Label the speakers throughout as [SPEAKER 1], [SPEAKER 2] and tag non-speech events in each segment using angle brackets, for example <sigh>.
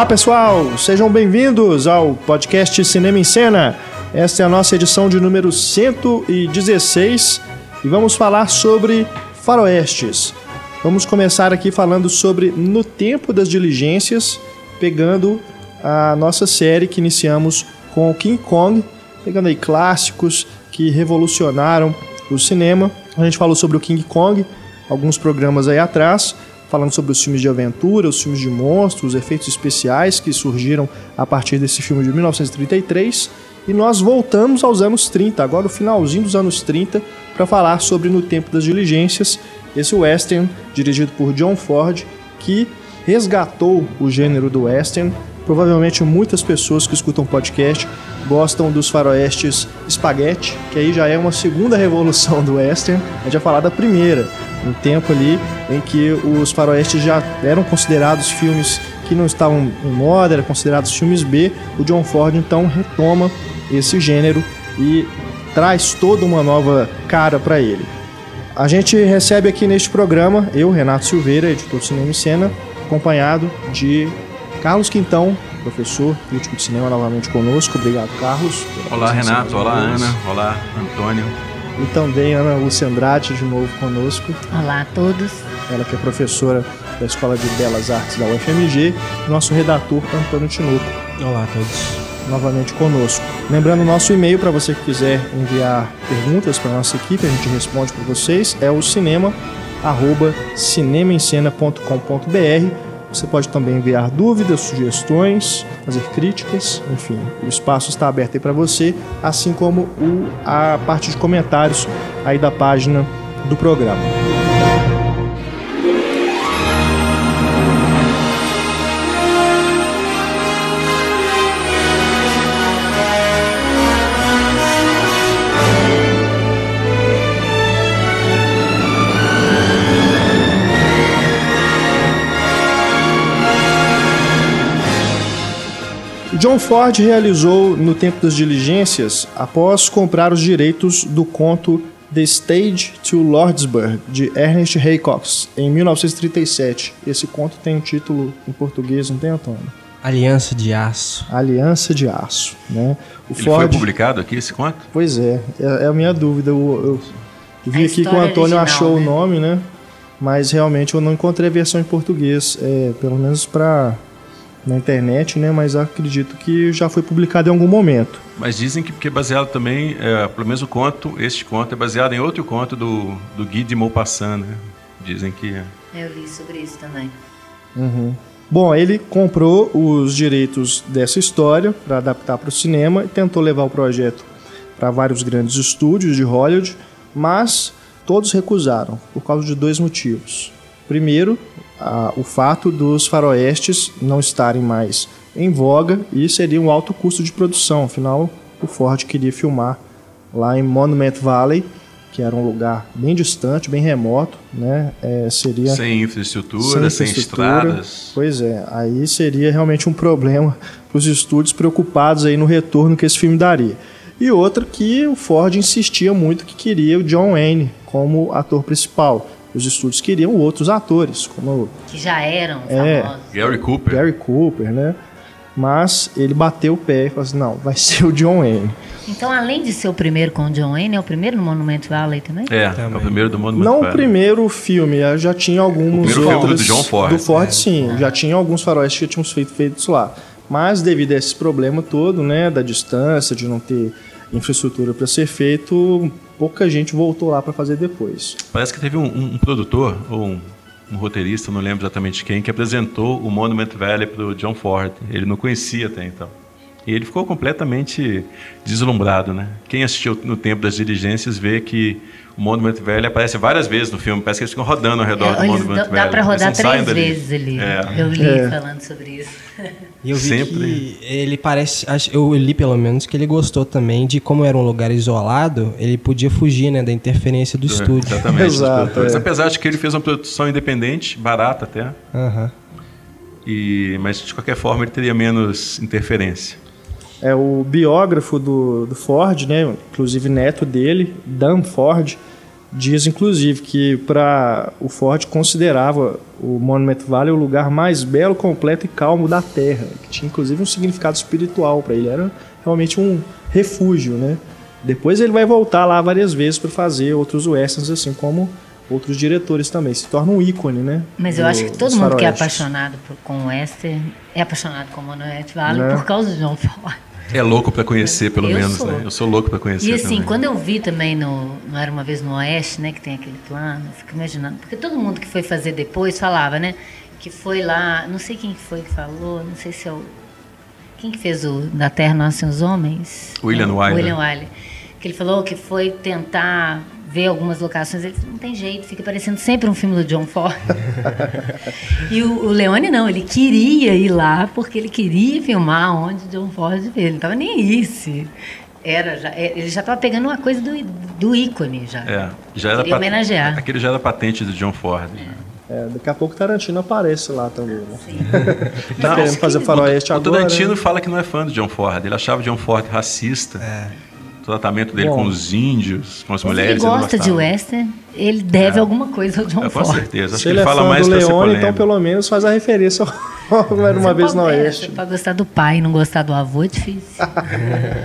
[SPEAKER 1] Olá pessoal, sejam bem-vindos ao podcast Cinema em Cena. Esta é a nossa edição de número 116 e vamos falar sobre faroestes. Vamos começar aqui falando sobre No Tempo das Diligências, pegando a nossa série que iniciamos com o King Kong, pegando aí clássicos que revolucionaram o cinema. A gente falou sobre o King Kong alguns programas aí atrás falando sobre os filmes de aventura, os filmes de monstros, os efeitos especiais que surgiram a partir desse filme de 1933. E nós voltamos aos anos 30, agora o finalzinho dos anos 30, para falar sobre No Tempo das Diligências, esse western dirigido por John Ford, que resgatou o gênero do western. Provavelmente muitas pessoas que escutam podcast gostam dos faroestes espaguete, que aí já é uma segunda <laughs> revolução do western. A gente vai falar da primeira, um tempo ali em que os faroestes já eram considerados filmes que não estavam em moda, eram considerados filmes B. O John Ford então retoma esse gênero e traz toda uma nova cara para ele. A gente recebe aqui neste programa eu, Renato Silveira, editor de cinema e cena, acompanhado de Carlos Quintão, professor, crítico de cinema novamente conosco. Obrigado, Carlos.
[SPEAKER 2] Olá, Renato. Olá, Ana. Olá, Antônio.
[SPEAKER 1] E também Ana Lúcia Andrade de novo conosco.
[SPEAKER 3] Olá a todos.
[SPEAKER 1] Ela que é professora da Escola de Belas Artes da UFMG. E nosso redator, Antônio Tinoco.
[SPEAKER 4] Olá a todos.
[SPEAKER 1] Novamente conosco. Lembrando o nosso e-mail para você que quiser enviar perguntas para nossa equipe, a gente responde para vocês, é o cinema arroba cinemaencena.com.br você pode também enviar dúvidas, sugestões, fazer críticas, enfim, o espaço está aberto aí para você, assim como o, a parte de comentários aí da página do programa. John Ford realizou no tempo das diligências após comprar os direitos do conto The Stage to Lordsburg, de Ernest Haycox, em 1937. Esse conto tem um título em português, não tem, Antônio?
[SPEAKER 4] Aliança de Aço.
[SPEAKER 1] Aliança de Aço, né?
[SPEAKER 2] O Ele Ford... foi publicado aqui, esse conto?
[SPEAKER 1] Pois é, é, é a minha dúvida. Eu, eu vi aqui que o Antônio original, achou né? o nome, né? Mas realmente eu não encontrei a versão em português, é, pelo menos para na internet, né? Mas acredito que já foi publicado em algum momento.
[SPEAKER 2] Mas dizem que porque é baseado também, é, pelo menos o conto, este conto é baseado em outro conto do, do Guy de Maupassant, né? Dizem que é.
[SPEAKER 3] Eu li sobre isso também.
[SPEAKER 1] Uhum. Bom, ele comprou os direitos dessa história para adaptar para o cinema e tentou levar o projeto para vários grandes estúdios de Hollywood, mas todos recusaram por causa de dois motivos. Primeiro, a, o fato dos faroestes não estarem mais em voga e seria um alto custo de produção. Afinal, o Ford queria filmar lá em Monument Valley, que era um lugar bem distante, bem remoto, né? É, seria
[SPEAKER 2] sem infraestrutura, sem, infraestrutura, sem estradas.
[SPEAKER 1] Pois é, aí seria realmente um problema <laughs> para os estúdios preocupados aí no retorno que esse filme daria. E outra que o Ford insistia muito que queria o John Wayne como ator principal os estúdios queriam outros atores, como
[SPEAKER 3] que já eram é, famosos.
[SPEAKER 2] Gary Cooper.
[SPEAKER 1] Gary Cooper, né? Mas ele bateu o pé e falou assim: não, vai <laughs> ser o John Wayne.
[SPEAKER 3] Então, além de ser o primeiro com o John Wayne, é o primeiro no Monument Valley também?
[SPEAKER 2] É, também. é o primeiro do Monument
[SPEAKER 1] Não
[SPEAKER 2] Valley.
[SPEAKER 1] o primeiro filme, já tinha alguns o outros. Filme
[SPEAKER 2] do John Ford.
[SPEAKER 1] Do Ford, é, sim. É. Já tinha alguns faróis que tínhamos feito feitos lá. Mas devido a esse problema todo, né, da distância, de não ter infraestrutura para ser feito, pouca gente voltou lá para fazer depois.
[SPEAKER 2] Parece que teve um, um, um produtor ou um, um, roteirista, não lembro exatamente quem, que apresentou o Monument Valley para o John Ford. Ele não conhecia até então. E ele ficou completamente deslumbrado, né? Quem assistiu no tempo das diligências vê que o Monument Valley aparece várias vezes no filme. Parece que eles ficam rodando ao redor é, do Monument
[SPEAKER 3] dá,
[SPEAKER 2] Valley.
[SPEAKER 3] Dá para rodar três vezes ali. É. Eu li é. falando sobre isso.
[SPEAKER 4] E eu vi Sempre. que ele parece, eu li pelo menos que ele gostou também de como era um lugar isolado, ele podia fugir, né, da interferência do é, estúdio.
[SPEAKER 2] Exatamente. <laughs> Exato, é. Apesar de que ele fez uma produção independente, barata até.
[SPEAKER 4] Uhum.
[SPEAKER 2] E, mas de qualquer forma ele teria menos interferência.
[SPEAKER 1] É o biógrafo do, do Ford, né, inclusive neto dele, Dan Ford, Diz, inclusive, que para o Ford considerava o Monument Valley o lugar mais belo, completo e calmo da Terra, que tinha inclusive um significado espiritual para ele. Era realmente um refúgio, né? Depois ele vai voltar lá várias vezes para fazer outros westerns, assim como outros diretores também. Se torna um ícone, né?
[SPEAKER 3] Mas eu do, acho que todo mundo que é apaixonado por, com o western é apaixonado com o Monument Valley né? por causa de John Ford.
[SPEAKER 2] É louco para conhecer, pelo eu menos, sou. né? Eu sou louco para conhecer.
[SPEAKER 3] E assim,
[SPEAKER 2] também.
[SPEAKER 3] quando eu vi também no Não Era Uma Vez no Oeste, né? Que tem aquele plano, eu fico imaginando. Porque todo mundo que foi fazer depois falava, né? Que foi lá, não sei quem foi que falou, não sei se é o. Quem que fez o Da Terra Nascem os Homens?
[SPEAKER 2] William é, Wyler.
[SPEAKER 3] William Wyler. Que ele falou que foi tentar ver algumas locações, ele não tem jeito, fica parecendo sempre um filme do John Ford. <laughs> e o, o, Leone não, ele queria ir lá porque ele queria filmar onde John Ford veio. Ele não estava nem aí se era já, é, ele já estava pegando uma coisa do, do ícone já.
[SPEAKER 2] É, já era
[SPEAKER 3] queria homenagear.
[SPEAKER 2] Aquele já era patente do John Ford. Né?
[SPEAKER 1] É, daqui a pouco Tarantino aparece lá também. Né? tá <laughs> querendo fazer faroeste
[SPEAKER 2] o,
[SPEAKER 1] agora.
[SPEAKER 2] O Tarantino né? fala que não é fã do John Ford. Ele achava o John Ford racista. É tratamento dele Bom, com os índios, com as mulheres.
[SPEAKER 3] Ele gosta ele de western, ele deve é. alguma coisa ao John é,
[SPEAKER 2] Com
[SPEAKER 3] Ford.
[SPEAKER 2] certeza. Acho
[SPEAKER 1] Se
[SPEAKER 2] que
[SPEAKER 1] ele,
[SPEAKER 2] ele
[SPEAKER 1] é
[SPEAKER 2] fala mais
[SPEAKER 1] do Leone, então pelo menos faz a referência ao <laughs> Era Uma Vez no Oeste.
[SPEAKER 3] Para gostar do pai e não gostar do avô é difícil.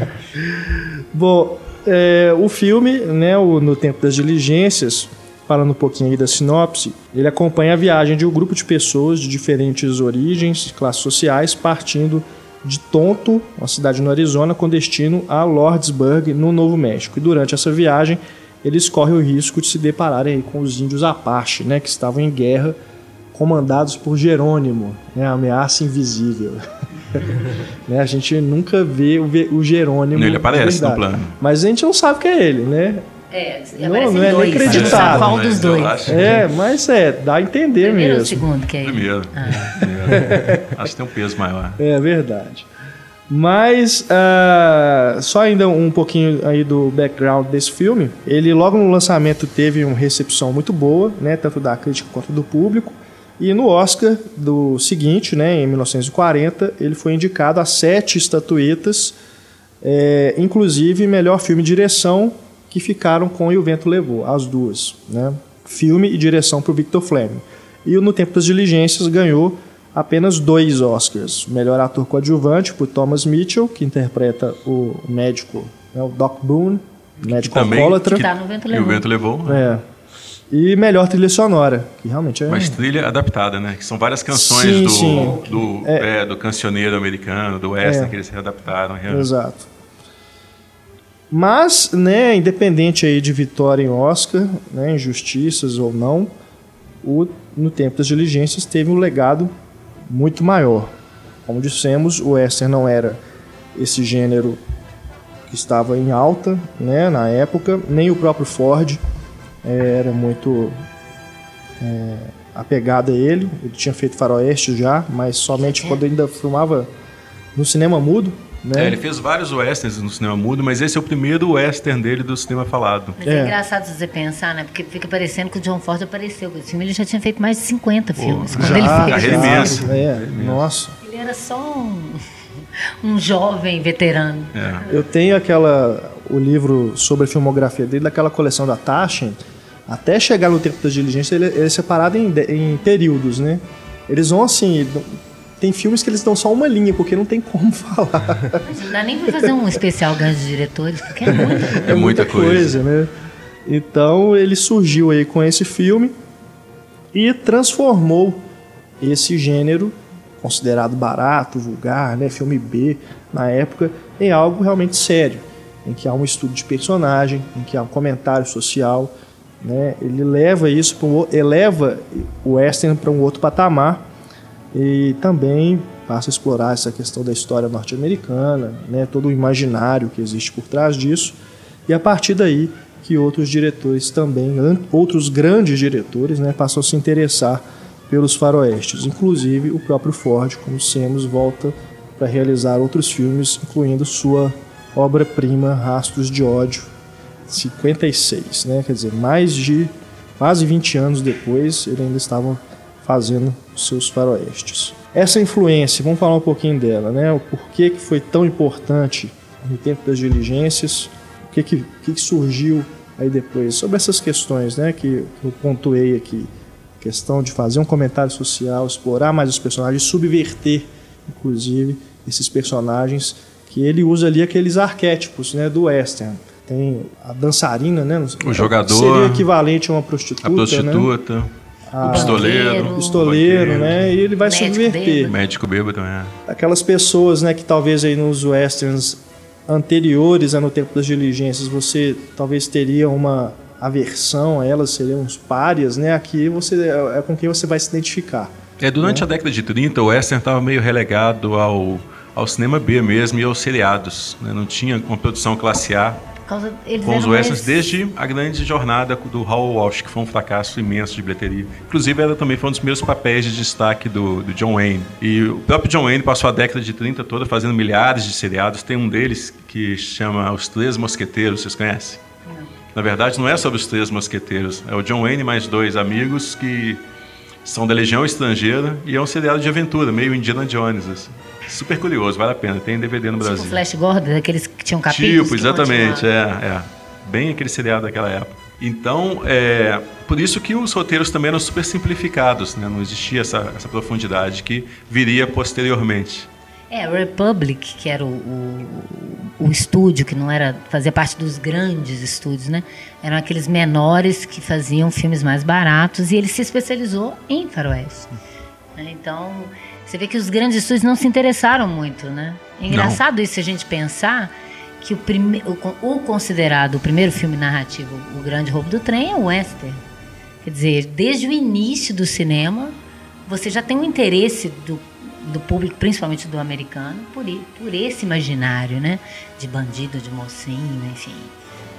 [SPEAKER 3] <laughs>
[SPEAKER 1] Bom, é, o filme, né, o, no Tempo das Diligências, falando um pouquinho aí da sinopse, ele acompanha a viagem de um grupo de pessoas de diferentes origens, classes sociais, partindo de Tonto, uma cidade no Arizona, com destino a Lordsburg, no Novo México. E durante essa viagem, eles correm o risco de se depararem com os índios Apache, né, que estavam em guerra, comandados por Jerônimo, né, a ameaça invisível. <laughs> né, a gente nunca vê o, o Jerônimo.
[SPEAKER 2] Ele aparece no plano.
[SPEAKER 1] Mas a gente não sabe que é ele, né?
[SPEAKER 3] É, não, não é dois, nem acreditável. Qual dos dois?
[SPEAKER 1] É, mas é, dá a entender
[SPEAKER 3] Primeiro
[SPEAKER 1] mesmo.
[SPEAKER 3] ou segundo que é
[SPEAKER 2] Primeiro. Ah. Primeiro. <laughs> Acho que tem um peso maior.
[SPEAKER 1] É verdade. Mas uh, só ainda um pouquinho aí do background desse filme. Ele logo no lançamento teve uma recepção muito boa, né, tanto da crítica quanto do público. E no Oscar do seguinte, né, em 1940, ele foi indicado a sete estatuetas, é, inclusive melhor filme de direção, que ficaram com E o Vento Levou, as duas. Né? Filme e direção para o Victor Fleming. E no Tempo das Diligências ganhou apenas dois Oscars. Melhor ator coadjuvante por Thomas Mitchell, que interpreta o médico, né, o Doc Boone, médico
[SPEAKER 2] também,
[SPEAKER 1] alcoólatra.
[SPEAKER 3] Que tá no Vento
[SPEAKER 2] Levou. E o Vento Levou. Né?
[SPEAKER 1] É. E melhor trilha sonora, que realmente é...
[SPEAKER 2] Mas trilha adaptada, né? Que são várias canções sim, do, sim. Do, é. É, do cancioneiro americano, do western, é. que eles readaptaram.
[SPEAKER 1] Exato. Mas, né, independente aí de vitória em Oscar, né, injustiças ou não, o, no tempo das diligências teve um legado muito maior. Como dissemos, o western não era esse gênero que estava em alta né, na época, nem o próprio Ford é, era muito é, apegado a ele. Ele tinha feito faroeste já, mas somente quando ainda filmava no cinema mudo. Né?
[SPEAKER 2] É, ele fez vários westerns no cinema mudo, mas esse é o primeiro western dele do cinema falado.
[SPEAKER 3] Mas é, é engraçado você pensar, né? Porque fica parecendo que o John Ford apareceu. O filme ele já tinha feito mais de 50 Pô, filmes. Quando já, ele fez.
[SPEAKER 2] Carreira imensa.
[SPEAKER 1] É, nossa.
[SPEAKER 3] Ele era só um, um jovem veterano.
[SPEAKER 1] É. Eu tenho aquela o livro sobre a filmografia dele, daquela coleção da Taschen. Até chegar no tempo da diligência, ele, ele é separado em, em períodos, né? Eles vão assim, tem filmes que eles dão só uma linha, porque não tem como <laughs> falar.
[SPEAKER 3] Não dá nem pra fazer um especial ganho de diretores, porque é muita coisa.
[SPEAKER 2] É muita coisa. coisa, né?
[SPEAKER 1] Então ele surgiu aí com esse filme e transformou esse gênero considerado barato, vulgar, né, filme B na época, em algo realmente sério, em que há um estudo de personagem, em que há um comentário social, né? Ele leva isso para um, eleva o western para um outro patamar e também passa a explorar essa questão da história norte-americana, né, todo o imaginário que existe por trás disso, e a partir daí que outros diretores também, outros grandes diretores, né, passam a se interessar pelos faroestes, inclusive o próprio Ford, como Semos volta para realizar outros filmes, incluindo sua obra-prima Rastros de Ódio, 56, né? quer dizer, mais de quase 20 anos depois, ele ainda estava fazendo seus faroestes. Essa influência, vamos falar um pouquinho dela, né? O porquê que foi tão importante no tempo das diligências, o que, que, que surgiu aí depois sobre essas questões, né, que eu pontuei aqui, questão de fazer um comentário social, explorar mais os personagens, subverter, inclusive, esses personagens que ele usa ali aqueles arquétipos, né, do western. Tem a dançarina, né?
[SPEAKER 2] O jogador.
[SPEAKER 1] Seria equivalente a uma prostituta. A
[SPEAKER 2] prostituta. Né? O pistoleiro.
[SPEAKER 1] O pistoleiro, né? E ele vai médico subverter.
[SPEAKER 2] Bêbado. Médico bêbado também. É.
[SPEAKER 1] Aquelas pessoas, né, que talvez aí nos westerns anteriores a No Tempo das Diligências você talvez teria uma aversão a elas, seriam uns párias, né? Aqui você é, é com quem você vai se identificar.
[SPEAKER 2] É, durante
[SPEAKER 1] né?
[SPEAKER 2] a década de 30, o western estava meio relegado ao, ao cinema B mesmo e aos seriados. Né? Não tinha uma produção classe A causa, com os mais... desde a grande jornada do Howell Walsh, que foi um fracasso imenso de bilheteria. Inclusive, ela também foi um dos meus papéis de destaque do, do John Wayne. E o próprio John Wayne passou a década de 30 toda fazendo milhares de seriados. Tem um deles que chama Os Três Mosqueteiros, vocês conhecem? Não. Na verdade, não é sobre os Três Mosqueteiros. É o John Wayne mais dois amigos que são da Legião Estrangeira e é um seriado de aventura, meio Indiana Jones. Assim. Super curioso, vale a pena. Tem DVD no tipo Brasil.
[SPEAKER 3] Flash Gordon, aqueles que tinham capítulos.
[SPEAKER 2] Tipo, exatamente, é, é. Bem aquele seriado daquela época. Então, é, por isso que os roteiros também eram super simplificados, né? não existia essa, essa profundidade que viria posteriormente.
[SPEAKER 3] É, Republic, que era o, o, o, estúdio, que não era fazia parte dos grandes estúdios, né? Eram aqueles menores que faziam filmes mais baratos e ele se especializou em faroeste. Então, você vê que os grandes estúdios não se interessaram muito, né? É engraçado não. isso se a gente pensar que o, prime... o, considerado o primeiro filme narrativo, O Grande Roubo do Trem, é o western. Quer dizer, desde o início do cinema, você já tem um interesse do, do público, principalmente do americano, por, por esse imaginário, né? De bandido, de mocinho, enfim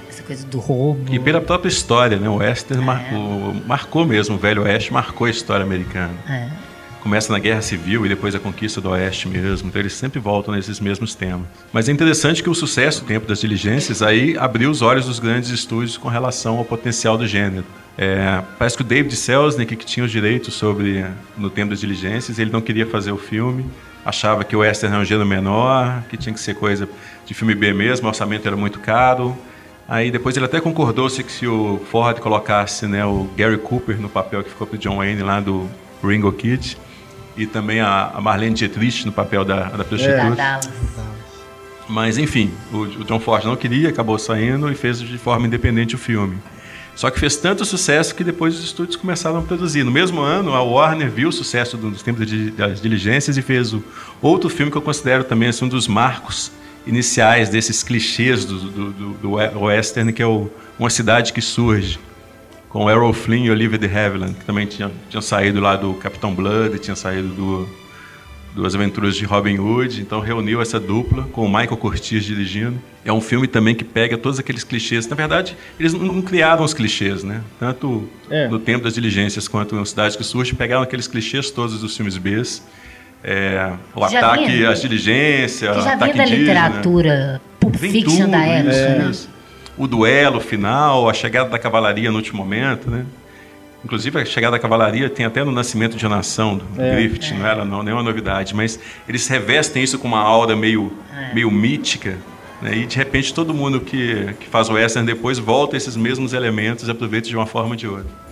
[SPEAKER 3] essa coisa do roubo.
[SPEAKER 2] E pela própria história, né? O Western é. marcou, marcou mesmo, o Velho Oeste marcou a história americana. É começa na Guerra Civil e depois a conquista do Oeste mesmo. Então eles sempre voltam nesses mesmos temas. Mas é interessante que o sucesso do Tempo das Diligências aí abriu os olhos dos grandes estúdios com relação ao potencial do gênero. É, parece que o David Selznick, que tinha os direitos sobre no Tempo das Diligências, ele não queria fazer o filme, achava que o western era um gênero menor, que tinha que ser coisa de filme B mesmo, o orçamento era muito caro. Aí depois ele até concordou-se que se o Ford colocasse né, o Gary Cooper no papel que ficou para John Wayne lá do Ringo Kid, e também a, a Marlene Dietrich no papel da, da prostituta. É. Mas enfim, o, o John Ford não queria, acabou saindo e fez de forma independente o filme. Só que fez tanto sucesso que depois os estúdios começaram a produzir. No mesmo ano, a Warner viu o sucesso dos tempos das diligências e fez o outro filme que eu considero também assim, um dos marcos iniciais desses clichês do, do, do, do western, que é o Uma Cidade que Surge, com Errol Flynn e Olivia de Havilland, que também tinham, tinham saído lá do Capitão Blood, tinham saído do, das aventuras de Robin Hood, então reuniu essa dupla com o Michael Curtiz dirigindo. É um filme também que pega todos aqueles clichês. Na verdade, eles não criaram os clichês, né? Tanto é. no tempo das diligências quanto no Cidade que Surge, pegaram aqueles clichês todos dos filmes B. É, o já ataque vinha, às diligências,
[SPEAKER 3] que já
[SPEAKER 2] ataque
[SPEAKER 3] vinha da literatura Pulp Fiction da época, é. né?
[SPEAKER 2] O duelo final, a chegada da cavalaria no último momento, né? Inclusive, a chegada da cavalaria tem até no Nascimento de Nação, do é, Griffith, é. não era não, nenhuma novidade, mas eles revestem isso com uma aura meio, é. meio mítica, né? e de repente todo mundo que, que faz o western depois volta esses mesmos elementos e aproveita de uma forma ou de outra.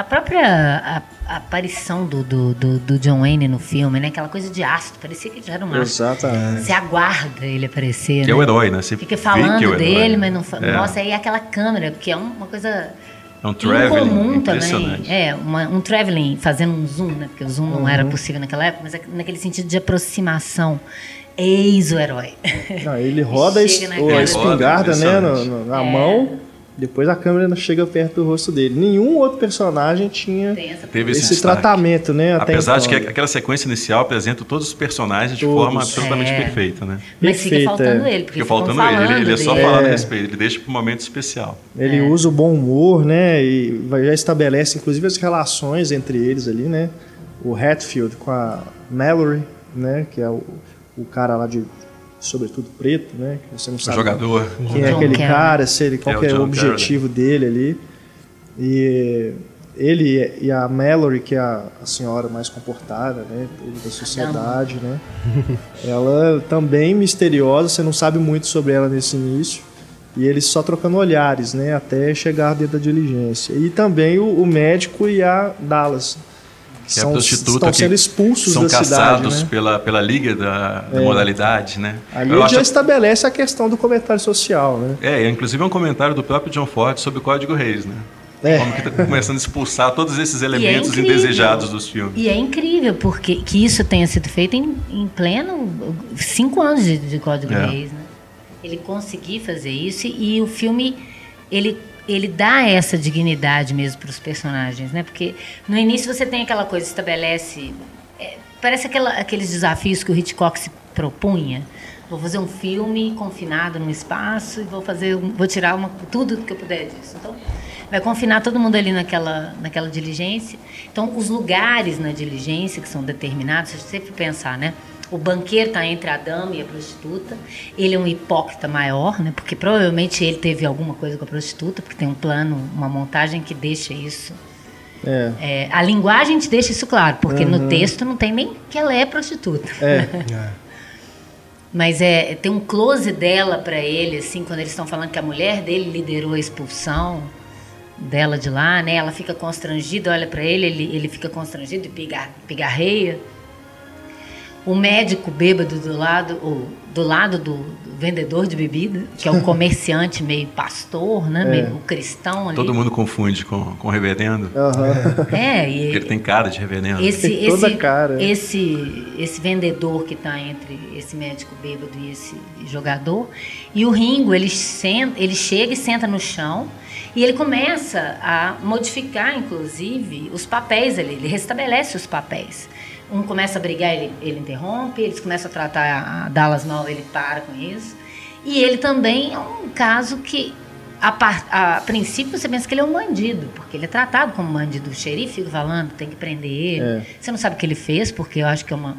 [SPEAKER 3] A própria a, a aparição do, do, do, do, John Wayne no filme, né? Aquela coisa de ácido, parecia que já era um ácido.
[SPEAKER 1] Exatamente.
[SPEAKER 3] Você aguarda ele aparecer,
[SPEAKER 2] Que
[SPEAKER 3] né?
[SPEAKER 2] é o herói, né?
[SPEAKER 3] Você Fica falando é dele, mas não fala. É. Nossa, aí aquela câmera, porque é uma coisa
[SPEAKER 2] é um traveling
[SPEAKER 3] incomum também. É, uma, um traveling fazendo um zoom, né? Porque o zoom uhum. não era possível naquela época, mas é naquele sentido de aproximação. Eis o herói.
[SPEAKER 1] Não, ele roda a, <laughs> a espingarda, né, no, no, na é. mão depois a câmera chega perto do rosto dele. Nenhum outro personagem tinha
[SPEAKER 2] Teve esse,
[SPEAKER 1] esse tratamento, né?
[SPEAKER 2] Apesar de que aquela sequência inicial apresenta todos os personagens todos. de forma absolutamente é. perfeita, né?
[SPEAKER 3] Mas Perfeita, fica faltando é. ele, porque
[SPEAKER 2] fica faltando ele. Ele, ele é só falando a respeito, ele deixa para um momento especial.
[SPEAKER 1] Ele é. usa o bom humor, né? E já estabelece, inclusive, as relações entre eles ali, né? O Hatfield com a Mallory, né? Que é o, o cara lá de sobretudo preto, né? Que você não sabe
[SPEAKER 2] jogador.
[SPEAKER 1] quem é aquele cara, se ele, qual é, é o objetivo dele ali. E ele e a Mallory, que é a, a senhora mais comportada, né, da sociedade, né? Ela também misteriosa, você não sabe muito sobre ela nesse início. E eles só trocando olhares, né? Até chegar dentro da diligência. E também o, o médico e a Dallas.
[SPEAKER 2] Que são, é estão
[SPEAKER 1] sendo expulsos
[SPEAKER 2] são
[SPEAKER 1] da
[SPEAKER 2] caçados
[SPEAKER 1] cidade, né?
[SPEAKER 2] pela, pela Liga da, da é. Moralidade, né?
[SPEAKER 1] Ali Eu já acho... estabelece a questão do comentário social, né?
[SPEAKER 2] É, inclusive é um comentário do próprio John Ford sobre o Código Reis, né? É. Como que está começando a expulsar todos esses <laughs> é elementos é indesejados dos filmes.
[SPEAKER 3] E é incrível porque que isso tenha sido feito em, em pleno cinco anos de, de Código é. Reis, né? Ele conseguir fazer isso e o filme ele ele dá essa dignidade mesmo para os personagens, né? Porque no início você tem aquela coisa estabelece é, parece aquela, aqueles desafios que o Hitchcock se propunha. Vou fazer um filme confinado num espaço e vou fazer, vou tirar uma, tudo que eu puder disso. Então vai confinar todo mundo ali naquela, naquela diligência. Então, os lugares na diligência que são determinados, você sempre pensar, né? O banqueiro está entre a dama e a prostituta. Ele é um hipócrita maior, né? Porque provavelmente ele teve alguma coisa com a prostituta, porque tem um plano, uma montagem que deixa isso. É. É, a linguagem te deixa isso claro, porque uhum. no texto não tem nem que ela é prostituta. É. <laughs> é. Mas é, tem um close dela para ele, assim, quando eles estão falando que a mulher dele liderou a expulsão dela de lá, né? Ela fica constrangida, olha para ele, ele, ele fica constrangido e pigar, pigarreia. O médico bêbado do lado, ou do lado do, do, vendedor de bebida, que é o <laughs> comerciante meio pastor, né? É. Meio cristão ali.
[SPEAKER 2] Todo mundo confunde com, com reverendo.
[SPEAKER 3] Uhum. É, e
[SPEAKER 2] Porque ele tem cara de reverendo.
[SPEAKER 3] Esse, tem toda esse, cara. Esse, esse vendedor que está entre esse médico bêbado e esse jogador. E o Ringo, ele, senta, ele chega e senta no chão e ele começa a modificar, inclusive, os papéis ali, ele restabelece os papéis. Um começa a brigar, ele, ele interrompe, eles começam a tratar a Dallas mal, ele para com isso. E ele também é um caso que, a, par, a, princípio, você pensa que ele é um bandido, porque ele é tratado como bandido. O xerife fica falando, tem que prender ele. É. Você não sabe o que ele fez, porque eu acho que é uma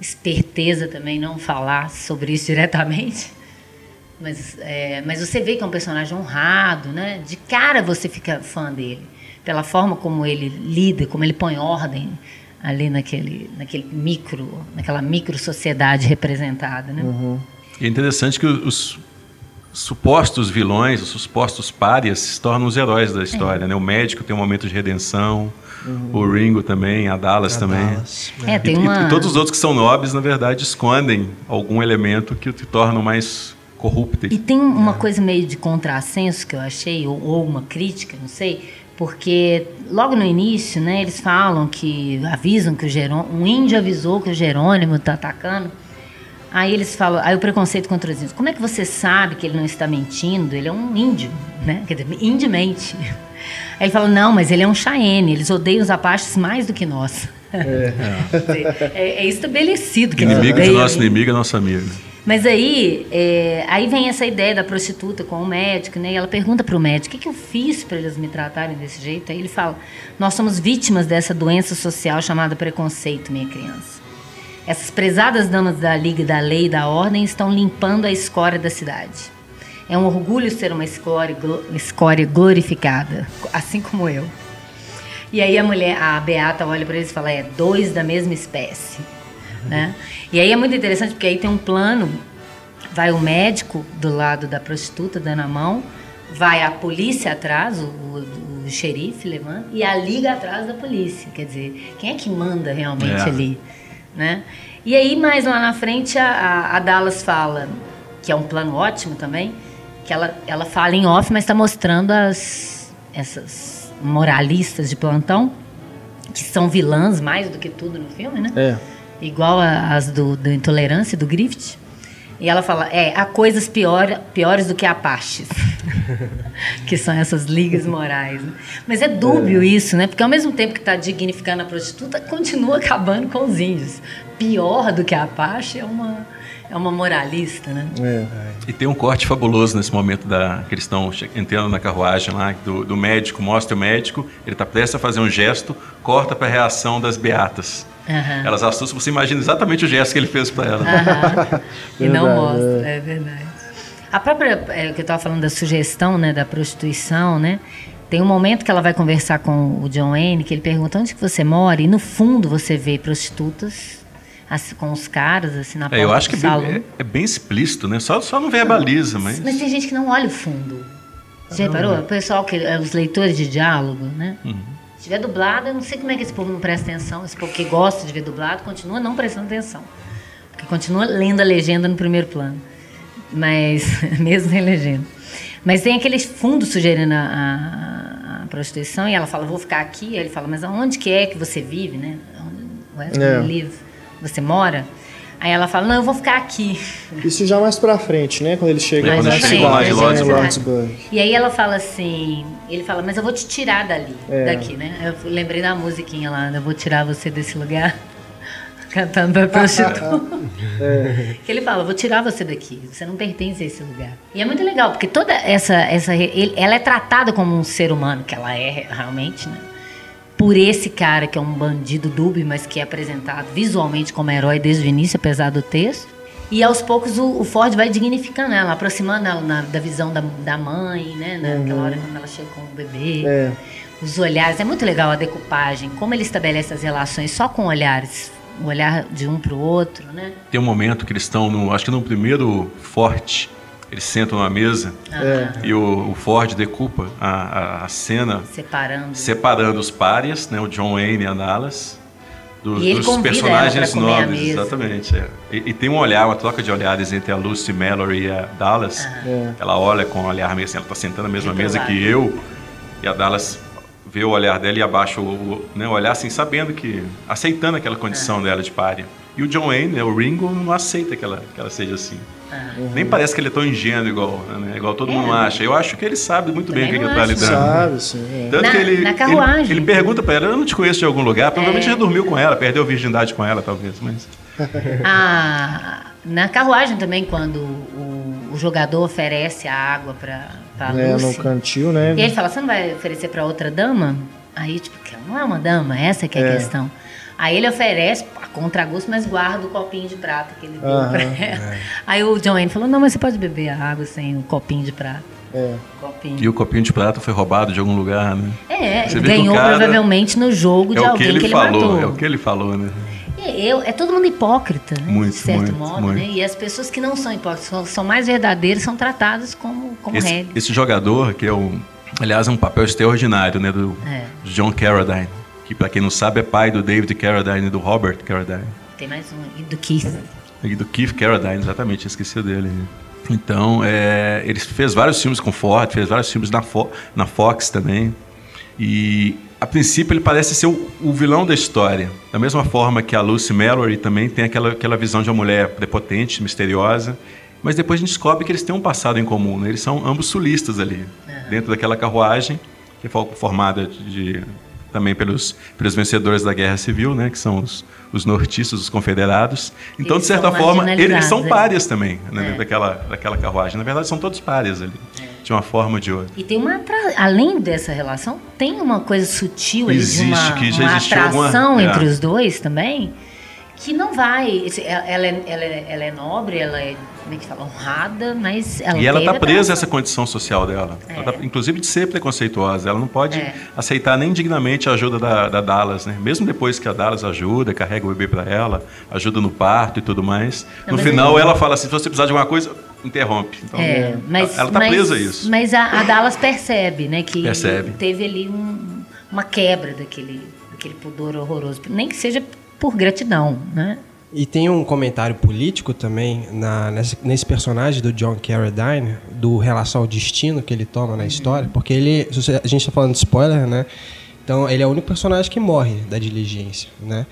[SPEAKER 3] esperteza também não falar sobre isso <laughs> diretamente. Mas, é, mas você vê que é um personagem honrado, né? De cara você fica fã dele. Pela forma como ele lida, como ele põe ordem ali naquele, naquele micro, naquela micro sociedade representada, né? Uhum.
[SPEAKER 2] É interessante que os supostos vilões, os supostos párias se tornam os heróis da história, é. né? O médico tem um momento de redenção, uhum. o Ringo também, a Dallas a também. Dallas.
[SPEAKER 3] É, tem
[SPEAKER 2] e,
[SPEAKER 3] uma...
[SPEAKER 2] e, todos os outros que são nobres, na verdade, escondem algum elemento que te tornam mais corruptos.
[SPEAKER 3] E tem uma é. coisa meio de contrassenso que eu achei, ou, ou uma crítica, não sei, porque logo no início, né, eles falam que avisam que o Jerônimo, um índio avisou que o Jerônimo está atacando. Aí eles falam, aí o preconceito contra os índios. Como é que você sabe que ele não está mentindo? Ele é um índio, né? Quer dizer, índio mente. <laughs> Aí ele fala, não, mas ele é um Cheyenne, eles odeiam os Apaches mais do que nós. É, <laughs> é, é estabelecido que
[SPEAKER 2] inimigo de nosso inimigo é nosso amigo.
[SPEAKER 3] Mas aí, é, aí vem essa ideia da prostituta com o médico, né? E ela pergunta para o médico: o que, que eu fiz para eles me tratarem desse jeito? Aí ele fala: nós somos vítimas dessa doença social chamada preconceito, minha criança. Essas prezadas damas da Liga da Lei e da Ordem estão limpando a escória da cidade. É um orgulho ser uma escória, escória glorificada, assim como eu. E aí a mulher, a Beata, olha para eles e fala: é dois da mesma espécie. Né? E aí é muito interessante porque aí tem um plano, vai o médico do lado da prostituta dando a mão, vai a polícia atrás, o, o, o xerife levando, e a liga atrás da polícia. Quer dizer, quem é que manda realmente é. ali? Né? E aí, mais lá na frente, a, a Dallas fala, que é um plano ótimo também, que ela, ela fala em off, mas está mostrando as, essas moralistas de plantão, que são vilãs mais do que tudo no filme, né? É igual as do, do Intolerância, do Griffith. E ela fala, é, há coisas pior, piores do que Apaches. <laughs> que são essas ligas morais. Né? Mas é dúbio é. isso, né? Porque ao mesmo tempo que está dignificando a prostituta, continua acabando com os índios. Pior do que a Apache é uma, é uma moralista, né? É.
[SPEAKER 2] E tem um corte fabuloso nesse momento da que eles estão entrando na carruagem lá, do, do médico, mostra o médico, ele está prestes a fazer um gesto, corta para a reação das beatas. Uhum. Elas assustam, você imagina exatamente o gesto que ele fez para ela.
[SPEAKER 3] Uhum. <laughs> e não mostra, é verdade. A própria, é, que eu estava falando da sugestão, né, da prostituição, né? Tem um momento que ela vai conversar com o John Wayne, que ele pergunta onde que você mora, e no fundo você vê prostitutas assim, com os caras, assim, na porta
[SPEAKER 2] é, Eu acho que
[SPEAKER 3] é
[SPEAKER 2] bem, é, é, bem explícito, né? Só, só não verbaliza, mas...
[SPEAKER 3] Mas tem gente que não olha o fundo. Você reparou? O pessoal, que, os leitores de diálogo, né? Uhum. Se tiver dublado, eu não sei como é que esse povo não presta atenção. Esse povo que gosta de ver dublado continua não prestando atenção. Porque continua lendo a legenda no primeiro plano. Mas, <laughs> mesmo sem legenda. Mas tem aquele fundo sugerindo a, a, a, prostituição e ela fala, vou ficar aqui. Aí ele fala, mas aonde que é que você vive, né? Onde é. live, você mora? Aí ela fala, não, eu vou ficar aqui.
[SPEAKER 1] Isso já mais pra frente, né? Quando ele chega
[SPEAKER 2] é,
[SPEAKER 1] na
[SPEAKER 2] cidade,
[SPEAKER 3] Lordsburg. E aí ela fala assim, ele fala, mas eu vou te tirar dali, é. daqui, né? Eu lembrei da musiquinha lá, eu vou tirar você desse lugar. <laughs> Cantando pra prostituta. <laughs> é. Que ele fala, vou tirar você daqui, você não pertence a esse lugar. E é muito legal, porque toda essa... essa ele, ela é tratada como um ser humano, que ela é realmente, né? Por esse cara que é um bandido dúbio, mas que é apresentado visualmente como herói desde o início, apesar do texto. E aos poucos o, o Ford vai dignificando ela, aproximando ela na, da visão da, da mãe, né? Naquela uhum. hora quando ela chega com o bebê. É. Os olhares, é muito legal a decupagem, como ele estabelece as relações só com olhares o olhar de um para o outro, né?
[SPEAKER 2] Tem um momento que eles estão, no, acho que no primeiro forte, eles sentam na mesa é. e o, o, Ford decupa a, a, a, cena
[SPEAKER 3] separando
[SPEAKER 2] separando os párias, né, o John Wayne e a Dallas, do, dos personagens nobres, exatamente. É. E, e, tem um olhar, uma troca de olhares entre a Lucy Mallory e a Dallas. É. Ela olha com um olhar meio assim, ela está sentando na mesma mesa que eu e a Dallas vê o olhar dela e abaixa o, o, né, o olhar assim, sabendo que. aceitando aquela condição é. dela de párea. E o John Wayne, né, o Ringo, não aceita que ela, que ela seja assim. Uhum. Nem parece que ele é tão ingênuo igual, né, igual todo é. mundo acha. Eu acho que ele sabe muito bem o que ele está lidando.
[SPEAKER 1] Sabe, sim.
[SPEAKER 2] É. Tanto na, que ele, na carruagem. Ele, ele pergunta para ela, eu não te conheço de algum lugar. Provavelmente é. já dormiu com ela, perdeu a virgindade com ela, talvez. Mas... <laughs>
[SPEAKER 3] ah, na carruagem também, quando o, o jogador oferece a água para a
[SPEAKER 1] é, Lucy. no cantil, né?
[SPEAKER 3] E ele fala, você não vai oferecer para outra dama? Aí, tipo, não é uma dama, essa que é, é. a questão. Aí ele oferece, a contragosto, mas guarda o copinho de prata que ele deu uhum, pra ela. É. Aí o John Wayne falou, não, mas você pode beber a água sem o copinho de prata.
[SPEAKER 2] É. Copinho. E o copinho de prata foi roubado de algum lugar, né?
[SPEAKER 3] É, você ganhou cara... provavelmente no jogo de é alguém que ele, que ele
[SPEAKER 2] falou,
[SPEAKER 3] matou.
[SPEAKER 2] É o que ele falou, né?
[SPEAKER 3] Eu, é todo mundo hipócrita, né?
[SPEAKER 2] Muito,
[SPEAKER 3] de certo
[SPEAKER 2] muito,
[SPEAKER 3] modo,
[SPEAKER 2] muito.
[SPEAKER 3] né? E as pessoas que não são hipócritas, são, são mais verdadeiras, são tratadas como, como
[SPEAKER 2] esse, Esse jogador, que é um, aliás, é um papel extraordinário, né? Do, é. John Carradine, que para quem não sabe é pai do David Carradine e do Robert Carradine.
[SPEAKER 3] Tem mais um, e do Keith.
[SPEAKER 2] E do Keith Carradine, exatamente, esqueci dele. Então, é, ele fez vários filmes com Ford, fez vários filmes na, Fo na Fox também. E a princípio ele parece ser o, o, vilão da história. Da mesma forma que a Lucy Mallory também tem aquela, aquela visão de uma mulher prepotente, misteriosa. Mas depois a gente descobre que eles têm um passado em comum. Né? Eles são ambos sulistas ali, é. dentro daquela carruagem que foi formada de, também pelos, pelos vencedores da Guerra Civil, né? que são os, os nortistas, os confederados. Então, eles de certa forma, eles são párias também né? é. daquela, daquela carruagem. Na verdade, são todos párias ali. É de uma forma ou de outra.
[SPEAKER 3] E tem uma além dessa relação, tem uma coisa sutil
[SPEAKER 2] Existe,
[SPEAKER 3] de uma,
[SPEAKER 2] que já
[SPEAKER 3] uma atração
[SPEAKER 2] alguma...
[SPEAKER 3] entre é. os dois também, que não vai. Ela é, ela é, ela é nobre, ela é como é que fala, honrada, mas ela
[SPEAKER 2] E ela está presa a essa condição social dela. É. Tá, inclusive de ser preconceituosa. Ela não pode é. aceitar nem dignamente a ajuda da, da, Dallas, né? Mesmo depois que a Dallas ajuda, carrega o bebê para ela, ajuda no parto e tudo mais. Não, no final, ela fala assim: se você precisar de alguma coisa, interrompe. Então,
[SPEAKER 3] é, mas,
[SPEAKER 2] ela está presa a isso.
[SPEAKER 3] Mas a, a, Dallas percebe, né? Que
[SPEAKER 2] percebe.
[SPEAKER 3] teve ali um, uma quebra daquele, daquele pudor horroroso. Nem que seja por gratidão, né?
[SPEAKER 4] E tem um comentário político também na, nesse, nesse, personagem do John Carradine, do relação ao destino que ele toma na uhum. história, porque ele, a gente está falando de spoiler, né? Então ele é o único personagem que morre da diligência, né?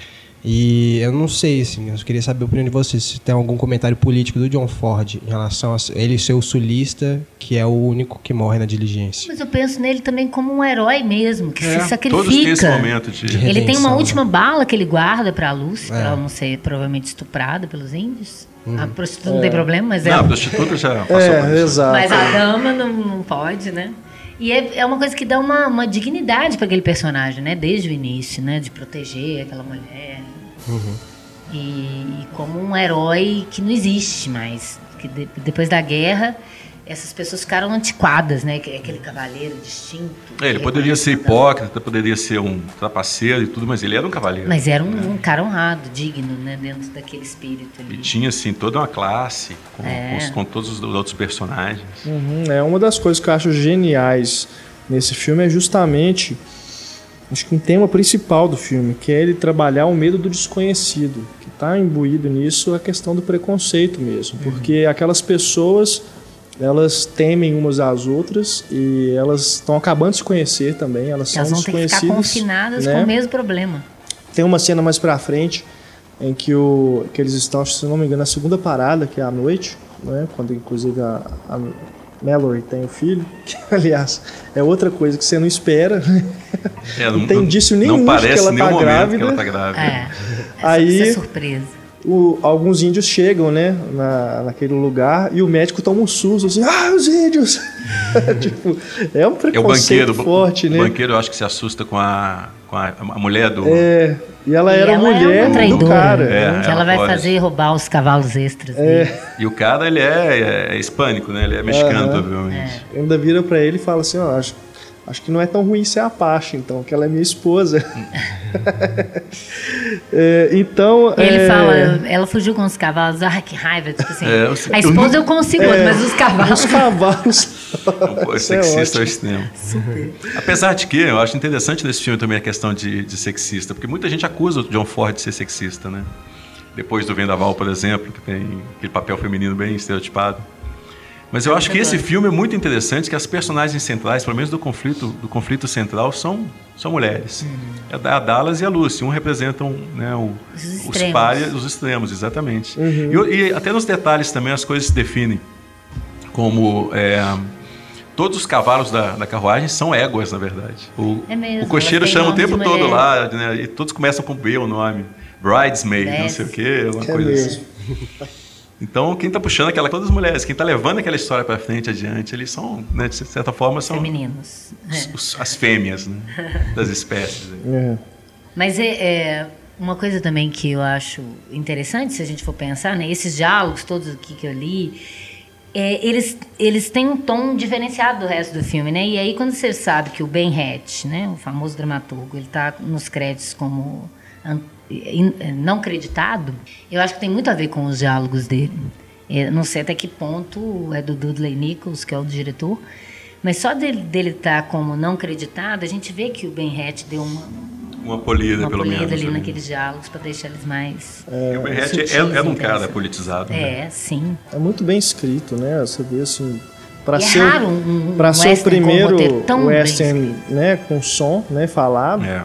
[SPEAKER 4] E eu não sei, assim, eu queria saber a opinião de vocês, se tem algum comentário político do John Ford em relação a ele ser o sulista, que é o único que morre na diligência.
[SPEAKER 3] Mas eu penso nele também como um herói mesmo, que é, se sacrifica.
[SPEAKER 2] Todos têm esse momento de, de
[SPEAKER 3] Ele tem uma última bala que ele guarda para a Lucy, é. para ela não ser provavelmente estuprada pelos índios. Uhum. A prostituta é. não tem problema, mas
[SPEAKER 2] não,
[SPEAKER 3] é.
[SPEAKER 2] a prostituta já passou é,
[SPEAKER 1] exato.
[SPEAKER 3] Mas a dama não, não pode, né? E é, é uma coisa que dá uma, uma dignidade para aquele personagem, né? Desde o início, né? De proteger aquela mulher. Uhum. E, e, como um herói que não existe mais. Que de, depois da guerra, essas pessoas ficaram antiquadas, né? Que- Aquele cavaleiro distinto.
[SPEAKER 2] É, ele poderia
[SPEAKER 3] reconhece
[SPEAKER 2] ser hipócrita, poderia ser um trapaceiro e tudo, mas ele era um cavaleiro.
[SPEAKER 3] Mas era um, um cara honrado, digno, né? Dentro daquele espírito
[SPEAKER 2] E
[SPEAKER 3] ali.
[SPEAKER 2] tinha, assim, toda uma classe, com,
[SPEAKER 3] É.
[SPEAKER 2] com os- com todos os outros personagens.
[SPEAKER 1] Uhum, É uma das coisas que eu acho geniais nesse filme é justamente acho que um tema principal do filme, que é ele trabalhar o medo do desconhecido, que está imbuído nisso a questão do preconceito mesmo, porque aquelas pessoas elas temem umas às outras e elas estão acabando de se conhecer também, elas são
[SPEAKER 3] Elas vão ter que ficar confinadas
[SPEAKER 1] né?
[SPEAKER 3] com o mesmo problema.
[SPEAKER 1] Tem uma cena mais pra frente em que, o, que eles estão, se não me engano, na segunda parada, que é à noite, né? quando inclusive a, a Mallory tem o filho, <laughs> que aliás é outra coisa que você não espera. né?
[SPEAKER 2] É,
[SPEAKER 1] Não tem indício nenhum
[SPEAKER 2] não
[SPEAKER 1] de
[SPEAKER 2] parece
[SPEAKER 1] que ela
[SPEAKER 2] nenhum
[SPEAKER 1] tá
[SPEAKER 2] momento
[SPEAKER 1] grávida.
[SPEAKER 2] que ela tá grávida.
[SPEAKER 3] É. Essa,
[SPEAKER 1] Aí-
[SPEAKER 3] essa surpresa.
[SPEAKER 1] O- alguns índios chegam, né, na, naquele lugar e o médico toma um susto, assim, ah, os índios! <laughs> tipo, é um
[SPEAKER 2] É o
[SPEAKER 1] preconceito
[SPEAKER 2] banqueiro.
[SPEAKER 1] forte,
[SPEAKER 2] o
[SPEAKER 1] né?
[SPEAKER 2] banqueiro eu acho que se assusta com a, com a, a mulher do.
[SPEAKER 1] É, e ela
[SPEAKER 3] E
[SPEAKER 1] era
[SPEAKER 3] ela é
[SPEAKER 1] mulher
[SPEAKER 3] uma
[SPEAKER 1] do
[SPEAKER 3] traidora,
[SPEAKER 1] cara.
[SPEAKER 2] É,
[SPEAKER 1] né?
[SPEAKER 3] ela
[SPEAKER 2] ela
[SPEAKER 3] vai
[SPEAKER 2] pode.
[SPEAKER 3] fazer roubar os cavalos extras dele.
[SPEAKER 2] E o cara, ele é, é hispânico, né? Ele é mexicano,
[SPEAKER 1] Aham.
[SPEAKER 2] provavelmente.
[SPEAKER 1] Ainda vira pra ele e fala assim, ó, acho, acho que não é tão ruim ser Apache, então, que ela é minha esposa. <laughs> É, então,
[SPEAKER 3] ele
[SPEAKER 1] é,
[SPEAKER 3] fala, ela fugiu com os cavalos, ah, que raiva. Tipo assim,
[SPEAKER 2] É, eu-
[SPEAKER 3] a esposa eu consigo, mas os cavalos.
[SPEAKER 1] os cavalos. É
[SPEAKER 2] sexista ao extremo. Apesar de que eu acho interessante nesse filme também a questão de, de sexista, porque muita gente acusa o John Ford de ser sexista, né? Depois do Vendaval, por exemplo, que tem aquele papel feminino bem estereotipado. Mas eu acho que esse filme é muito interessante, que as personagens centrais, pelo menos do conflito, do conflito central, são, são mulheres. É a Dallas e a Lucy. Um representam né, o-
[SPEAKER 3] Os
[SPEAKER 2] os
[SPEAKER 3] extremos.
[SPEAKER 2] párias, os extremos, exatamente. E o- E, até nos detalhes também as coisas se definem. Como é, todos os cavalos da, da carruagem são éguas, na verdade. O,
[SPEAKER 3] É mesmo,
[SPEAKER 2] o cocheiro chama o tempo todo lá, né, e todos começam com B o nome. Bridesmaid, não sei o quê, uma
[SPEAKER 1] É
[SPEAKER 2] coisa
[SPEAKER 1] mesmo.
[SPEAKER 2] assim. <laughs> Então, quem está puxando aquela, todas as mulheres, quem está levando aquela história para frente, adiante, eles são, né, de certa forma, são
[SPEAKER 3] Femininos.
[SPEAKER 2] os- os- as fêmeas né, das espécies.
[SPEAKER 1] É.
[SPEAKER 3] Mas é, é uma coisa também que eu acho interessante, se a gente for pensar, né? Esses diálogos todos aqui que eu li, é, eles, eles têm um tom diferenciado do resto do filme, né? E aí quando você sabe que o Ben Hatch, né, o famoso dramaturgo, ele está nos créditos como não creditado, eu acho que tem muito a ver com os diálogos dele. É, não sei até que ponto é do Dudley Nichols, que é o diretor, mas só dele dele estar como não creditado, a gente vê que o Ben Hatch deu uma,
[SPEAKER 2] Uma polida,
[SPEAKER 3] uma
[SPEAKER 2] pelo
[SPEAKER 3] polida
[SPEAKER 2] menos.
[SPEAKER 3] ali
[SPEAKER 2] ali.
[SPEAKER 3] naqueles diálogos para deixar eles mais.
[SPEAKER 2] E o Ben Hatch
[SPEAKER 3] sutis,
[SPEAKER 2] é, é um cara politizado. né?
[SPEAKER 3] É, sim.
[SPEAKER 1] É muito bem escrito, né? Você vê assim. Pra
[SPEAKER 3] E é
[SPEAKER 1] ser,
[SPEAKER 3] raro um- um
[SPEAKER 1] ser o primeiro
[SPEAKER 3] tão
[SPEAKER 1] western né, com som né, falado,
[SPEAKER 2] É.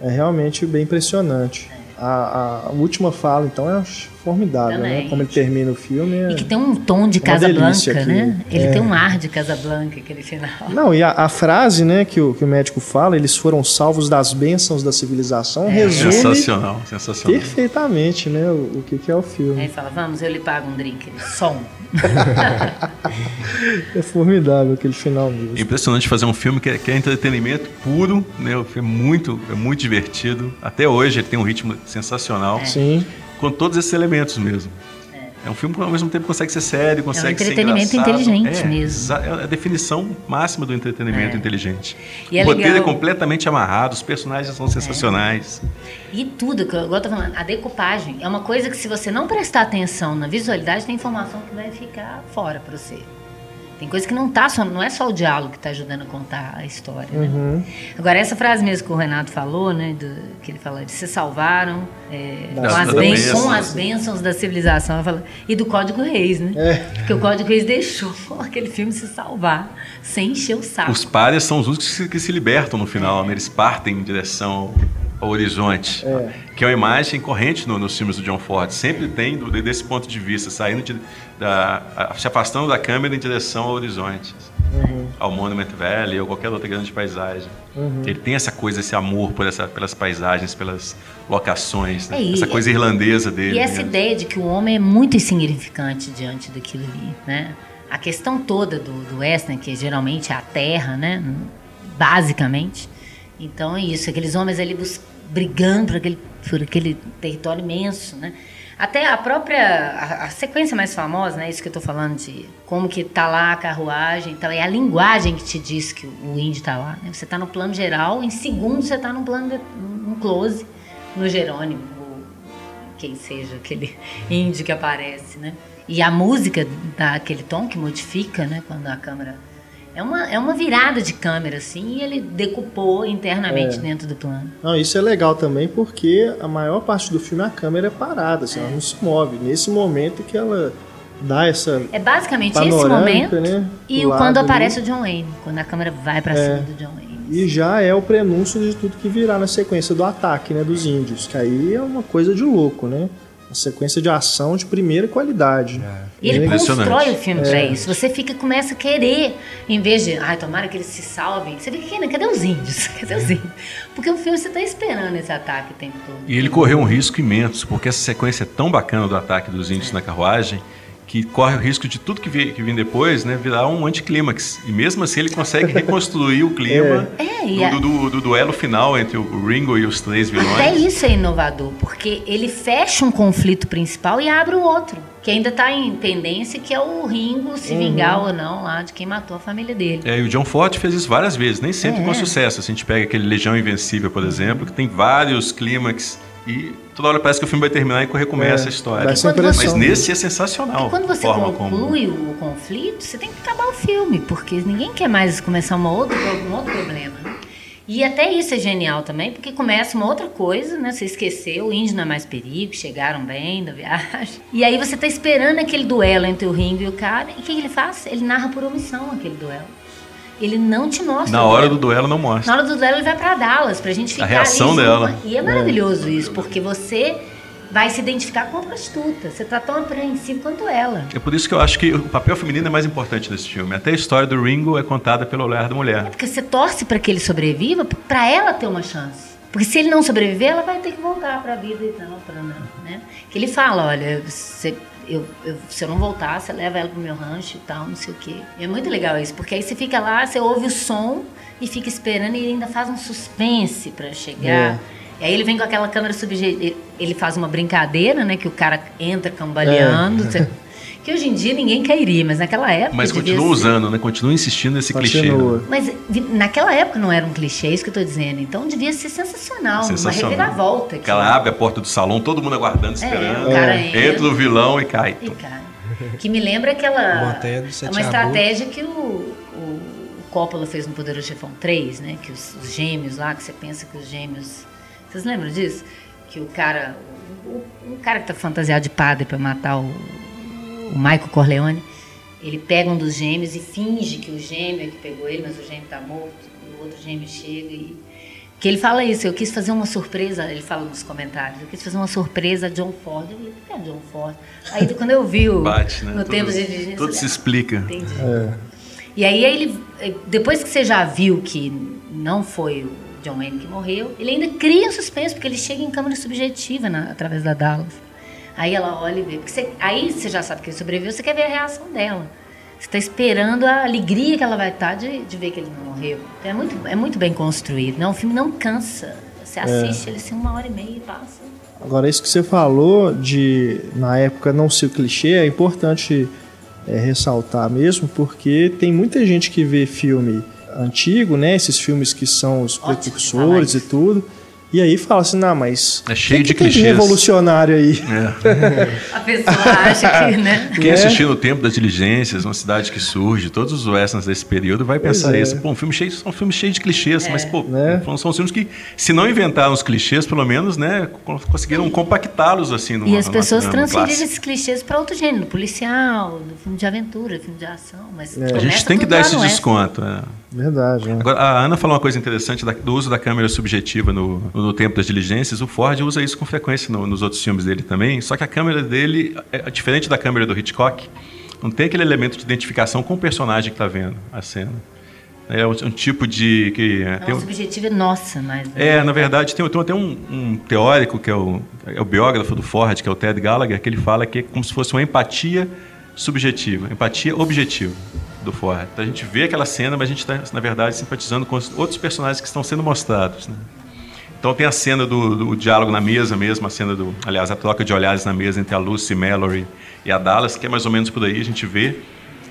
[SPEAKER 1] é realmente bem impressionante. A, a última fala, então, é formidável, né? Como ele termina o filme. é-
[SPEAKER 3] E que tem um tom de
[SPEAKER 1] É
[SPEAKER 3] Casablanca,
[SPEAKER 1] aquilo.
[SPEAKER 3] né? Ele
[SPEAKER 1] É.
[SPEAKER 3] tem um ar de Casablanca, aquele final.
[SPEAKER 1] Não, e a, a frase né, que, o, que o médico fala, eles foram salvos das bênçãos da civilização, resume
[SPEAKER 2] Sensacional, sensacional.
[SPEAKER 1] perfeitamente né, o, o que, que é o filme.
[SPEAKER 3] Aí fala, vamos, eu lhe pago um drink. Som. <laughs>
[SPEAKER 1] É formidável aquele final mesmo.
[SPEAKER 2] É impressionante fazer um filme que é, que é entretenimento puro, né? O filme é muito, é muito divertido. Até hoje ele tem um ritmo sensacional,
[SPEAKER 1] Sim.
[SPEAKER 2] Com todos esses elementos mesmo. É um filme que ao mesmo tempo consegue ser sério, consegue ser
[SPEAKER 3] entretenimento
[SPEAKER 2] engraçado.
[SPEAKER 3] inteligente
[SPEAKER 2] é,
[SPEAKER 3] mesmo.
[SPEAKER 2] É a definição máxima do entretenimento inteligente.
[SPEAKER 3] E é
[SPEAKER 2] o roteiro é
[SPEAKER 3] legal.
[SPEAKER 2] completamente amarrado, os personagens são sensacionais.
[SPEAKER 3] E tudo, que eu tô falando, a decupagem é uma coisa que se você não prestar atenção na visualidade, tem informação que vai ficar fora para você. Tem coisa que não tá só, não é só o diálogo que está ajudando a contar a história, né?
[SPEAKER 1] Uhum.
[SPEAKER 3] Agora, essa frase mesmo que o Renato falou, né? do- que ele fala, eles se salvaram é, com, as
[SPEAKER 2] das
[SPEAKER 3] bênçãos,
[SPEAKER 2] bênçãos.
[SPEAKER 3] com as bênçãos da civilização. Fala, e do Código Reis, né?
[SPEAKER 1] É.
[SPEAKER 3] Porque o Código Reis deixou <laughs> aquele filme se salvar, sem encher o saco.
[SPEAKER 2] Os párias são os únicos que se, que se libertam no final, né? eles partem em direção ao horizonte,
[SPEAKER 1] É.
[SPEAKER 2] que é uma imagem corrente no- nos filmes do John Ford. Sempre tem do- desse ponto de vista, saindo de- da, a- se afastando da câmera em direção ao horizonte,
[SPEAKER 1] Uhum.
[SPEAKER 2] ao Monument Valley ou qualquer outra grande paisagem. Ele tem essa coisa, esse amor por essa, pelas paisagens, pelas locações, né?
[SPEAKER 3] É, e-
[SPEAKER 2] essa coisa irlandesa dele.
[SPEAKER 3] E essa
[SPEAKER 2] mesmo.
[SPEAKER 3] ideia de que o homem é muito insignificante diante daquilo ali, né? A questão toda do, do western, que geralmente é a terra, né? Basicamente. Então é isso, aqueles homens ali brigando por aquele, por aquele território imenso, né? Até a própria a, a, sequência mais famosa, né, isso que eu estou falando de como que tá lá a carruagem, então é a linguagem que te diz que o índio está lá. Né? Você está no plano geral, em segundos você está no plano de, close no Jerônimo, ou quem seja aquele <laughs> índio que aparece, né? E a música dá aquele tom que modifica, né, quando a câmera é uma, é uma virada de câmera, assim, e ele decupou internamente é. dentro do plano.
[SPEAKER 1] Não, isso é legal também porque a maior parte do filme a câmera é parada, assim, é. ela não se move. Nesse momento que ela dá essa.
[SPEAKER 3] É basicamente esse momento. Né, e quando aparece ali. o John Wayne, quando a câmera vai para é. cima do John Wayne.
[SPEAKER 1] E já é o prenúncio de tudo que virá na sequência do ataque, né, dos índios, que aí é uma coisa de louco, né? Uma sequência de ação de primeira qualidade. É.
[SPEAKER 3] E ele constrói o filme é. pra isso. Você fica, começa a querer, em vez de, ai, tomara que eles se salvem, você fica querendo, cadê os índios? <laughs> Cadê os índios? Porque o filme você tá esperando esse ataque o tempo todo.
[SPEAKER 2] E ele correu um risco imenso, porque essa sequência é tão bacana do ataque dos índios é. na carruagem que corre o risco de tudo que vem, que vem depois né, virar um anticlímax. E mesmo assim ele consegue <laughs> reconstruir o clima é. do, do, do, duelo final entre o Ringo e os três vilões.
[SPEAKER 3] Até isso é inovador, porque ele fecha um conflito principal e abre o outro. Que ainda está em pendência, que é o Ringo se uhum. vingar ou não lá de quem matou a família dele.
[SPEAKER 2] É, e o John Ford fez isso várias vezes, nem sempre é. com sucesso. Se a gente pega aquele Legião Invencível, por exemplo, que tem vários clímax e toda hora parece que o filme vai terminar e recomeça é, a história. Mas nesse é sensacional.
[SPEAKER 3] E quando você conclui como... o conflito, você tem que acabar o filme, porque ninguém quer mais começar uma outra, um outro problema. Né? E até isso é genial também, porque começa uma outra coisa, né? Você esqueceu, o índio não é mais perigo, chegaram bem da viagem. E aí você tá esperando aquele duelo entre o Ringo e o cara, e o que ele faz? Ele narra por omissão aquele duelo. Ele não te mostra.
[SPEAKER 2] Na hora do duelo não mostra.
[SPEAKER 3] Na hora do duelo ele vai para Dallas, pra gente ficar
[SPEAKER 2] A reação
[SPEAKER 3] ali,
[SPEAKER 2] dela.
[SPEAKER 3] E é maravilhoso isso, porque você vai se identificar com a prostituta. Você tá tão apreensivo quanto ela.
[SPEAKER 2] É por isso que eu acho que o papel feminino é mais importante nesse filme. Até a história do Ringo é contada pelo olhar da mulher. É
[SPEAKER 3] porque você torce para que ele sobreviva, para ela ter uma chance. Porque se ele não sobreviver, ela vai ter que voltar para a vida e tal, pra, né? Que ele fala, olha, você eu, eu, se eu não voltar, você leva ela pro meu rancho e tal, não sei o quê. E é muito legal isso, porque aí você fica lá, você ouve o som e fica esperando e ainda faz um suspense para chegar. É. E aí ele vem com aquela câmera subjetiva, ele faz uma brincadeira, né, que o cara entra cambaleando. É. <laughs> Que hoje em dia ninguém cairia, mas naquela época.
[SPEAKER 2] Mas continua usando, né? Continua insistindo nesse clichê. Né?
[SPEAKER 3] Mas naquela época não era um clichê, é isso que eu estou dizendo. Então devia ser sensacional, sensacional. uma reviravolta.
[SPEAKER 2] Aqui. Ela abre a porta do salão, todo mundo aguardando, é, esperando. É, entra, entra o vilão e cai.
[SPEAKER 3] E cai. Que me lembra aquela. é uma estratégia que o, o, Coppola fez no Poderoso Chefão 3, né? Que os, os, gêmeos lá, que você pensa que os gêmeos. Vocês lembram disso? Que o cara. O, um cara que tá fantasiado de padre para matar o o Michael Corleone, ele pega um dos gêmeos e finge que o gêmeo é que pegou ele, mas o gêmeo está morto, e o outro gêmeo chega e que ele fala isso, eu quis fazer uma surpresa, ele fala nos comentários, eu quis fazer uma surpresa a John Ford. Eu falei, por que é John Ford? Aí quando eu vi o
[SPEAKER 2] Bate, né?
[SPEAKER 3] no tempo de
[SPEAKER 2] Tudo se explica.
[SPEAKER 3] Entendi. É. E aí ele, depois que você já viu que não foi o John Wayne que morreu, ele ainda cria um suspense, porque ele chega em câmera subjetiva na, através da Dallas. Aí ela olha e vê. Porque você, aí você já sabe que ele sobreviveu, você quer ver a reação dela. Você está esperando a alegria que ela vai estar de, de ver que ele não morreu. Então é muito, é muito bem construído. Não, o filme não cansa. Você é. assiste é. ele assim uma hora e meia e passa.
[SPEAKER 1] Agora, isso que você falou de, na época, não ser clichê, é importante é, ressaltar mesmo, porque tem muita gente que vê filme antigo, né? Esses filmes que são os Ótimo precursores e tudo e aí fala assim, não, mas.
[SPEAKER 2] É cheio
[SPEAKER 1] que
[SPEAKER 2] de clichês.
[SPEAKER 1] revolucionário aí.
[SPEAKER 3] É. A pessoa acha que, né? <laughs>
[SPEAKER 2] Quem é. assistiu no Tempo das Diligências, uma cidade que surge, todos os westerns desse período, vai pensar é. isso. Pô, um filme cheio, são filmes cheios de clichês, é. mas, pô, né? são filmes que, se não inventaram os clichês, pelo menos, né, conseguiram compactá-los assim. Numa,
[SPEAKER 3] e as pessoas transferiram esses clichês para outro gênero, policial, filme de aventura, filme de ação. Mas
[SPEAKER 2] é. a gente tem que dar esse desconto. É.
[SPEAKER 1] Verdade. Né?
[SPEAKER 2] Agora, a Ana falou uma coisa interessante do uso da câmera subjetiva no, no tempo das diligências. O Ford usa isso com frequência no, nos outros filmes dele também. Só que a câmera dele é diferente da câmera do Hitchcock. Não tem aquele elemento de identificação com o personagem que está vendo a cena. É um, um, tipo de. Que,
[SPEAKER 3] é, tem um, subjetivo é nossa, mas.
[SPEAKER 2] É, na verdade, tem, tem até um, um, teórico, que é o, é o biógrafo do Ford, que é o Ted Gallagher, que ele fala que é como se fosse uma empatia subjetiva, empatia objetiva do Ford. Então a gente vê aquela cena, mas a gente está, na verdade, simpatizando com os outros personagens que estão sendo mostrados. Né? Então tem a cena do, do, diálogo na mesa mesmo, a cena do, aliás, a troca de olhares na mesa entre a Lucy, Mallory e a Dallas, que é mais ou menos por aí, a gente vê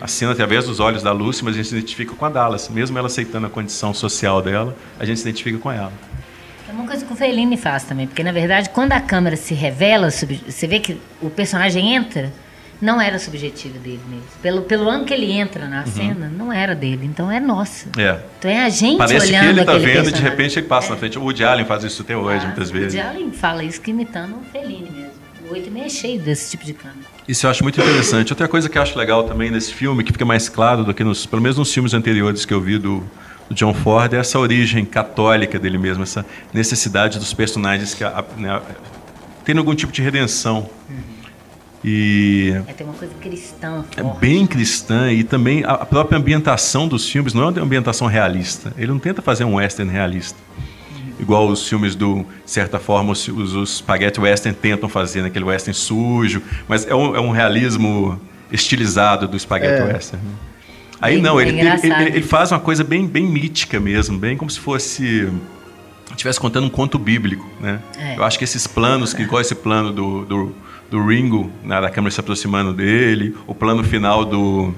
[SPEAKER 2] a cena através dos olhos da Lucy, mas a gente se identifica com a Dallas, mesmo ela aceitando a condição social dela, a gente se identifica com ela.
[SPEAKER 3] É uma coisa que o Fellini faz também, porque na verdade quando a câmera se revela, você vê que o personagem entra não era subjetivo dele mesmo. Pelo, pelo ano que ele entra na uhum. cena, não era dele. Então é nossa.
[SPEAKER 2] É.
[SPEAKER 3] Então é a gente
[SPEAKER 2] Parece
[SPEAKER 3] olhando
[SPEAKER 2] que ele está vendo
[SPEAKER 3] personagem.
[SPEAKER 2] e de repente ele passa é. na frente. O Woody Allen faz isso até hoje, ah, muitas vezes.
[SPEAKER 3] O Woody Allen fala isso que imitando o Fellini mesmo. O 8 é cheio desse tipo de câmera.
[SPEAKER 2] Isso eu acho muito interessante. Outra coisa que eu acho legal também nesse filme, que fica mais claro do que nos, pelo menos nos filmes anteriores que eu vi do, do John Ford, é essa origem católica dele mesmo, essa necessidade dos personagens que né, tendo algum tipo de redenção. Uhum.
[SPEAKER 3] E é, tem uma coisa cristã
[SPEAKER 2] é forte. É bem cristã e também a própria ambientação dos filmes não é uma ambientação realista. Ele não tenta fazer um western realista. Uhum. Igual os filmes do, de certa forma, os, os spaghetti western tentam fazer, naquele western sujo, mas é um, é um realismo estilizado do spaghetti é. western. Né? Aí bem, não, ele, ele, ele, ele, faz uma coisa bem, bem mítica mesmo, bem como se fosse estivesse contando um conto bíblico, né? É. Eu acho que esses planos, que igual esse plano do, do do Ringo, né, da câmera se aproximando dele, o plano final do,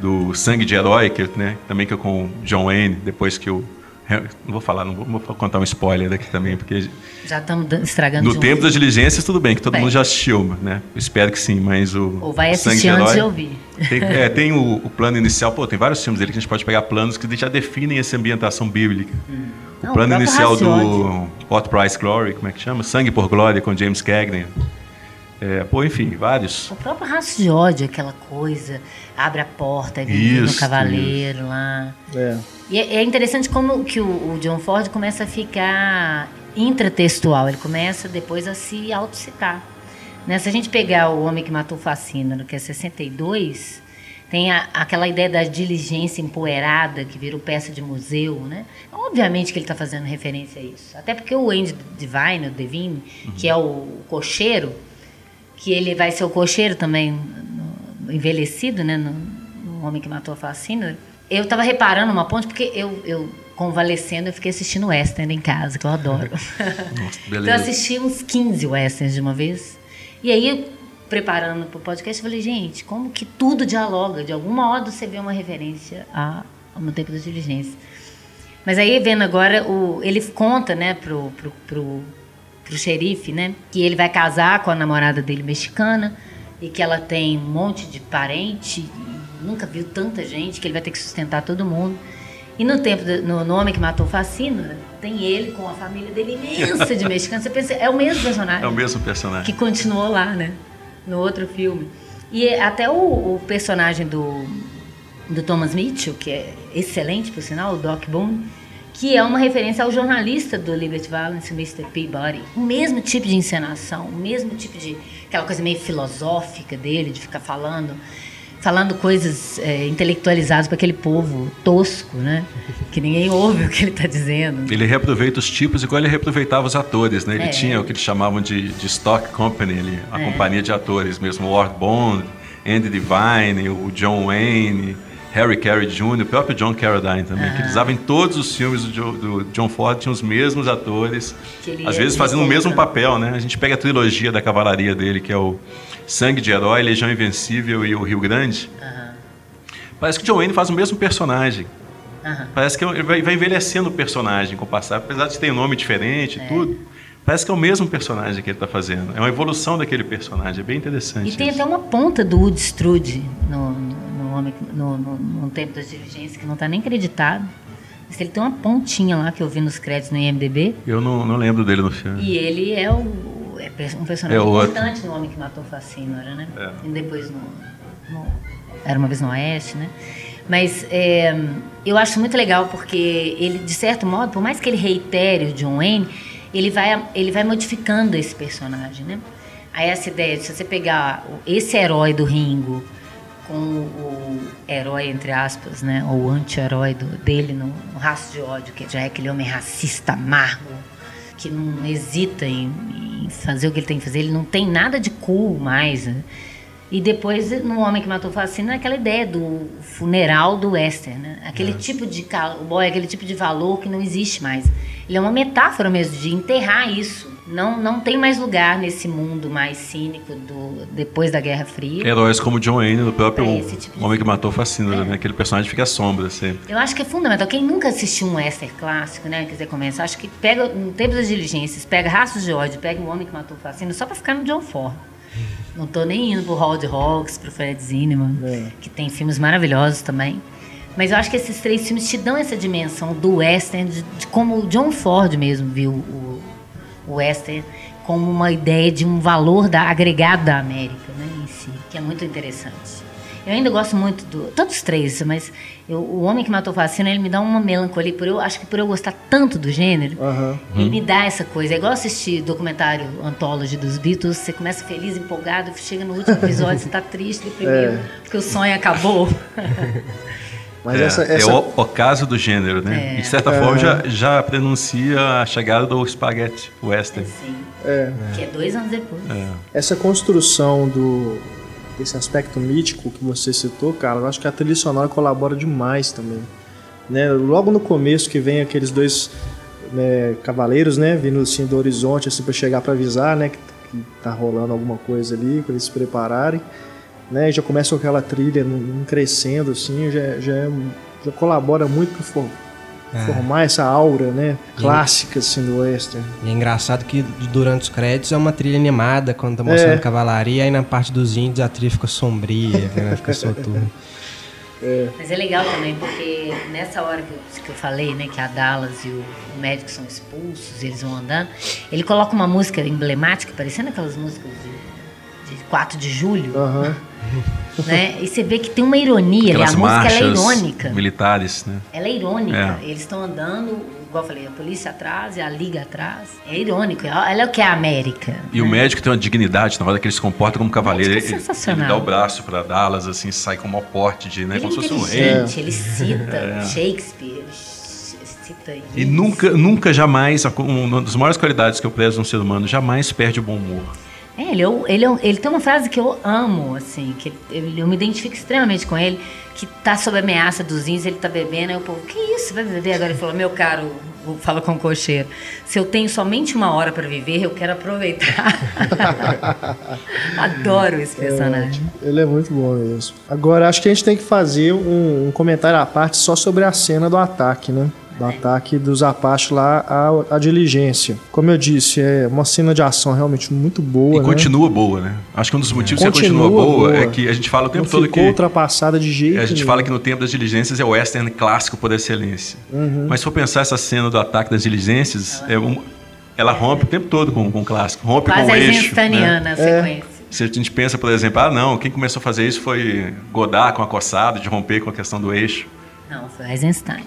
[SPEAKER 2] do Sangue de Herói, que, né, também que é com o John Wayne, depois que o não vou falar, não vou, não vou, contar um spoiler daqui também, porque.
[SPEAKER 3] Já estamos estragando.
[SPEAKER 2] No tempo das diligências, tudo bem, que todo bem. mundo já assistiu, né? Eu espero que sim, mas o.
[SPEAKER 3] Ou vai assistir antes de, de ouvir.
[SPEAKER 2] Tem, <laughs> é, tem o, o, plano inicial, pô, tem vários filmes dele que a gente pode pegar planos que já definem essa ambientação bíblica. Hum. O não, plano o inicial do Hot Price Glory, como é que chama? Sangue por Glória, com James Cagney. É, pô, enfim, vários.
[SPEAKER 3] O próprio raço de ódio, aquela coisa, abre a porta, vem no cavaleiro isso. lá. É. E é, é interessante como que o, o, John Ford começa a ficar intratextual, ele começa depois a se autocitar. Né? Se a gente pegar o Homem que Matou Facínaro, que é 62, tem a, aquela ideia da diligência empoeirada que virou peça de museu, né? Obviamente que ele está fazendo referência a isso. Até porque o Andy Devine, o Devine, uhum. que é o cocheiro, que ele vai ser o cocheiro também, envelhecido, né, no, no, Homem que Matou a Facina. Eu estava reparando uma ponte, porque eu, eu, convalescendo, eu fiquei assistindo western em casa, que eu adoro. <laughs> Nossa, então eu assisti uns 15 westerns de uma vez. E aí, preparando para o podcast, eu falei, gente, como que tudo dialoga? De algum modo você vê uma referência a, ao meu tempo da diligência. Mas aí, vendo agora, o, ele conta, né, pro, pro, pro pro xerife, né? Que ele vai casar com a namorada dele mexicana e que ela tem um monte de parente, nunca viu tanta gente, que ele vai ter que sustentar todo mundo. E no tempo, do, no, no Homem que Matou o Facino, tem ele com a família dele imensa de <laughs> mexicanos. Você pensa, é o mesmo personagem.
[SPEAKER 2] É o mesmo personagem.
[SPEAKER 3] Que continuou lá, né? No outro filme. E até o, o personagem do, do Thomas Mitchell, que é excelente, por sinal, o Doc Boone, que é uma referência ao jornalista do Liberty Valance, Mr. Peabody. O mesmo tipo de encenação, o mesmo tipo de aquela coisa meio filosófica dele, de ficar falando, falando coisas é, intelectualizadas para aquele povo tosco, né? Que ninguém ouve o que ele está dizendo.
[SPEAKER 2] Ele reaproveita os tipos igual ele reaproveitava os atores, né? Ele é. tinha o que eles chamavam de, de stock company, ali, a é. companhia de atores mesmo, Ward Bond, Andy Devine, o John Wayne. Harry Carey Jr., o próprio John Carradine também, ah. que eles usavam em todos os filmes do, do John Ford, tinham os mesmos atores, às vezes fazendo o mesmo papel, né? A gente pega a trilogia da cavalaria dele, que é o Sangue de Herói, Legião Invencível e o Rio Grande. Parece que o John Wayne faz o mesmo personagem. Parece que ele vai, vai envelhecendo o personagem com o passado, apesar de ter um nome diferente e é. tudo. Parece que é o mesmo personagem que ele está fazendo. É uma evolução daquele personagem. É bem interessante.
[SPEAKER 3] E tem isso. até uma ponta do Wood Strode no, homem no, no, no tempo das diligências que não está nem acreditado. Mas ele tem uma pontinha lá que eu vi nos créditos no IMDB.
[SPEAKER 2] Eu não, não lembro dele no filme.
[SPEAKER 3] E ele é, o, é um personagem é importante outro. no Homem que Matou Facínora, né? É. E depois no, no, Era uma vez no Oeste, né? Mas é, eu acho muito legal porque ele, de certo modo, por mais que ele reitere o John Wayne, ele vai, ele vai modificando esse personagem, né? Aí essa ideia de você pegar esse herói do Ringo com o herói, entre aspas, né, ou anti-herói dele no, no Raço de Ódio, que já é aquele homem racista, amargo, que não hesita em, em, fazer o que ele tem que fazer, ele não tem nada de cool mais. Né? E depois, no Homem que Matou o Fascino, é aquela ideia do funeral do western, né? aquele é. tipo de cowboy, aquele tipo de valor que não existe mais. ele é uma metáfora mesmo de enterrar isso. Não, não tem mais lugar nesse mundo mais cínico do depois da Guerra Fria.
[SPEAKER 2] Heróis como John Wayne, do próprio
[SPEAKER 3] É, tipo de-
[SPEAKER 2] Homem que Matou Fascina,
[SPEAKER 3] É.
[SPEAKER 2] né? Aquele personagem fica à sombra sempre.
[SPEAKER 3] Eu acho que é fundamental. Quem nunca assistiu um western clássico, né? Quiser começar, acho que pega no tempo das diligências, pega Raços de ódio, pega o Homem que Matou o Fascino, só pra ficar no John Ford. Não tô nem indo pro Howard Hawks, pro Fred Zinnemann,
[SPEAKER 1] É.
[SPEAKER 3] que tem filmes maravilhosos também. Mas eu acho que esses três filmes te dão essa dimensão do western, de, de como o John Ford mesmo viu o, o western como uma ideia de um valor da, agregado da América, né, em si, que é muito interessante. Eu ainda gosto muito do. Todos os três, mas eu- o Homem que Matou o Fascino, ele me dá uma melancolia. Por eu, acho que por eu gostar tanto do gênero,
[SPEAKER 1] Aham.
[SPEAKER 3] ele me dá essa coisa. É igual assistir documentário Anthology dos Beatles, você começa feliz, empolgado, chega no último episódio, você tá triste, deprimido, porque o sonho acabou. <laughs>
[SPEAKER 1] Mas
[SPEAKER 2] é,
[SPEAKER 1] essa,
[SPEAKER 2] é
[SPEAKER 1] essa
[SPEAKER 2] o ocaso do gênero, né?
[SPEAKER 3] É.
[SPEAKER 2] E, de certa forma já, já prenuncia a chegada do spaghetti western.
[SPEAKER 3] Assim,
[SPEAKER 1] é,
[SPEAKER 3] que é dois anos depois.
[SPEAKER 1] essa construção do desse aspecto mítico que você citou, cara, eu acho que a trilha sonora colabora demais também. Né? Logo no começo que vem aqueles dois né, cavaleiros, né, vindo assim do horizonte assim para chegar para avisar, né, que, que tá rolando alguma coisa ali, para eles se prepararem, né? E já começa com aquela trilha crescendo assim, já já, é- já colabora muito para for, formar essa aura, né, clássica assim do western.
[SPEAKER 4] E é engraçado que durante os créditos é uma trilha animada quando tá mostrando
[SPEAKER 1] É.
[SPEAKER 4] cavalaria, aí na parte dos índios a trilha fica sombria, né? fica soturna. <laughs>
[SPEAKER 3] Mas é legal também, porque nessa hora que eu, que eu falei, né, que a Dallas e o, o médico são expulsos, eles vão andando, ele coloca uma música emblemática, parecendo aquelas músicas de, de 4 de julho. <laughs> né? E você vê que tem uma ironia, ali, a música é irônica.
[SPEAKER 2] militares, né?
[SPEAKER 3] Ela é irônica.
[SPEAKER 2] É.
[SPEAKER 3] Eles estão andando, igual eu falei, a polícia atrás e a liga atrás. É irônico. Ela é o que é a América.
[SPEAKER 2] E o médico tem uma dignidade na hora que ele se comporta como cavaleiro.
[SPEAKER 3] é
[SPEAKER 2] Ele,
[SPEAKER 3] sensacional.
[SPEAKER 2] ele dá o braço para Dallas, assim, sai com o maior porte de, né?
[SPEAKER 3] Ele é
[SPEAKER 2] Como se fosse um rei.
[SPEAKER 3] inteligente, ele <laughs> cita Shakespeare, cita
[SPEAKER 2] E nunca, nunca, jamais, uma das maiores qualidades que eu prezo num ser humano, jamais perde o bom humor.
[SPEAKER 3] É, ele, é ele, é ele tem uma frase que eu amo, assim, que eu, eu me identifico extremamente com ele, que tá sob ameaça dos índios, ele tá bebendo, aí o povo, que isso, vai beber agora? Ele falou, meu caro, fala com o cocheiro, se eu tenho somente uma hora para viver, eu quero aproveitar. <laughs> Adoro esse personagem.
[SPEAKER 1] Ele é muito bom mesmo. Agora, acho que a gente tem que fazer um, um comentário à parte só sobre a cena do ataque, né? Do ataque dos Apaches lá à, à diligência. Como eu disse, é uma cena de ação realmente muito boa,
[SPEAKER 2] E
[SPEAKER 1] né?
[SPEAKER 2] continua boa, né? Acho que um dos motivos que ela
[SPEAKER 1] Continua
[SPEAKER 2] continua boa,
[SPEAKER 1] boa.
[SPEAKER 2] é que a gente fala o tempo
[SPEAKER 1] Não
[SPEAKER 2] todo
[SPEAKER 1] ficou
[SPEAKER 2] que.
[SPEAKER 1] ultrapassada de jeito
[SPEAKER 2] A gente
[SPEAKER 1] nenhum.
[SPEAKER 2] fala que no tempo das diligências é o western clássico por excelência.
[SPEAKER 1] Uhum.
[SPEAKER 2] Mas se for pensar essa cena do ataque das diligências, é um- ela rompe o tempo todo com, com o clássico. Rompe
[SPEAKER 3] Quase
[SPEAKER 2] com o eixo. né?
[SPEAKER 3] A sequência.
[SPEAKER 2] Se a gente pensa, por exemplo, ah, não, quem começou a fazer isso foi Godard com a coçada, de romper com a questão do eixo.
[SPEAKER 3] Não, foi Eisenstein.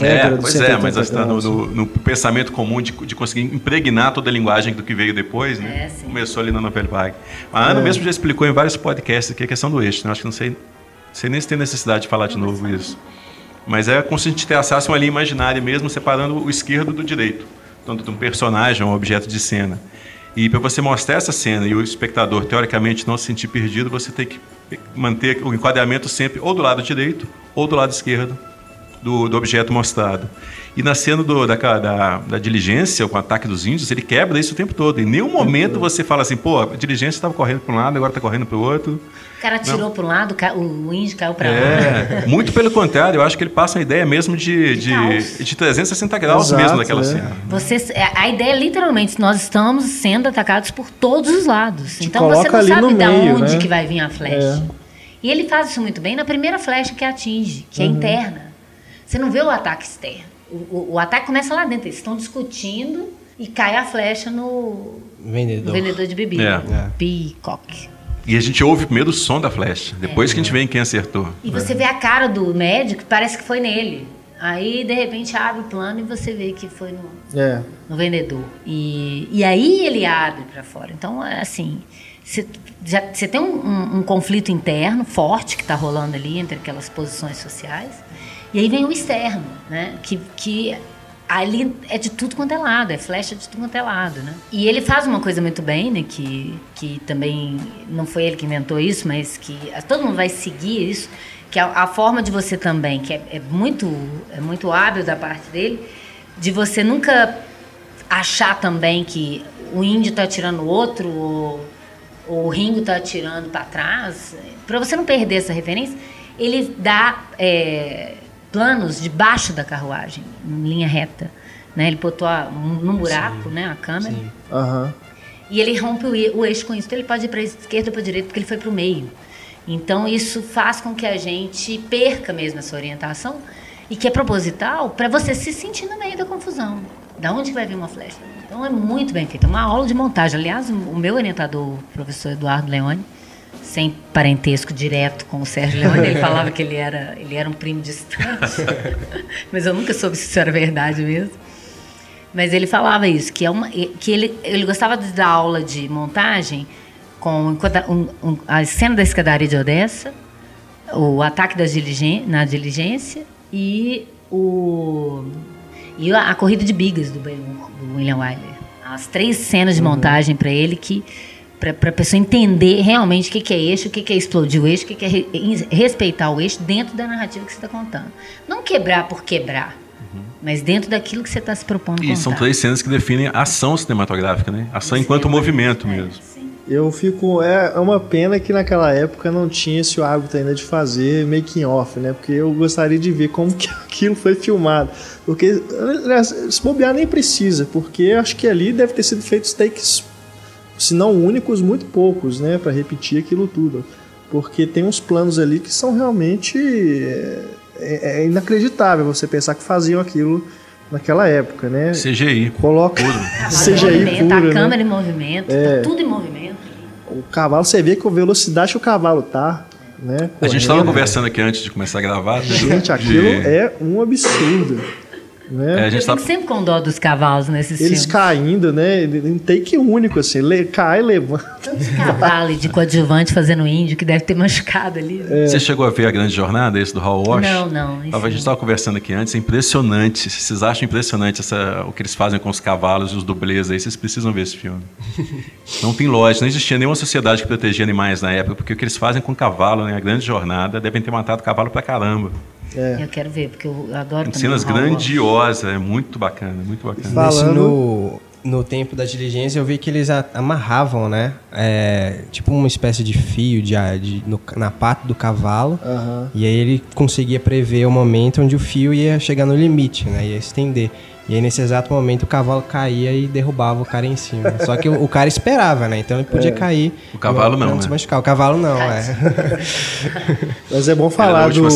[SPEAKER 2] É, pois é,
[SPEAKER 1] 180
[SPEAKER 2] mas está no, no- no pensamento comum de, de conseguir impregnar toda a linguagem do que veio depois, né?
[SPEAKER 3] É, sim.
[SPEAKER 2] Começou ali na Nouvelle Vague. A Ana
[SPEAKER 1] É.
[SPEAKER 2] mesmo já explicou em vários podcasts aqui a questão do eixo, né? Acho que não sei, sei nem se tem necessidade de falar de novo isso. Mas é como se a gente traçasse uma linha imaginária mesmo, separando o esquerdo do direito. Tanto de um personagem, um objeto de cena. E para você mostrar essa cena e o espectador, teoricamente, não se sentir perdido, você tem que manter o enquadramento sempre ou do lado direito ou do lado esquerdo do, do objeto mostrado. E na cena do- da, da, da diligência, com o ataque dos índios, ele quebra isso o tempo todo. Em nenhum momento você fala assim, pô, a diligência estava correndo para um lado, agora está correndo para o outro.
[SPEAKER 3] O cara tirou para um lado, o índio caiu para lá.
[SPEAKER 2] É, <laughs> muito pelo contrário, eu acho que ele passa uma ideia mesmo de,
[SPEAKER 3] De
[SPEAKER 2] de, de 360 graus
[SPEAKER 1] Exato,
[SPEAKER 2] mesmo naquela
[SPEAKER 1] é.
[SPEAKER 2] cena.
[SPEAKER 3] Você, é, a ideia é literalmente, nós estamos sendo atacados por todos os lados. Então você não sabe de
[SPEAKER 1] meio,
[SPEAKER 3] onde
[SPEAKER 1] né?
[SPEAKER 3] que vai vir a flecha.
[SPEAKER 1] É.
[SPEAKER 3] E ele faz isso muito bem na primeira flecha que atinge, que é
[SPEAKER 1] Uhum.
[SPEAKER 3] interna. Você não vê o ataque externo. O, o- o ataque começa lá dentro. Eles estão discutindo e cai a flecha no, no
[SPEAKER 4] Vendedor.
[SPEAKER 3] vendedor de bebida.
[SPEAKER 2] É.
[SPEAKER 4] É.
[SPEAKER 3] Peacock.
[SPEAKER 2] E a gente ouve primeiro o som da flecha, depois que a gente vê em quem acertou.
[SPEAKER 3] E você vê a cara do médico, parece que foi nele. Aí, de repente, abre o plano e você vê que foi no,
[SPEAKER 1] É.
[SPEAKER 3] no vendedor. E, e aí ele abre para fora. Então, é assim, você já- você tem um, um- um conflito interno forte que está rolando ali entre aquelas posições sociais. E aí vem o externo, né? Que, que ali é de tudo quanto é lado, é flecha de tudo quanto é lado, né? E ele faz uma coisa muito bem, né? Que, que também não foi ele que inventou isso, mas que todo mundo vai seguir isso, que a, a forma de você também, que é, é muito, é muito hábil da parte dele, de você nunca achar também que o índio está tirando o outro ou, ou, o Ringo está tirando para trás, para você não perder essa referência, ele dá é, planos debaixo da carruagem, em linha reta. Né? Ele botou a, num buraco sim, né, a câmera.
[SPEAKER 1] Uhum.
[SPEAKER 3] E ele rompe o, o eixo com isso. Então ele pode ir para a esquerda ou para a direita porque ele foi para o meio. Então isso faz com que a gente perca mesmo essa orientação e que é proposital para você se sentir no meio da confusão. Da onde vai vir uma flecha? Então é muito bem feito. É uma aula de montagem. Aliás, o meu orientador, o professor Eduardo Leone, sem parentesco direto com o Sérgio Leone, ele falava que ele era, ele era um primo distante. <laughs> Mas eu nunca soube se isso era verdade mesmo. Mas ele falava isso, que, é uma, que ele, ele gostava de dar aula de montagem com um, um, a cena da escadaria de Odessa, o ataque das diligen na diligência e, o, e a, a corrida de bigas do, do William Wyler. As três cenas de uhum. montagem para ele que para a pessoa entender realmente o que, que é eixo, o que, que é explodir o eixo, o que, que é re, respeitar o eixo dentro da narrativa que você está contando. Não quebrar por quebrar, uhum. mas dentro daquilo que você está se propondo
[SPEAKER 2] E
[SPEAKER 3] contar.
[SPEAKER 2] são três cenas que definem a ação cinematográfica, né? Ação enquanto movimento mesmo. É,
[SPEAKER 1] eu fico. É, é uma pena que naquela época não tinha esse hábito ainda de fazer making off, né? Porque eu gostaria de ver como que <laughs> aquilo foi filmado. Porque, se bobear, nem precisa, porque acho que ali deve ter sido feitos takes, se não únicos, muito poucos, né? para repetir aquilo tudo. Porque tem uns planos ali que são realmente. É, é, é inacreditável você pensar que faziam aquilo naquela época, né?
[SPEAKER 2] CGI.
[SPEAKER 1] Coloca <laughs>
[SPEAKER 2] puro.
[SPEAKER 1] CGI puro,
[SPEAKER 3] A
[SPEAKER 1] né?
[SPEAKER 3] câmera em movimento, é. tá tudo em movimento.
[SPEAKER 1] O cavalo, você vê que a velocidade que o cavalo tá, né?
[SPEAKER 2] A gente estava conversando aqui antes de começar a gravar.
[SPEAKER 1] Gente, aquilo <laughs> de... é um absurdo. Né?
[SPEAKER 3] É, a gente tá... sempre com dó dos cavalos nesses
[SPEAKER 1] Eles
[SPEAKER 3] filmes.
[SPEAKER 1] caindo, né? Um take único, assim, le... cai, levanta.
[SPEAKER 3] Tanto cavalo de coadjuvante fazendo índio que deve ter machucado ali.
[SPEAKER 2] É. Você chegou a ver a grande jornada, esse do Hall Walsh?
[SPEAKER 3] Não, não.
[SPEAKER 2] A gente estava conversando aqui antes, é impressionante. Vocês acham impressionante essa, o que eles fazem com os cavalos e os dublês aí? Vocês precisam ver esse filme. <laughs> não tem lógica, não existia nenhuma sociedade que protegia animais na época, porque o que eles fazem com o cavalo, né? A grande jornada, devem ter matado cavalo pra caramba.
[SPEAKER 3] É. Eu quero ver, porque eu adoro
[SPEAKER 2] Cenas grandiosas, é muito bacana, muito bacana.
[SPEAKER 4] Falando no, no tempo da diligência, eu vi que eles amarravam, né? É, tipo uma espécie de fio de, de no, na pata do cavalo.
[SPEAKER 1] Uhum.
[SPEAKER 4] E aí ele conseguia prever o momento onde o fio ia chegar no limite, né? Ia estender. E aí, nesse exato momento, o cavalo caía e derrubava o cara em cima. <laughs> Só que o, o cara esperava, né? Então ele podia é. cair.
[SPEAKER 2] O cavalo não, não
[SPEAKER 4] né? machucar. O cavalo não, é. <laughs>
[SPEAKER 1] Mas é bom falar do,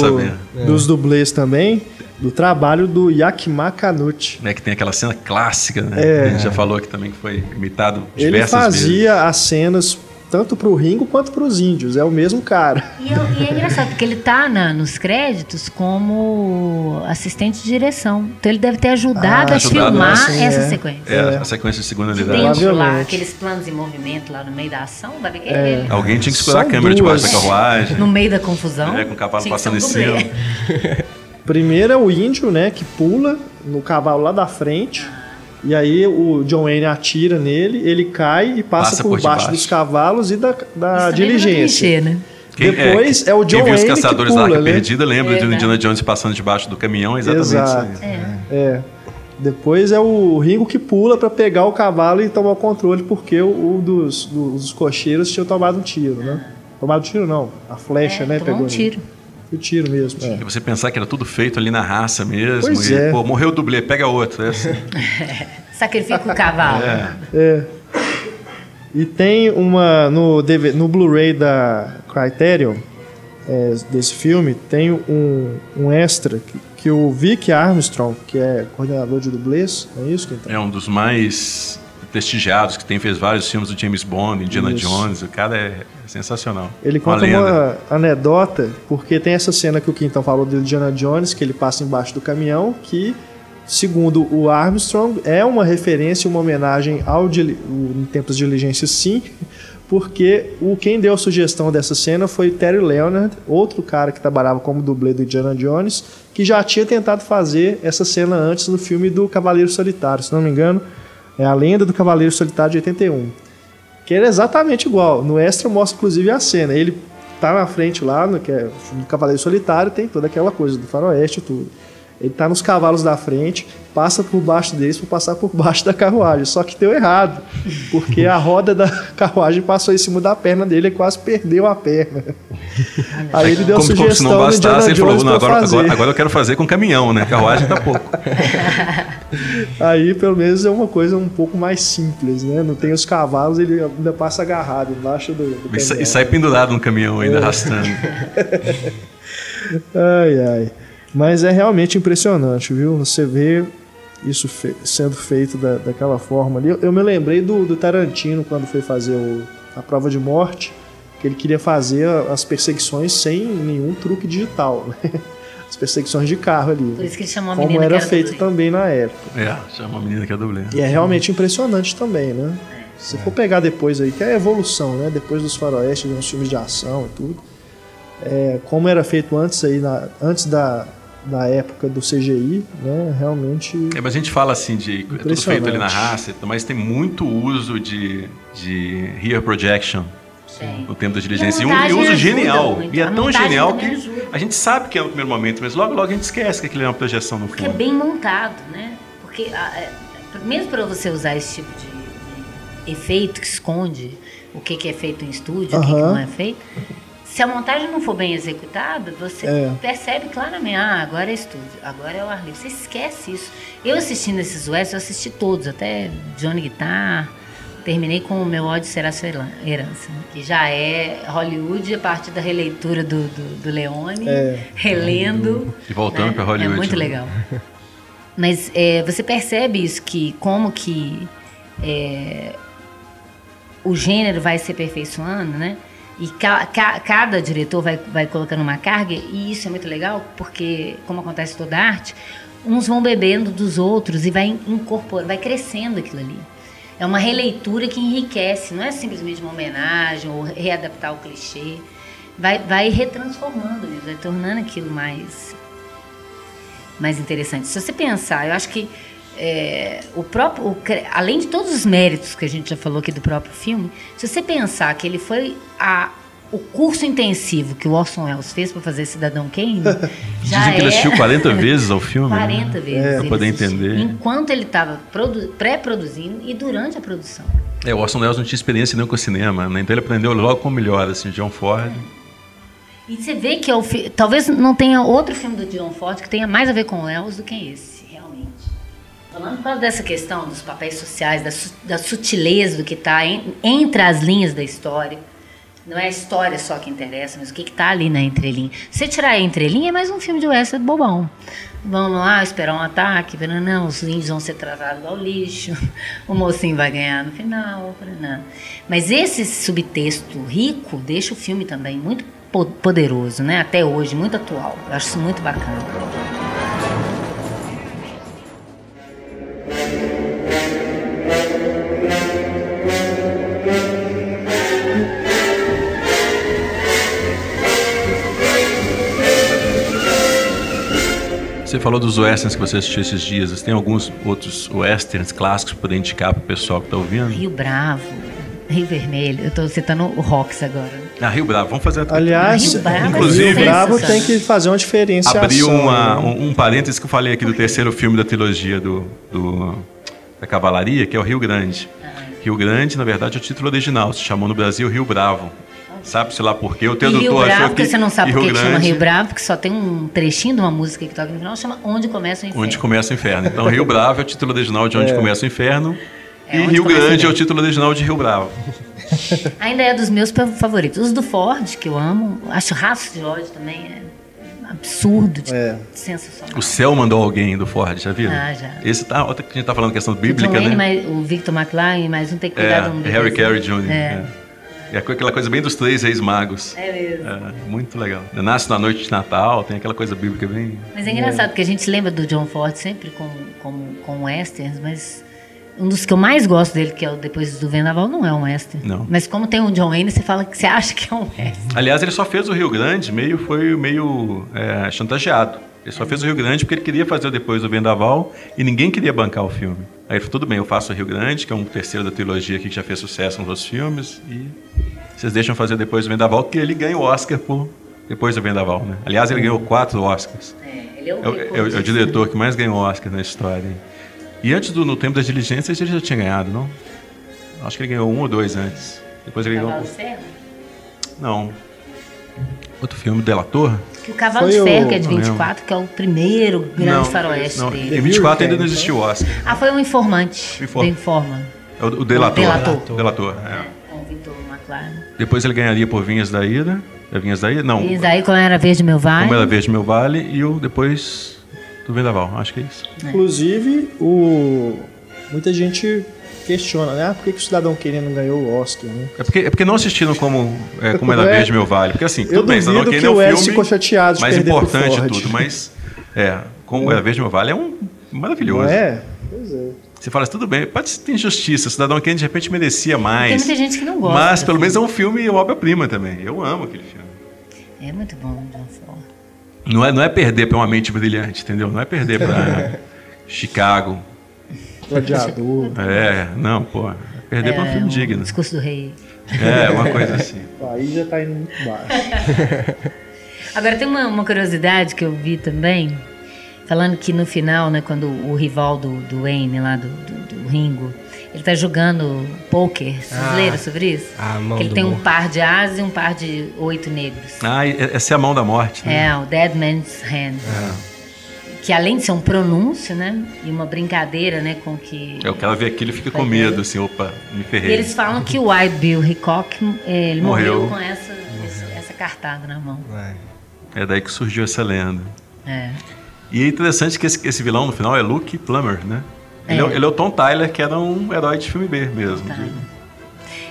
[SPEAKER 1] dos dublês também, do trabalho do Yakima Kanuti.
[SPEAKER 2] É que tem aquela cena clássica, né? É. A gente já falou aqui também que foi imitado diversas
[SPEAKER 1] Ele fazia
[SPEAKER 2] vezes.
[SPEAKER 1] as cenas tanto para o Ringo quanto para os índios. É o mesmo cara.
[SPEAKER 3] E, é, e é engraçado, porque ele tá na, nos créditos como assistente de direção. Então ele deve ter ajudado ah, a ajudado filmar assim, essa é. sequência.
[SPEAKER 2] É, é, a sequência de segunda unidade.
[SPEAKER 3] Dentro lá, aqueles planos em movimento lá no meio da ação, vai ver que é, ele.
[SPEAKER 2] Alguém tinha que segurar a câmera debaixo da carruagem.
[SPEAKER 3] No meio da confusão.
[SPEAKER 2] É, com o cavalo passando em cima.
[SPEAKER 1] Primeiro é o índio, né, que pula no cavalo lá da frente. E aí o John Wayne atira nele, ele cai e passa, passa por, por baixo dos cavalos e da, da é diligência.
[SPEAKER 3] Clichê, né?
[SPEAKER 1] Quem, Depois é, é, o John Wayne. Quem viu os
[SPEAKER 2] caçadores
[SPEAKER 1] que pula,
[SPEAKER 2] da Arca
[SPEAKER 1] né?
[SPEAKER 2] Perdida lembra é, de Indiana Jones passando debaixo do caminhão, exatamente
[SPEAKER 1] Exato.
[SPEAKER 2] isso.
[SPEAKER 1] É. é. Depois é o Ringo que pula para pegar o cavalo e tomar o controle, porque o, o dos, dos cocheiros tinha tomado um tiro, né? Tomado um tiro não, a flecha,
[SPEAKER 3] é,
[SPEAKER 1] né?
[SPEAKER 3] Pegou um tiro.
[SPEAKER 1] Ele. O tiro mesmo. É.
[SPEAKER 2] E você pensar que era tudo feito ali na raça mesmo.
[SPEAKER 1] Pois
[SPEAKER 2] e,
[SPEAKER 1] é.
[SPEAKER 2] pô, morreu o dublê, pega outro. É assim. <laughs>
[SPEAKER 3] Sacrifica o cavalo.
[SPEAKER 2] É.
[SPEAKER 1] é. E tem uma. No, no Blu-ray da Criterion, é, desse filme, tem um, um extra que, que, o Vic Armstrong, que é coordenador de dublês, é isso que
[SPEAKER 2] É um dos mais prestigiados, que tem fez vários filmes do James Bond, Indiana Isso. Jones, o cara é sensacional.
[SPEAKER 1] Ele conta uma, uma, anedota, porque tem essa cena que o Quintão falou do Indiana Jones, que ele passa embaixo do caminhão, que, segundo o Armstrong, é uma referência, uma homenagem ao em tempos de diligência, sim, porque o quem deu a sugestão dessa cena foi Terry Leonard, outro cara que trabalhava como dublê do Indiana Jones, que já tinha tentado fazer essa cena antes no filme do Cavaleiro Solitário, se não me engano, é a lenda do Cavaleiro Solitário de 81. Que era exatamente igual. No extra mostra inclusive a cena. Ele tá na frente lá, no, que é o Cavaleiro Solitário, tem toda aquela coisa do faroeste e tudo. Ele tá nos cavalos da frente, passa por baixo deles para passar por baixo da carruagem. Só que deu errado, porque a roda da <laughs> carruagem passou em cima da perna dele e quase perdeu a perna. <laughs> Aí ele deu
[SPEAKER 2] Como, como
[SPEAKER 1] sugestão
[SPEAKER 2] se não bastasse, ele falou, não, agora,
[SPEAKER 1] fazer.
[SPEAKER 2] agora, agora eu quero fazer com caminhão, né? Carruagem tá pouco. <laughs>
[SPEAKER 1] Aí, pelo menos, é uma coisa um pouco mais simples, né? Não tem os cavalos, ele ainda passa agarrado embaixo do, do
[SPEAKER 2] E, e sai pendurado no caminhão ainda, arrastando.
[SPEAKER 1] Ai, ai. Mas é realmente impressionante, viu? Você vê isso fe- sendo feito da, daquela forma ali. Eu, eu me lembrei do, do Tarantino quando foi fazer o- a prova de morte, que ele queria fazer as perseguições sem nenhum truque digital, né? <laughs> As perseguições de carro ali.
[SPEAKER 3] Por isso que ele chamou a
[SPEAKER 1] Como
[SPEAKER 3] menina
[SPEAKER 1] era
[SPEAKER 3] que
[SPEAKER 1] feito
[SPEAKER 3] dublê.
[SPEAKER 1] também na época.
[SPEAKER 2] É, chama a menina que é dublê.
[SPEAKER 1] E é realmente impressionante também, né? Se for pegar depois aí, que é a evolução, né? Depois dos faroestes, uns filmes de ação e tudo. É, como era feito antes aí, na- antes da, da época do CGI, né? Realmente.
[SPEAKER 2] É, mas a gente fala assim de é tudo feito ali na raça, mas tem muito uso de, de rear projection
[SPEAKER 3] Tem.
[SPEAKER 2] no tempo da diligência. E
[SPEAKER 3] E
[SPEAKER 2] um, e uso genial.
[SPEAKER 3] muito.
[SPEAKER 2] E é
[SPEAKER 3] A
[SPEAKER 2] tão genial que
[SPEAKER 3] ajuda.
[SPEAKER 2] a gente sabe que é no primeiro momento, mas logo logo a gente esquece que aquilo é uma projeção no
[SPEAKER 3] Porque é
[SPEAKER 2] fundo.
[SPEAKER 3] bem montado, né? Porque a- é, mesmo para você usar esse tipo de, de efeito que esconde o que, que é feito em estúdio, o que, que não é feito, se a montagem não for bem executada, você
[SPEAKER 1] É.
[SPEAKER 3] percebe claramente, ah, agora é estúdio, agora é o ar livre. Você esquece isso. Eu assistindo esses westerns, eu assisti todos, até Johnny Guitar, terminei com o meu ódio será sua heran- herança, né? que já é Hollywood a partir da releitura do, do, do Leone,
[SPEAKER 1] É.
[SPEAKER 3] relendo.
[SPEAKER 2] E voltando
[SPEAKER 3] né?
[SPEAKER 2] pra Hollywood,
[SPEAKER 3] É muito
[SPEAKER 2] né?
[SPEAKER 3] legal. Mas é, você percebe isso que como que é, o gênero vai se aperfeiçoando, né? E ca- ca- cada diretor vai, vai colocando uma carga, e isso é muito legal, porque, como acontece toda arte, uns vão bebendo dos outros e vai incorporando, vai crescendo aquilo ali. É uma releitura que enriquece, não é simplesmente uma homenagem ou readaptar o clichê. Vai, vai retransformando isso, vai tornando aquilo mais mais interessante. Se você pensar, eu acho que é, o próprio, o além de todos os méritos que a gente já falou aqui do próprio filme, se você pensar que ele foi a, o curso intensivo que o Orson Welles fez para fazer Cidadão Kane, <laughs> já
[SPEAKER 2] Dizem que ele
[SPEAKER 3] é
[SPEAKER 2] assistiu 40 <laughs> vezes ao filme.
[SPEAKER 3] 40
[SPEAKER 2] né?
[SPEAKER 3] vezes.
[SPEAKER 2] Pra
[SPEAKER 3] ele
[SPEAKER 2] poder entender.
[SPEAKER 3] Enquanto ele estava pré-produzindo e durante a produção.
[SPEAKER 2] É, o Orson Welles não tinha experiência nenhuma com cinema, né? Então ele aprendeu logo com o melhor, assim, John Ford.
[SPEAKER 3] E você vê que é o fi- talvez não tenha outro filme do John Ford que tenha mais a ver com o Wells do que esse. Falando por causa dessa questão dos papéis sociais, da, su- da sutileza do que está entre as linhas da história. Não é a história só que interessa, mas o que está ali na entrelinha. Se tirar a entrelinha, é mais um filme de western bobão. Vamos lá esperar um ataque, não, os índios vão ser tratados ao lixo, <laughs> o mocinho vai ganhar no final. Não. Mas esse subtexto rico deixa o filme também muito po- poderoso, né? Até hoje, muito atual. Eu acho isso muito bacana.
[SPEAKER 2] Você falou dos westerns que você assistiu esses dias. Você tem alguns outros westerns clássicos para indicar para o pessoal que está ouvindo?
[SPEAKER 3] Rio Bravo, Rio Vermelho. Eu estou citando o Rox agora.
[SPEAKER 2] Ah, Rio Bravo. Vamos fazer a
[SPEAKER 1] Aliás,
[SPEAKER 3] Rio Bravo é
[SPEAKER 2] Inclusive-
[SPEAKER 1] Rio Bravo tem que fazer uma diferenciação.
[SPEAKER 2] Abriu uma- um, um parênteses que eu falei aqui do terceiro filme da trilogia do, do- da Cavalaria, que é o Rio Grande. Rio Grande, na verdade, é o título original. Se chamou no Brasil Rio Bravo. Sabe-se lá por quê? O
[SPEAKER 3] E
[SPEAKER 2] tradutor
[SPEAKER 3] Rio
[SPEAKER 2] achou
[SPEAKER 3] Bravo,
[SPEAKER 2] que
[SPEAKER 3] porque você não sabe
[SPEAKER 2] e
[SPEAKER 3] por que
[SPEAKER 2] Rio
[SPEAKER 3] que chama Rio Bravo, porque só tem um trechinho de uma música que toca no final, chama Onde Começa o Inferno.
[SPEAKER 2] Onde começa o inferno. Então, Rio Bravo é o título original de Onde Começa o Inferno.
[SPEAKER 3] É,
[SPEAKER 2] e Rio
[SPEAKER 3] o
[SPEAKER 2] Grande é o título original de Rio Bravo. <laughs>
[SPEAKER 3] Ainda é dos meus favoritos. Os do Ford, que eu amo. Acho Raço de ódio também é absurdo, de
[SPEAKER 1] É.
[SPEAKER 3] sensacional.
[SPEAKER 2] O céu mandou alguém do Ford, já viram?
[SPEAKER 3] Ah, já.
[SPEAKER 2] Esse tá, outra que a gente tá falando questão
[SPEAKER 3] O
[SPEAKER 2] bíblica,
[SPEAKER 3] John Wayne,
[SPEAKER 2] né?
[SPEAKER 3] mais- o Victor McLaren, mais um tem que cuidar
[SPEAKER 2] É,
[SPEAKER 3] de um
[SPEAKER 2] Harry. Carey Jr.
[SPEAKER 3] É.
[SPEAKER 2] É. É aquela coisa bem dos três reis magos.
[SPEAKER 3] É mesmo.
[SPEAKER 2] É, muito legal. Nasce na noite de Natal, tem aquela coisa bíblica bem.
[SPEAKER 3] Mas é engraçado, porque a gente lembra do John Ford sempre com, com, com westerns, mas um dos que eu mais gosto dele, que é o Depois do Vendaval, não é um western.
[SPEAKER 2] Não.
[SPEAKER 3] Mas como tem o John Wayne, você fala que você acha que é um western.
[SPEAKER 2] Aliás, ele só fez o Rio Grande, meio foi meio é, chantageado. Ele só fez o Rio Grande porque ele queria fazer o depois do Vendaval e ninguém queria bancar o filme. Aí ele falou, tudo bem, eu faço o Rio Grande, que é um terceiro da trilogia que já fez sucesso nos outros filmes, e vocês deixam fazer depois do Vendaval, que ele ganha o Oscar por depois do Vendaval, né? Aliás, ele ganhou quatro Oscars.
[SPEAKER 3] É, Ele é, um
[SPEAKER 2] É, o- é o- é o diretor que mais ganhou Oscar na história. E antes do No Tempo das Diligências ele já tinha ganhado, não? Acho que ele ganhou um ou dois antes. Depois ele ganhou. Não. Outro filme, Delator?
[SPEAKER 3] Que o Cavalo
[SPEAKER 1] Foi
[SPEAKER 3] de Ferro,
[SPEAKER 1] o-
[SPEAKER 3] que é de
[SPEAKER 2] não lembro.
[SPEAKER 3] 24, que é o primeiro grande
[SPEAKER 2] não,
[SPEAKER 3] faroeste
[SPEAKER 2] não,
[SPEAKER 3] dele.
[SPEAKER 2] Em 24 ainda não existiu Oscar.
[SPEAKER 3] Ah, foi um informante.
[SPEAKER 2] O Inform-
[SPEAKER 3] Do Informa.
[SPEAKER 2] É o, o Delator.
[SPEAKER 3] Delator.
[SPEAKER 2] Delator, é.
[SPEAKER 3] Com o Victor McLaren.
[SPEAKER 2] Depois ele ganharia por Vinhas da Ira. É Vinhas da Ira? Não.
[SPEAKER 3] E daí, como era Verde Meu Vale.
[SPEAKER 2] Como era Verde Meu Vale e o depois do Vendaval. Acho que é isso.
[SPEAKER 1] Inclusive, o... muita gente questiona, né? Ah, por que, que o Cidadão Querendo não ganhou o Oscar, né?
[SPEAKER 2] É porque, é porque não assistiram como, é, como era
[SPEAKER 1] É.
[SPEAKER 2] Verde Meu Vale. Porque assim,
[SPEAKER 1] Eu
[SPEAKER 2] tudo bem, Cidadão
[SPEAKER 1] duvido
[SPEAKER 2] Kane
[SPEAKER 1] que
[SPEAKER 2] é
[SPEAKER 1] o
[SPEAKER 2] filme
[SPEAKER 1] ficou chateado de
[SPEAKER 2] mais importante de tudo, mas é, como era Verde Meu Vale é um maravilhoso.
[SPEAKER 1] Não é? Pois é.
[SPEAKER 2] Você fala assim, tudo bem, pode ter injustiça, Cidadão Kane de repente merecia
[SPEAKER 3] Tem
[SPEAKER 2] mais.
[SPEAKER 3] muita gente que não gosta.
[SPEAKER 2] Mas pelo menos é
[SPEAKER 3] filme.
[SPEAKER 2] um filme obra-prima também. Eu amo aquele filme.
[SPEAKER 3] É muito bom, John Ford.
[SPEAKER 2] Não é, não é perder para uma mente brilhante, entendeu? Não é perder para <laughs> Chicago.
[SPEAKER 1] Gladiador.
[SPEAKER 2] É, não, pô. É perder para um filme
[SPEAKER 3] o
[SPEAKER 2] digno.
[SPEAKER 3] Discurso do Rei.
[SPEAKER 2] É, uma coisa assim. <laughs>
[SPEAKER 1] Aí já tá indo muito baixo. <laughs>
[SPEAKER 3] Agora tem uma, uma curiosidade que eu vi também, falando que no final, né, quando o rival do, do Wayne lá, do, do, do Ringo, ele tá jogando poker. Vocês
[SPEAKER 4] Ah.
[SPEAKER 3] leram sobre isso?
[SPEAKER 4] A mão
[SPEAKER 3] que ele
[SPEAKER 4] do
[SPEAKER 3] tem um
[SPEAKER 4] morto.
[SPEAKER 3] par de asas e um par de oito negros.
[SPEAKER 2] Ah, essa é a mão da morte, né?
[SPEAKER 3] É, o Dead Man's Hand. Que além de ser um pronúncio, né? E uma brincadeira, né? Com que.
[SPEAKER 2] É, o cara vê aquilo e fica com medo, assim, opa, me
[SPEAKER 3] E
[SPEAKER 2] ferrei.
[SPEAKER 3] eles falam que o Wild Bill Hickok, eh, ele morreu,
[SPEAKER 2] Morreu.
[SPEAKER 3] com essa, essa, essa cartada na mão.
[SPEAKER 4] É.
[SPEAKER 2] É daí que surgiu essa lenda.
[SPEAKER 3] É.
[SPEAKER 2] E é interessante que esse, esse vilão no final é Luke Plummer, né? Ele é.
[SPEAKER 3] É.
[SPEAKER 2] o- ele é o Tom Tyler, que era um herói de filme B mesmo.
[SPEAKER 3] Tá.
[SPEAKER 2] de-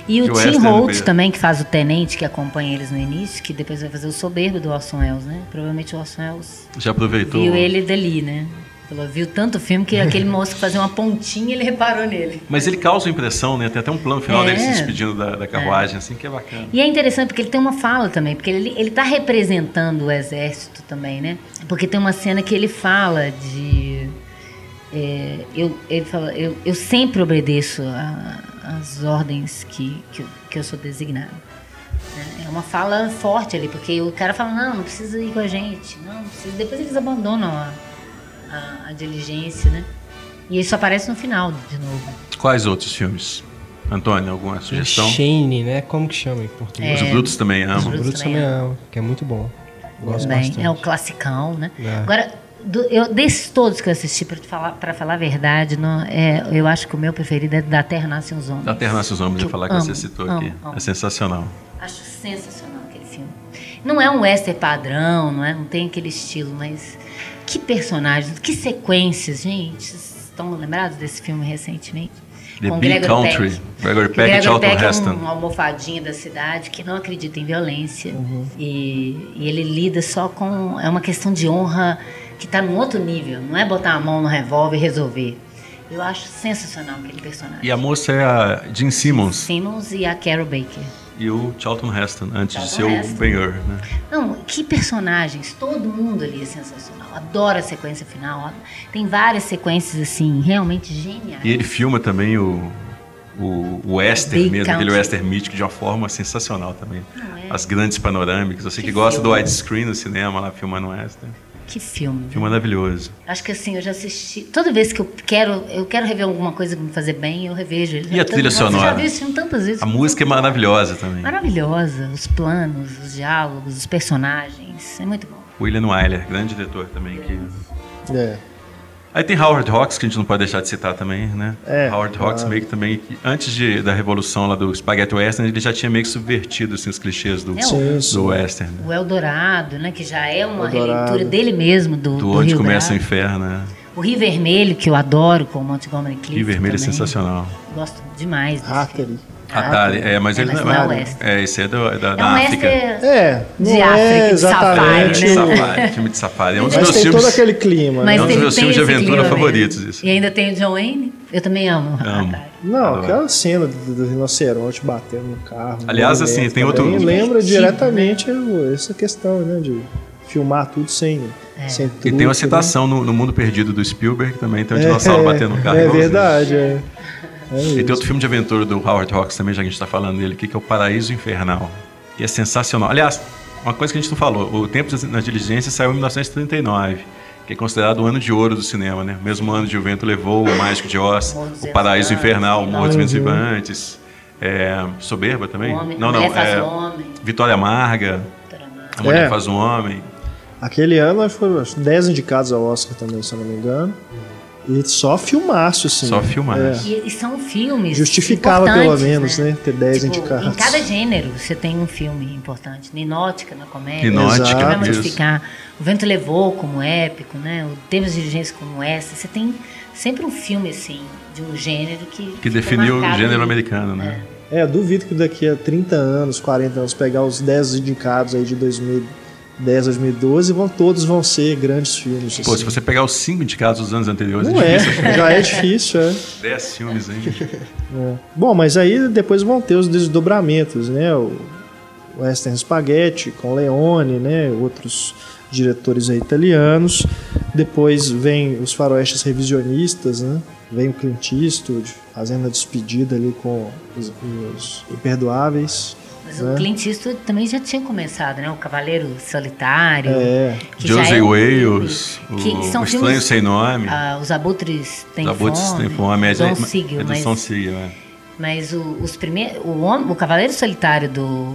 [SPEAKER 3] E o Tim
[SPEAKER 2] Western
[SPEAKER 3] Holt
[SPEAKER 2] B.
[SPEAKER 3] também, que faz o tenente, que acompanha eles no início, que depois vai fazer o soberbo do Orson Welles, né? Provavelmente o Orson Welles
[SPEAKER 2] Já aproveitou.
[SPEAKER 3] viu ele dali, né? Falou, viu tanto filme que aquele moço fazia uma pontinha, ele reparou nele.
[SPEAKER 2] Mas ele causa impressão, né? Tem até um plano final
[SPEAKER 3] É.
[SPEAKER 2] dele se despedindo da, da carruagem, assim, que é bacana.
[SPEAKER 3] E é interessante porque ele tem uma fala também, porque ele, ele tá representando o exército também, né? Porque tem uma cena que ele fala de. é, eu, ele fala, eu, eu sempre obedeço às ordens que, que, eu, que eu sou designado. né? É uma fala forte ali, porque o cara fala, não, não precisa ir com a gente, não, não precisa. Depois eles abandonam a, a, a diligência, né? E ele só aparece no final, de novo.
[SPEAKER 2] Quais outros filmes? Antônio, alguma sugestão?
[SPEAKER 4] Shane, né? Como que chama em português?
[SPEAKER 2] Os Brutos também
[SPEAKER 3] Os
[SPEAKER 2] amam.
[SPEAKER 3] Brutos
[SPEAKER 4] Brutos
[SPEAKER 3] também
[SPEAKER 4] também é, que é muito bom. Gosto
[SPEAKER 3] Também.
[SPEAKER 4] bastante.
[SPEAKER 3] É o classicão, né?
[SPEAKER 4] É.
[SPEAKER 3] Agora, do- eu, desses todos que eu assisti, para falar, pra falar a verdade, não, é, eu acho que o meu preferido é Da Terra Nascem os Homens.
[SPEAKER 2] Da Terra Nasce os Homens,
[SPEAKER 3] Que
[SPEAKER 2] eu falar que
[SPEAKER 3] amo,
[SPEAKER 2] você citou
[SPEAKER 3] amo,
[SPEAKER 2] aqui.
[SPEAKER 3] amo.
[SPEAKER 2] É sensacional.
[SPEAKER 3] Acho sensacional aquele filme. Não é um western padrão, não, é, não tem aquele estilo, mas que personagens, que sequências, gente. Vocês estão lembrados desse filme recentemente?
[SPEAKER 2] The
[SPEAKER 3] Com
[SPEAKER 2] Big
[SPEAKER 3] Gregory
[SPEAKER 2] Country.
[SPEAKER 3] Peck.
[SPEAKER 2] Gregory Peck e
[SPEAKER 3] Gregory
[SPEAKER 2] Charlton
[SPEAKER 3] Peck é
[SPEAKER 2] Heston.
[SPEAKER 3] um, um almofadinha da cidade que não acredita em violência. E, e ele lida só com. É uma questão de honra que está num outro nível. Não é botar a mão no revólver e resolver. Eu acho sensacional aquele personagem.
[SPEAKER 2] E a moça é a Jean Simmons
[SPEAKER 3] Simmons e a Carol Baker.
[SPEAKER 2] e o Charlton Heston, antes de ser
[SPEAKER 3] Charlton
[SPEAKER 2] o. Ben-Hur, né?
[SPEAKER 3] Não, que personagens. Todo mundo ali é sensacional. Adoro a sequência final. Tem várias sequências, assim, realmente geniais.
[SPEAKER 2] E ele filma também o, o, o western mesmo, aquele western mítico de uma forma sensacional também.
[SPEAKER 3] Não é?
[SPEAKER 2] As grandes panorâmicas. Você que,
[SPEAKER 3] Que
[SPEAKER 2] gosta do
[SPEAKER 3] filme.
[SPEAKER 2] widescreen no cinema lá filmando western.
[SPEAKER 3] Que filme.
[SPEAKER 2] Filme maravilhoso.
[SPEAKER 3] Acho que assim, eu já assisti. Toda vez que eu quero, eu quero rever alguma coisa pra me fazer bem, eu revejo ele.
[SPEAKER 2] E a trilha
[SPEAKER 3] já
[SPEAKER 2] sonora?
[SPEAKER 3] viu esse filme tantas vezes.
[SPEAKER 2] A música é maravilhosa também.
[SPEAKER 3] Maravilhosa. Os planos, os diálogos, os personagens. É muito bom.
[SPEAKER 2] William Wyler, grande diretor também. Que...
[SPEAKER 1] É.
[SPEAKER 2] Aí tem Howard Hawks, que a gente não pode deixar de citar também, né?
[SPEAKER 1] É,
[SPEAKER 2] Howard Hawks
[SPEAKER 1] claro.
[SPEAKER 2] meio que também, antes de, da revolução lá do Spaghetti Western, ele já tinha meio que subvertido assim, os clichês do,
[SPEAKER 3] É,
[SPEAKER 1] sim.
[SPEAKER 2] do Western. né?
[SPEAKER 3] O Eldorado, né? Que já é uma releitura dele mesmo, do,
[SPEAKER 2] Do
[SPEAKER 3] do
[SPEAKER 2] Onde
[SPEAKER 3] Rio
[SPEAKER 2] Começa o. Inferno, né?
[SPEAKER 3] O Rio Vermelho, que eu adoro, com o Montgomery Clift.
[SPEAKER 2] E Vermelho é
[SPEAKER 3] também.
[SPEAKER 2] sensacional.
[SPEAKER 3] Gosto demais desse
[SPEAKER 1] Hattery.
[SPEAKER 3] filme.
[SPEAKER 2] Atari, é, mas
[SPEAKER 3] É,
[SPEAKER 2] ele não
[SPEAKER 3] não é
[SPEAKER 2] é. É, esse é, do, é da,
[SPEAKER 3] É
[SPEAKER 2] da
[SPEAKER 3] um
[SPEAKER 2] África.
[SPEAKER 1] É, não
[SPEAKER 3] De
[SPEAKER 1] é
[SPEAKER 3] África, de
[SPEAKER 1] exatamente.
[SPEAKER 3] safari, né?
[SPEAKER 1] o-
[SPEAKER 2] Safari, filme de safari. É um dos
[SPEAKER 1] Mas
[SPEAKER 2] meus
[SPEAKER 1] tem
[SPEAKER 2] filmes.
[SPEAKER 1] todo aquele clima.
[SPEAKER 3] Mas
[SPEAKER 2] É um dos
[SPEAKER 3] ele
[SPEAKER 2] meus filmes de aventura favoritos, isso.
[SPEAKER 3] E ainda tem o John Wayne. Eu também amo.
[SPEAKER 2] Amo.
[SPEAKER 3] Atari.
[SPEAKER 1] Não,
[SPEAKER 2] Adoro.
[SPEAKER 1] aquela cena do, do rinoceronte batendo no carro.
[SPEAKER 2] Aliás,
[SPEAKER 1] no
[SPEAKER 2] assim, tem outro-
[SPEAKER 1] também Lembra diretamente essa questão, né? De filmar tudo sem, sem
[SPEAKER 2] E
[SPEAKER 1] truque,
[SPEAKER 2] tem uma
[SPEAKER 1] né?
[SPEAKER 2] citação no, no Mundo Perdido do Spielberg também, tem um dinossauro batendo no carro.
[SPEAKER 1] É verdade, é. É
[SPEAKER 2] E tem outro filme de aventura do Howard Hawks também, já que a gente está falando dele aqui, que é o Paraíso Infernal. Que é sensacional. Aliás, uma coisa que a gente não falou, o Tempo na Diligência saiu em 1939, que é considerado o ano de ouro do cinema, né? O mesmo ano de O Vento Levou, O Mágico de Oz, O Paraíso
[SPEAKER 3] Ventos
[SPEAKER 2] Infernal, O Morro dos Ventos. Vivantes, é, Soberba também?
[SPEAKER 3] Homem-
[SPEAKER 2] não, não, é. Vitória Amarga. A Mulher
[SPEAKER 1] É.
[SPEAKER 2] Faz o Homem.
[SPEAKER 1] Aquele ano foram 10 indicados ao Oscar também, se eu não me engano. E só filmaço, assim.
[SPEAKER 2] Só filmaço.
[SPEAKER 3] E, e são filmes.
[SPEAKER 1] Justificava pelo menos, né, ter 10
[SPEAKER 3] Tipo,
[SPEAKER 1] indicados.
[SPEAKER 3] Em cada gênero você tem um filme importante. Ninótica na comédia.
[SPEAKER 2] Ninótica,
[SPEAKER 3] vai modificar. O Vento Levou como épico, né? O Termos de Diligência como essa. Você tem sempre um filme, assim, de um gênero que.
[SPEAKER 2] Que definiu o gênero
[SPEAKER 3] ali.
[SPEAKER 2] americano, né?
[SPEAKER 1] É, eu duvido que daqui a 30 anos, 40 anos, pegar os 10 indicados aí de 2010, 2012, vão, todos vão ser grandes filmes.
[SPEAKER 2] Pô,
[SPEAKER 1] assim.
[SPEAKER 2] se você pegar os cinco indicados dos anos anteriores,
[SPEAKER 1] Não
[SPEAKER 2] é
[SPEAKER 1] é,
[SPEAKER 2] difícil.
[SPEAKER 1] já é difícil, é.
[SPEAKER 2] 10 filmes ainda. <laughs>
[SPEAKER 1] É. Bom, mas aí depois vão ter os desdobramentos, né? O Western Spaghetti com Leone, né? Outros diretores italianos. Depois vem os faroestes revisionistas, né? Vem o Clint Eastwood fazendo a despedida ali com os, os Imperdoáveis.
[SPEAKER 3] Mas
[SPEAKER 1] né?
[SPEAKER 3] o Clint Eastwood também já tinha começado, né? O Cavaleiro Solitário.
[SPEAKER 1] É,
[SPEAKER 3] que
[SPEAKER 2] Josie
[SPEAKER 3] é um
[SPEAKER 2] Wales,
[SPEAKER 3] filme
[SPEAKER 2] o,
[SPEAKER 3] são
[SPEAKER 2] o Estranho
[SPEAKER 3] filmes-
[SPEAKER 2] Sem Nome.
[SPEAKER 3] Ah, os Abutres Têm
[SPEAKER 2] Os Abutres
[SPEAKER 3] Fome.
[SPEAKER 2] Têm Fome. É,
[SPEAKER 3] John
[SPEAKER 2] é,
[SPEAKER 3] Siegel,
[SPEAKER 2] é do Siegel, é.
[SPEAKER 3] mas o, os primeiros, o, o Cavaleiro Solitário do,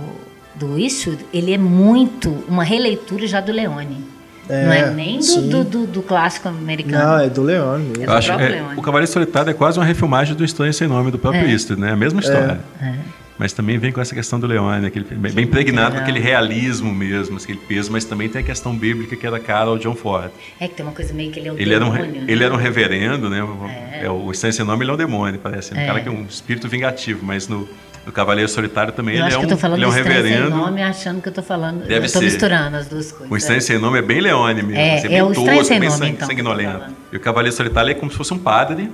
[SPEAKER 3] do Eastwood, ele é muito uma releitura já do Leone.
[SPEAKER 1] É,
[SPEAKER 3] não é nem do, do, do- do clássico americano.
[SPEAKER 1] não, é do Leone mesmo.
[SPEAKER 2] Eu acho, é,
[SPEAKER 3] Leone.
[SPEAKER 2] o Cavaleiro Solitário é quase uma refilmagem do Estranho Sem Nome do próprio
[SPEAKER 3] É.
[SPEAKER 2] Eastwood, né? A mesma história.
[SPEAKER 3] É.
[SPEAKER 2] Mas também vem com essa questão do Leone, aquele, bem, bem impregnado com aquele realismo mesmo, aquele peso, mas também tem a questão bíblica que era cara ao John Ford.
[SPEAKER 3] É que tem uma coisa meio que ele é o
[SPEAKER 2] Ele era, um,
[SPEAKER 3] demônio, né?
[SPEAKER 2] ele era um reverendo, né? É. o Estranho Sem Nome ele é um demônio, parece. Um
[SPEAKER 3] É.
[SPEAKER 2] cara que é um espírito vingativo, mas no, no Cavaleiro Solitário também
[SPEAKER 3] Eu
[SPEAKER 2] ele é um,
[SPEAKER 3] que eu tô falando
[SPEAKER 2] ele é um
[SPEAKER 3] do Estranho Sem
[SPEAKER 2] reverendo.
[SPEAKER 3] Nome achando que eu tô falando.
[SPEAKER 2] Deve
[SPEAKER 3] eu tô
[SPEAKER 2] ser.
[SPEAKER 3] misturando as duas coisas.
[SPEAKER 2] O Estranho
[SPEAKER 3] é.
[SPEAKER 2] Sem Nome é bem Leone mesmo.
[SPEAKER 3] É,
[SPEAKER 2] assim,
[SPEAKER 3] é
[SPEAKER 2] bem
[SPEAKER 3] o
[SPEAKER 2] tosco, bem
[SPEAKER 3] Nome,
[SPEAKER 2] sangue-
[SPEAKER 3] então,
[SPEAKER 2] sanguinolento. E o Cavaleiro Solitário é como se fosse um padre,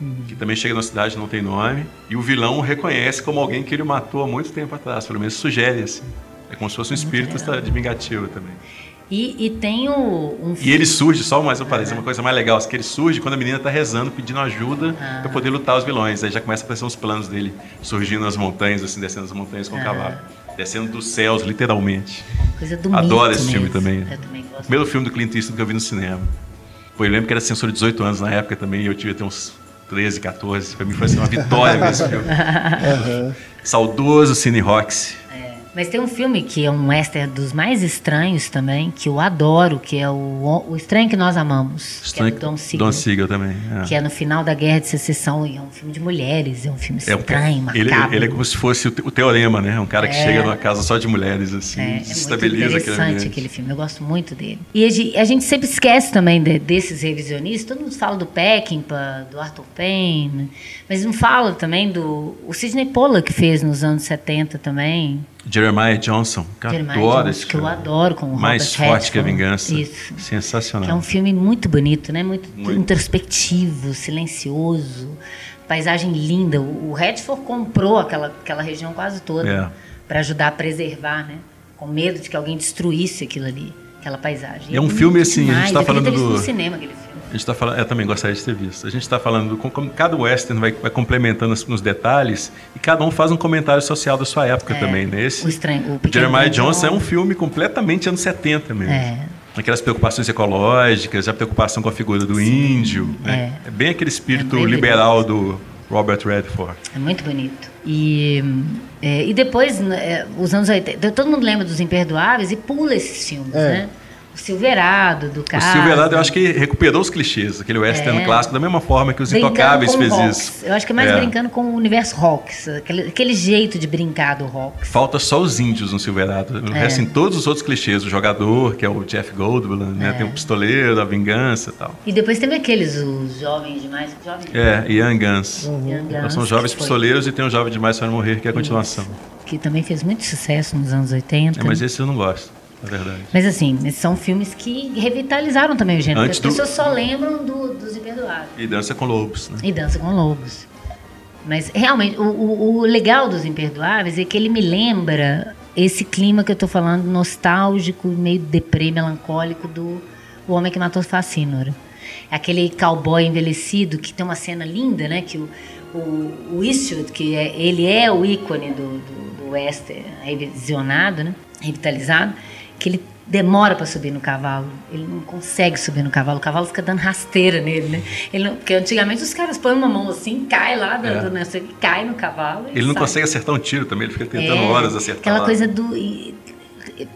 [SPEAKER 3] Uhum.
[SPEAKER 2] que também chega na cidade não tem nome, e o vilão o reconhece como alguém que ele matou há muito tempo atrás, pelo menos sugere assim. É como se fosse um espírito de vingativo também.
[SPEAKER 3] E, e tem o, um
[SPEAKER 2] E ele surge, só mais um parênteses, uma coisa mais legal, assim, que ele surge quando a menina tá rezando, pedindo ajuda
[SPEAKER 3] Ah.
[SPEAKER 2] para poder lutar os vilões. Aí já começa a aparecer uns planos dele surgindo nas montanhas, assim, descendo as montanhas com o cavalo. Descendo dos céus, literalmente.
[SPEAKER 3] coisa do
[SPEAKER 2] Adoro esse filme
[SPEAKER 3] mesmo.
[SPEAKER 2] também.
[SPEAKER 3] Eu também gosto.
[SPEAKER 2] Primeiro filme do Clint Eastwood que eu vi no cinema. Foi, eu lembro que era censura de 18 anos na época também, e eu devia ter uns 13, 14. Pra mim foi assim, uma vitória ver esse filme. Saudoso Cine Rocks.
[SPEAKER 3] É, Mas tem um filme que é um western dos mais estranhos também, que eu adoro, que é o, o Estranho que Nós Amamos,
[SPEAKER 2] Estranho-
[SPEAKER 3] que é do Don Siegel.
[SPEAKER 2] Don Siegel também. é.
[SPEAKER 3] Que é no final da Guerra de Secessão, e é um filme de mulheres, é um filme
[SPEAKER 2] É
[SPEAKER 3] estranho,
[SPEAKER 2] ele,
[SPEAKER 3] macabro.
[SPEAKER 2] ele é como se fosse o, te- o teorema, né? Um cara que
[SPEAKER 3] É.
[SPEAKER 2] chega numa casa só de mulheres, assim,
[SPEAKER 3] É, é muito
[SPEAKER 2] desestabiliza aquele
[SPEAKER 3] interessante aquele filme, eu gosto muito dele. E a gente, a gente sempre esquece também de- desses revisionistas, todo mundo fala do Peckinpah, do Arthur Payne, mas não fala também do... O Sidney Pollack fez nos anos 70 também,
[SPEAKER 2] Jeremiah Johnson. Cara,
[SPEAKER 3] Jeremiah
[SPEAKER 2] adoro
[SPEAKER 3] Johnson,
[SPEAKER 2] esse
[SPEAKER 3] que eu adoro com o
[SPEAKER 2] Mais
[SPEAKER 3] Robert
[SPEAKER 2] forte que a vingança.
[SPEAKER 3] Isso.
[SPEAKER 2] Sensacional.
[SPEAKER 3] Que é um filme muito bonito, né? Muito,
[SPEAKER 2] Muito.
[SPEAKER 3] introspectivo, silencioso, paisagem linda. O, Redford comprou aquela, aquela região quase toda
[SPEAKER 2] É.
[SPEAKER 3] para ajudar a preservar, né? Com medo de que alguém destruísse aquilo ali, aquela paisagem.
[SPEAKER 2] É um
[SPEAKER 3] bonito
[SPEAKER 2] filme, assim, a gente
[SPEAKER 3] demais.
[SPEAKER 2] tá
[SPEAKER 3] Eu queria
[SPEAKER 2] falando do-
[SPEAKER 3] no cinema aquele filme.
[SPEAKER 2] A gente tá falando, eu também gostaria de ter visto. A gente está falando do- como, cada western vai, vai complementando nos, detalhes e cada um faz um comentário social da sua época também, né? Esse,
[SPEAKER 3] É. O estranho, o
[SPEAKER 2] Jeremiah Johnson é um filme completamente anos 70 mesmo.
[SPEAKER 3] É.
[SPEAKER 2] Aquelas preocupações ecológicas, a preocupação com a figura do índio. né? É. bem aquele espírito
[SPEAKER 3] É bem
[SPEAKER 2] liberal do Robert Redford.
[SPEAKER 3] É muito bonito. E, é, e depois, né, é, os anos 80, todo mundo lembra dos Imperdoáveis e pula esses filmes,
[SPEAKER 1] É.
[SPEAKER 3] né? O Silverado, do
[SPEAKER 2] O
[SPEAKER 3] Carlos.
[SPEAKER 2] Silverado eu acho que recuperou os clichês, aquele western
[SPEAKER 3] É.
[SPEAKER 2] clássico, da mesma forma que os
[SPEAKER 3] Brincando
[SPEAKER 2] Intocáveis fez
[SPEAKER 3] rocks.
[SPEAKER 2] isso.
[SPEAKER 3] Eu acho que é mais
[SPEAKER 2] É.
[SPEAKER 3] brincando com o universo rocks, aquele, aquele jeito de brincar do rocks.
[SPEAKER 2] Falta só os índios no Silverado. O
[SPEAKER 3] É.
[SPEAKER 2] resto, em todos os outros clichês. O jogador, que é o Jeff Goldblum, né?
[SPEAKER 3] É.
[SPEAKER 2] Tem o pistoleiro, a vingança e tal.
[SPEAKER 3] E depois teve aqueles, os jovens demais. Jovens
[SPEAKER 2] É, Young Guns.
[SPEAKER 3] Young
[SPEAKER 2] Nós
[SPEAKER 3] Guns,
[SPEAKER 2] são jovens pistoleiros e tem um jovem demais para morrer, que é a continuação.
[SPEAKER 3] Que também fez muito sucesso nos anos 80.
[SPEAKER 2] É, mas esse eu não gosto, verdade.
[SPEAKER 3] Mas assim, são filmes que revitalizaram também o gênero.
[SPEAKER 2] Antes
[SPEAKER 3] as
[SPEAKER 2] do-
[SPEAKER 3] pessoas só lembram do- dos Imperdoáveis.
[SPEAKER 2] E dança com lobos, né?
[SPEAKER 3] E Dança com Lobos. Mas realmente, o, o- o legal dos Imperdoáveis é que ele me lembra esse clima que eu tô falando, nostálgico, meio deprê, melancólico do O Homem que Matou Facínora. Aquele cowboy envelhecido que tem uma cena linda, né? Que o, o, o Eastwood, que é, ele é o ícone do, do, do western revisionado, né? Revitalizado, que ele demora para subir no cavalo. Ele não consegue subir no cavalo. O cavalo fica dando rasteira nele, né? Ele não, porque antigamente os caras põem uma mão assim, cai lá, é. do, né, cai no cavalo.
[SPEAKER 2] Ele não sai. consegue acertar um tiro também, ele fica tentando é, horas acertar.
[SPEAKER 3] Aquela
[SPEAKER 2] lá.
[SPEAKER 3] coisa do. E,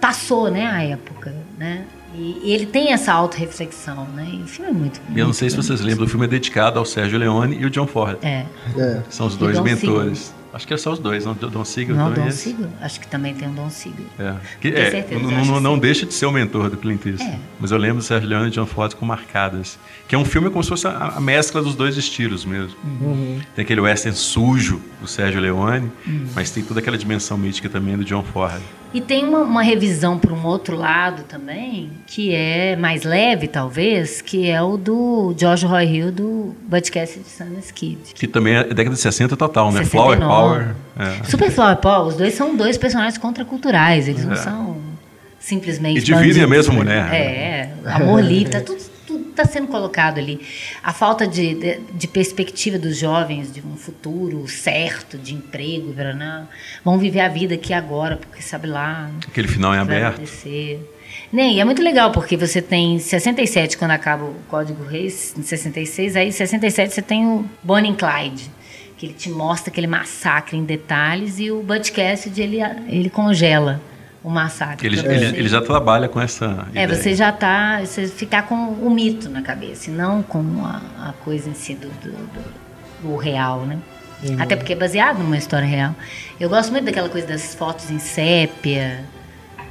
[SPEAKER 3] passou, né, a época, né? E, e ele tem essa autorreflexão, né? E o filme é muito.
[SPEAKER 2] Eu não sei se vocês lembram, o filme é dedicado ao Sérgio Leone e o John Ford.
[SPEAKER 3] É.
[SPEAKER 1] é.
[SPEAKER 2] São os dois mentores. Acho que é só os dois, não? Don Siegel
[SPEAKER 3] não,
[SPEAKER 2] também.
[SPEAKER 3] Don Siegel. Acho que também tem o Don Siegel.
[SPEAKER 2] É. Que, é, não, não deixa de ser o mentor do Clint Eastwood. É. Mas eu lembro do Sérgio Leone e John Ford com Marcadas. Que é um filme como se fosse a, a mescla dos dois estilos mesmo. Uhum. Tem aquele western sujo do Sérgio Leone, uhum. mas tem toda aquela dimensão mítica também do John Ford.
[SPEAKER 3] E tem uma, uma revisão para um outro lado também, que é mais leve, talvez, que é o do George Roy Hill, do Budcast de Sundance Kid.
[SPEAKER 2] Que também é década de 60 total, né? 69. Flower Power. É.
[SPEAKER 3] Super Flower Power, os dois são dois personagens contraculturais, eles é. não são simplesmente.
[SPEAKER 2] E dividem a mesma mulher.
[SPEAKER 3] É, amor livre, tá tudo está sendo colocado ali. A falta de, de, de, perspectiva dos jovens de um futuro certo, de emprego, não, vão viver a vida aqui agora, porque sabe lá.
[SPEAKER 2] Aquele final é aberto.
[SPEAKER 3] Nem, e é muito legal, porque você tem 67, quando acaba o Código Reis, em 66, aí em 67 você tem o Bonnie Clyde, que ele te mostra aquele massacre em detalhes, e o Butch Cassidy, ele, ele congela o massacre.
[SPEAKER 2] Ele, ele, ele, já trabalha com essa.
[SPEAKER 3] É, ideia. você já está. Você ficar com o mito na cabeça, e não com a, a coisa em si do, do, do, do real, né? Uhum. Até porque é baseado numa história real. Eu gosto muito daquela coisa das fotos em sépia,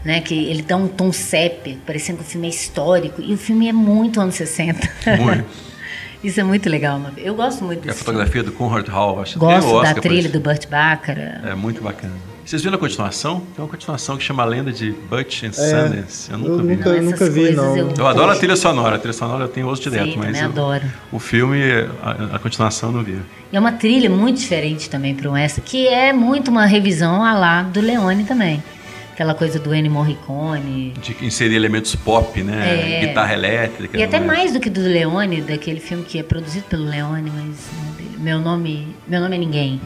[SPEAKER 3] né? Que ele dá um tom sépia, parecendo que o filme é histórico. E o filme é muito anos 60. Muito. <laughs> Isso é muito legal. Eu gosto muito disso.
[SPEAKER 2] E a fotografia do Conrad Hall, acho
[SPEAKER 3] que Gosto da trilha do Burt Bacharach.
[SPEAKER 2] É muito bacana. Vocês viram a continuação? Tem uma continuação que chama Lenda de Butch and é, Sundance. Eu nunca eu vi.
[SPEAKER 1] Nunca, não, nunca vi, não.
[SPEAKER 2] Eu, eu adoro a trilha sonora. A trilha sonora eu tenho ouço direto,
[SPEAKER 3] Sim,
[SPEAKER 2] mas
[SPEAKER 3] eu, adoro.
[SPEAKER 2] o filme, a, a, continuação eu não vi.
[SPEAKER 3] E é uma trilha muito diferente também para o essa, que é muito uma revisão a lá do Leone também. Aquela coisa do Ennio Morricone.
[SPEAKER 2] De inserir elementos pop, né? É. Guitarra elétrica.
[SPEAKER 3] E até mais do que do Leone, daquele filme que é produzido pelo Leone, mas meu nome, meu nome é Ninguém.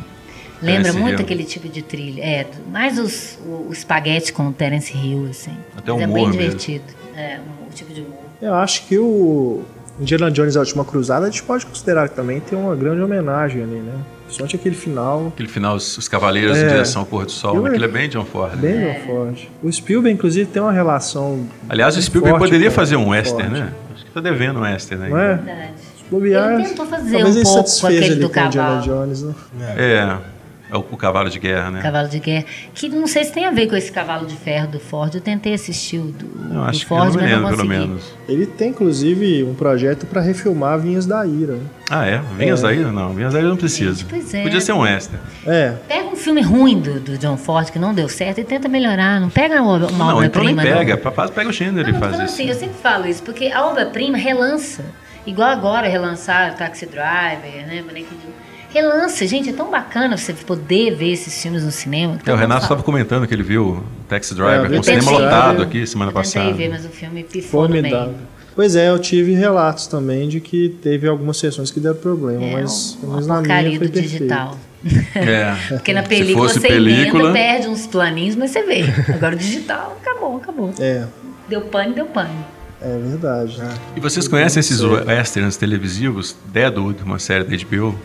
[SPEAKER 3] Lembra muito Hill. aquele tipo de trilha. É, mais os, o, o espaguete com o Terence Hill, assim.
[SPEAKER 2] Até
[SPEAKER 3] humor
[SPEAKER 2] É
[SPEAKER 3] bem divertido. É, o tipo de humor.
[SPEAKER 1] Eu acho que o Indiana Jones A Última Cruzada a gente pode considerar que também tem uma grande homenagem ali, né? Principalmente aquele final.
[SPEAKER 2] Aquele final, os, os cavaleiros é. em direção ao pôr do sol. Aquilo é bem John Ford.
[SPEAKER 1] Bem é. John Ford. O Spielberg, inclusive, tem uma relação.
[SPEAKER 2] Aliás, o Spielberg poderia fazer um western, Ford. né? Acho que tá devendo um western aí.
[SPEAKER 1] Não é?
[SPEAKER 3] Verdade. Ele tentou fazer um pouco com aquele do cavalo. Jones, né?
[SPEAKER 2] É. É o, o, cavalo de guerra, né?
[SPEAKER 3] Cavalo de guerra. Que não sei se tem a ver com esse cavalo de ferro do Ford. Eu tentei assistir o do,
[SPEAKER 2] não, acho
[SPEAKER 3] do Ford,
[SPEAKER 2] que eu
[SPEAKER 3] não
[SPEAKER 2] lembro,
[SPEAKER 3] mas
[SPEAKER 2] não pelo menos.
[SPEAKER 1] Ele tem, inclusive, um projeto para refilmar Vinhas da Ira.
[SPEAKER 2] Ah, é? Vinhas é. da Ira? Não, Vinhas da Ira não precisa.
[SPEAKER 3] Pois é.
[SPEAKER 2] Podia ser um extra.
[SPEAKER 1] É.
[SPEAKER 3] Pega um filme ruim do, do John Ford que não deu certo e tenta melhorar. Não pega uma, uma
[SPEAKER 2] não,
[SPEAKER 3] obra-prima.
[SPEAKER 2] Não, pega. Não. Pega o Schindler e faz isso.
[SPEAKER 3] Assim, eu sempre falo isso, porque a obra-prima relança. Igual agora relançar Taxi Driver, né? Boneco de relance, gente, é tão bacana você poder ver esses filmes no cinema.
[SPEAKER 2] É, o Renato estava comentando que ele viu o Taxi Driver é, com o cinema lotado aqui semana passada.
[SPEAKER 3] Eu ver, mas o filme pifou Formidável.
[SPEAKER 1] Pois é, eu tive relatos também de que teve algumas sessões que deram problema, é, mas, mas na minha foi
[SPEAKER 3] do digital.
[SPEAKER 2] É. <laughs>
[SPEAKER 3] Porque na película você película... emenda, perde uns planinhos, mas você vê. Agora o digital, acabou, acabou.
[SPEAKER 1] É.
[SPEAKER 3] Deu pane, deu pane.
[SPEAKER 1] É verdade. Né?
[SPEAKER 2] E vocês conhecem esses westerns televisivos? Deadwood, uma série da HBO?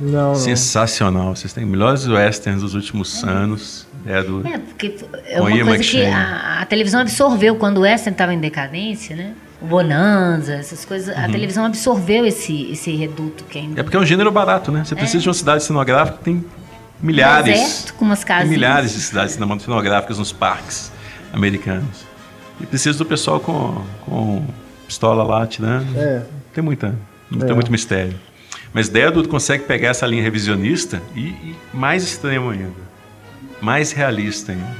[SPEAKER 1] Não,
[SPEAKER 2] Sensacional. Vocês têm melhores westerns dos últimos anos. É, do,
[SPEAKER 3] é porque é uma coisa McShane. que a, a, televisão absorveu quando o western estava em decadência, né? O Bonanza, essas coisas. Uhum. A televisão absorveu esse, esse reduto que ainda...
[SPEAKER 2] É porque é um gênero barato, né? Você é. precisa de uma cidade cenográfica que tem milhares...
[SPEAKER 3] Deserto, com umas casas.
[SPEAKER 2] Tem milhares de cidades cenográficas nos parques americanos. E precisa do pessoal com, com pistola lá atirando.
[SPEAKER 1] É.
[SPEAKER 2] Não tem muita... Não é. tem muito mistério. Mas Deadwood consegue pegar essa linha revisionista e, e, mais extremo ainda, mais realista ainda.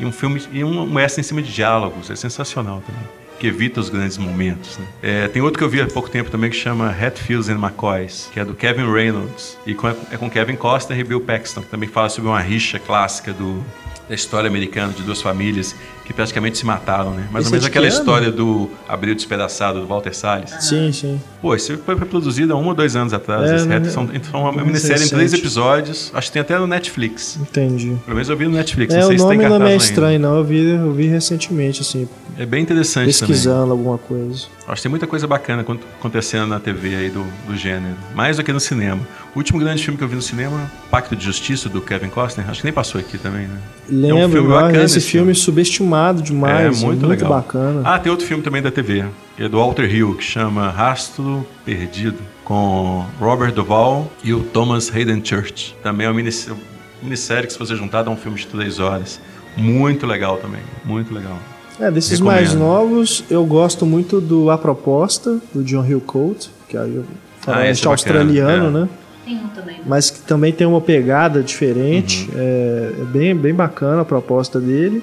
[SPEAKER 2] E um filme e um, um em cima de diálogos, é sensacional também, que evita os grandes momentos. Né? É, tem outro que eu vi há pouco tempo também que chama Hatfields and McCoys, que é do Kevin Reynolds e com, é com Kevin Costner e Bill Paxton, que também fala sobre uma rixa clássica do da história americana de duas famílias que praticamente se mataram, né? Mais
[SPEAKER 1] Esse
[SPEAKER 2] ou menos
[SPEAKER 1] é
[SPEAKER 2] aquela história do Abril Despedaçado, do Walter Salles.
[SPEAKER 1] Sim, sim.
[SPEAKER 2] Pô, isso foi produzido há um ou dois anos atrás.
[SPEAKER 1] É, né?
[SPEAKER 2] são, são uma
[SPEAKER 1] Mais
[SPEAKER 2] minissérie em três
[SPEAKER 1] recente.
[SPEAKER 2] episódios. Acho que tem até no Netflix.
[SPEAKER 1] Entendi.
[SPEAKER 2] Pelo menos eu vi no Netflix.
[SPEAKER 1] É,
[SPEAKER 2] não sei
[SPEAKER 1] o
[SPEAKER 2] se tem
[SPEAKER 1] nome não é
[SPEAKER 2] ainda.
[SPEAKER 1] estranho, não. Eu vi, eu vi recentemente, assim,
[SPEAKER 2] É bem interessante
[SPEAKER 1] pesquisando alguma coisa.
[SPEAKER 2] também. Acho que tem muita coisa bacana acon- acontecendo na TV aí do, do gênero. Mais do que no cinema. O último grande filme que eu vi no cinema, Pacto de Justiça, do Kevin Costner. Acho que nem passou aqui também, né?
[SPEAKER 1] Lembro,
[SPEAKER 2] é um filme
[SPEAKER 1] ó,
[SPEAKER 2] bacana
[SPEAKER 1] esse
[SPEAKER 2] esse
[SPEAKER 1] filme subestimado demais,
[SPEAKER 2] É, muito
[SPEAKER 1] muito,
[SPEAKER 2] legal.
[SPEAKER 1] bacana.
[SPEAKER 2] Ah, tem outro filme também da TV, que é do Walter Hill, que chama Rastro Perdido, com Robert Duvall e o Thomas Hayden Church. Também é uma minissérie, minissérie que, se você juntar, dá um filme de três horas. Muito legal também, muito legal.
[SPEAKER 1] É, desses
[SPEAKER 2] Recomendo.
[SPEAKER 1] mais novos, eu gosto muito do A Proposta, do John Hill Colt, que é o
[SPEAKER 2] Ah, esse
[SPEAKER 1] faroeste
[SPEAKER 2] é
[SPEAKER 1] australiano,
[SPEAKER 2] é.
[SPEAKER 1] né?
[SPEAKER 3] Tem um também.
[SPEAKER 1] Mas que também tem uma pegada diferente.
[SPEAKER 2] Uhum.
[SPEAKER 1] É, é bem, bem bacana a proposta dele.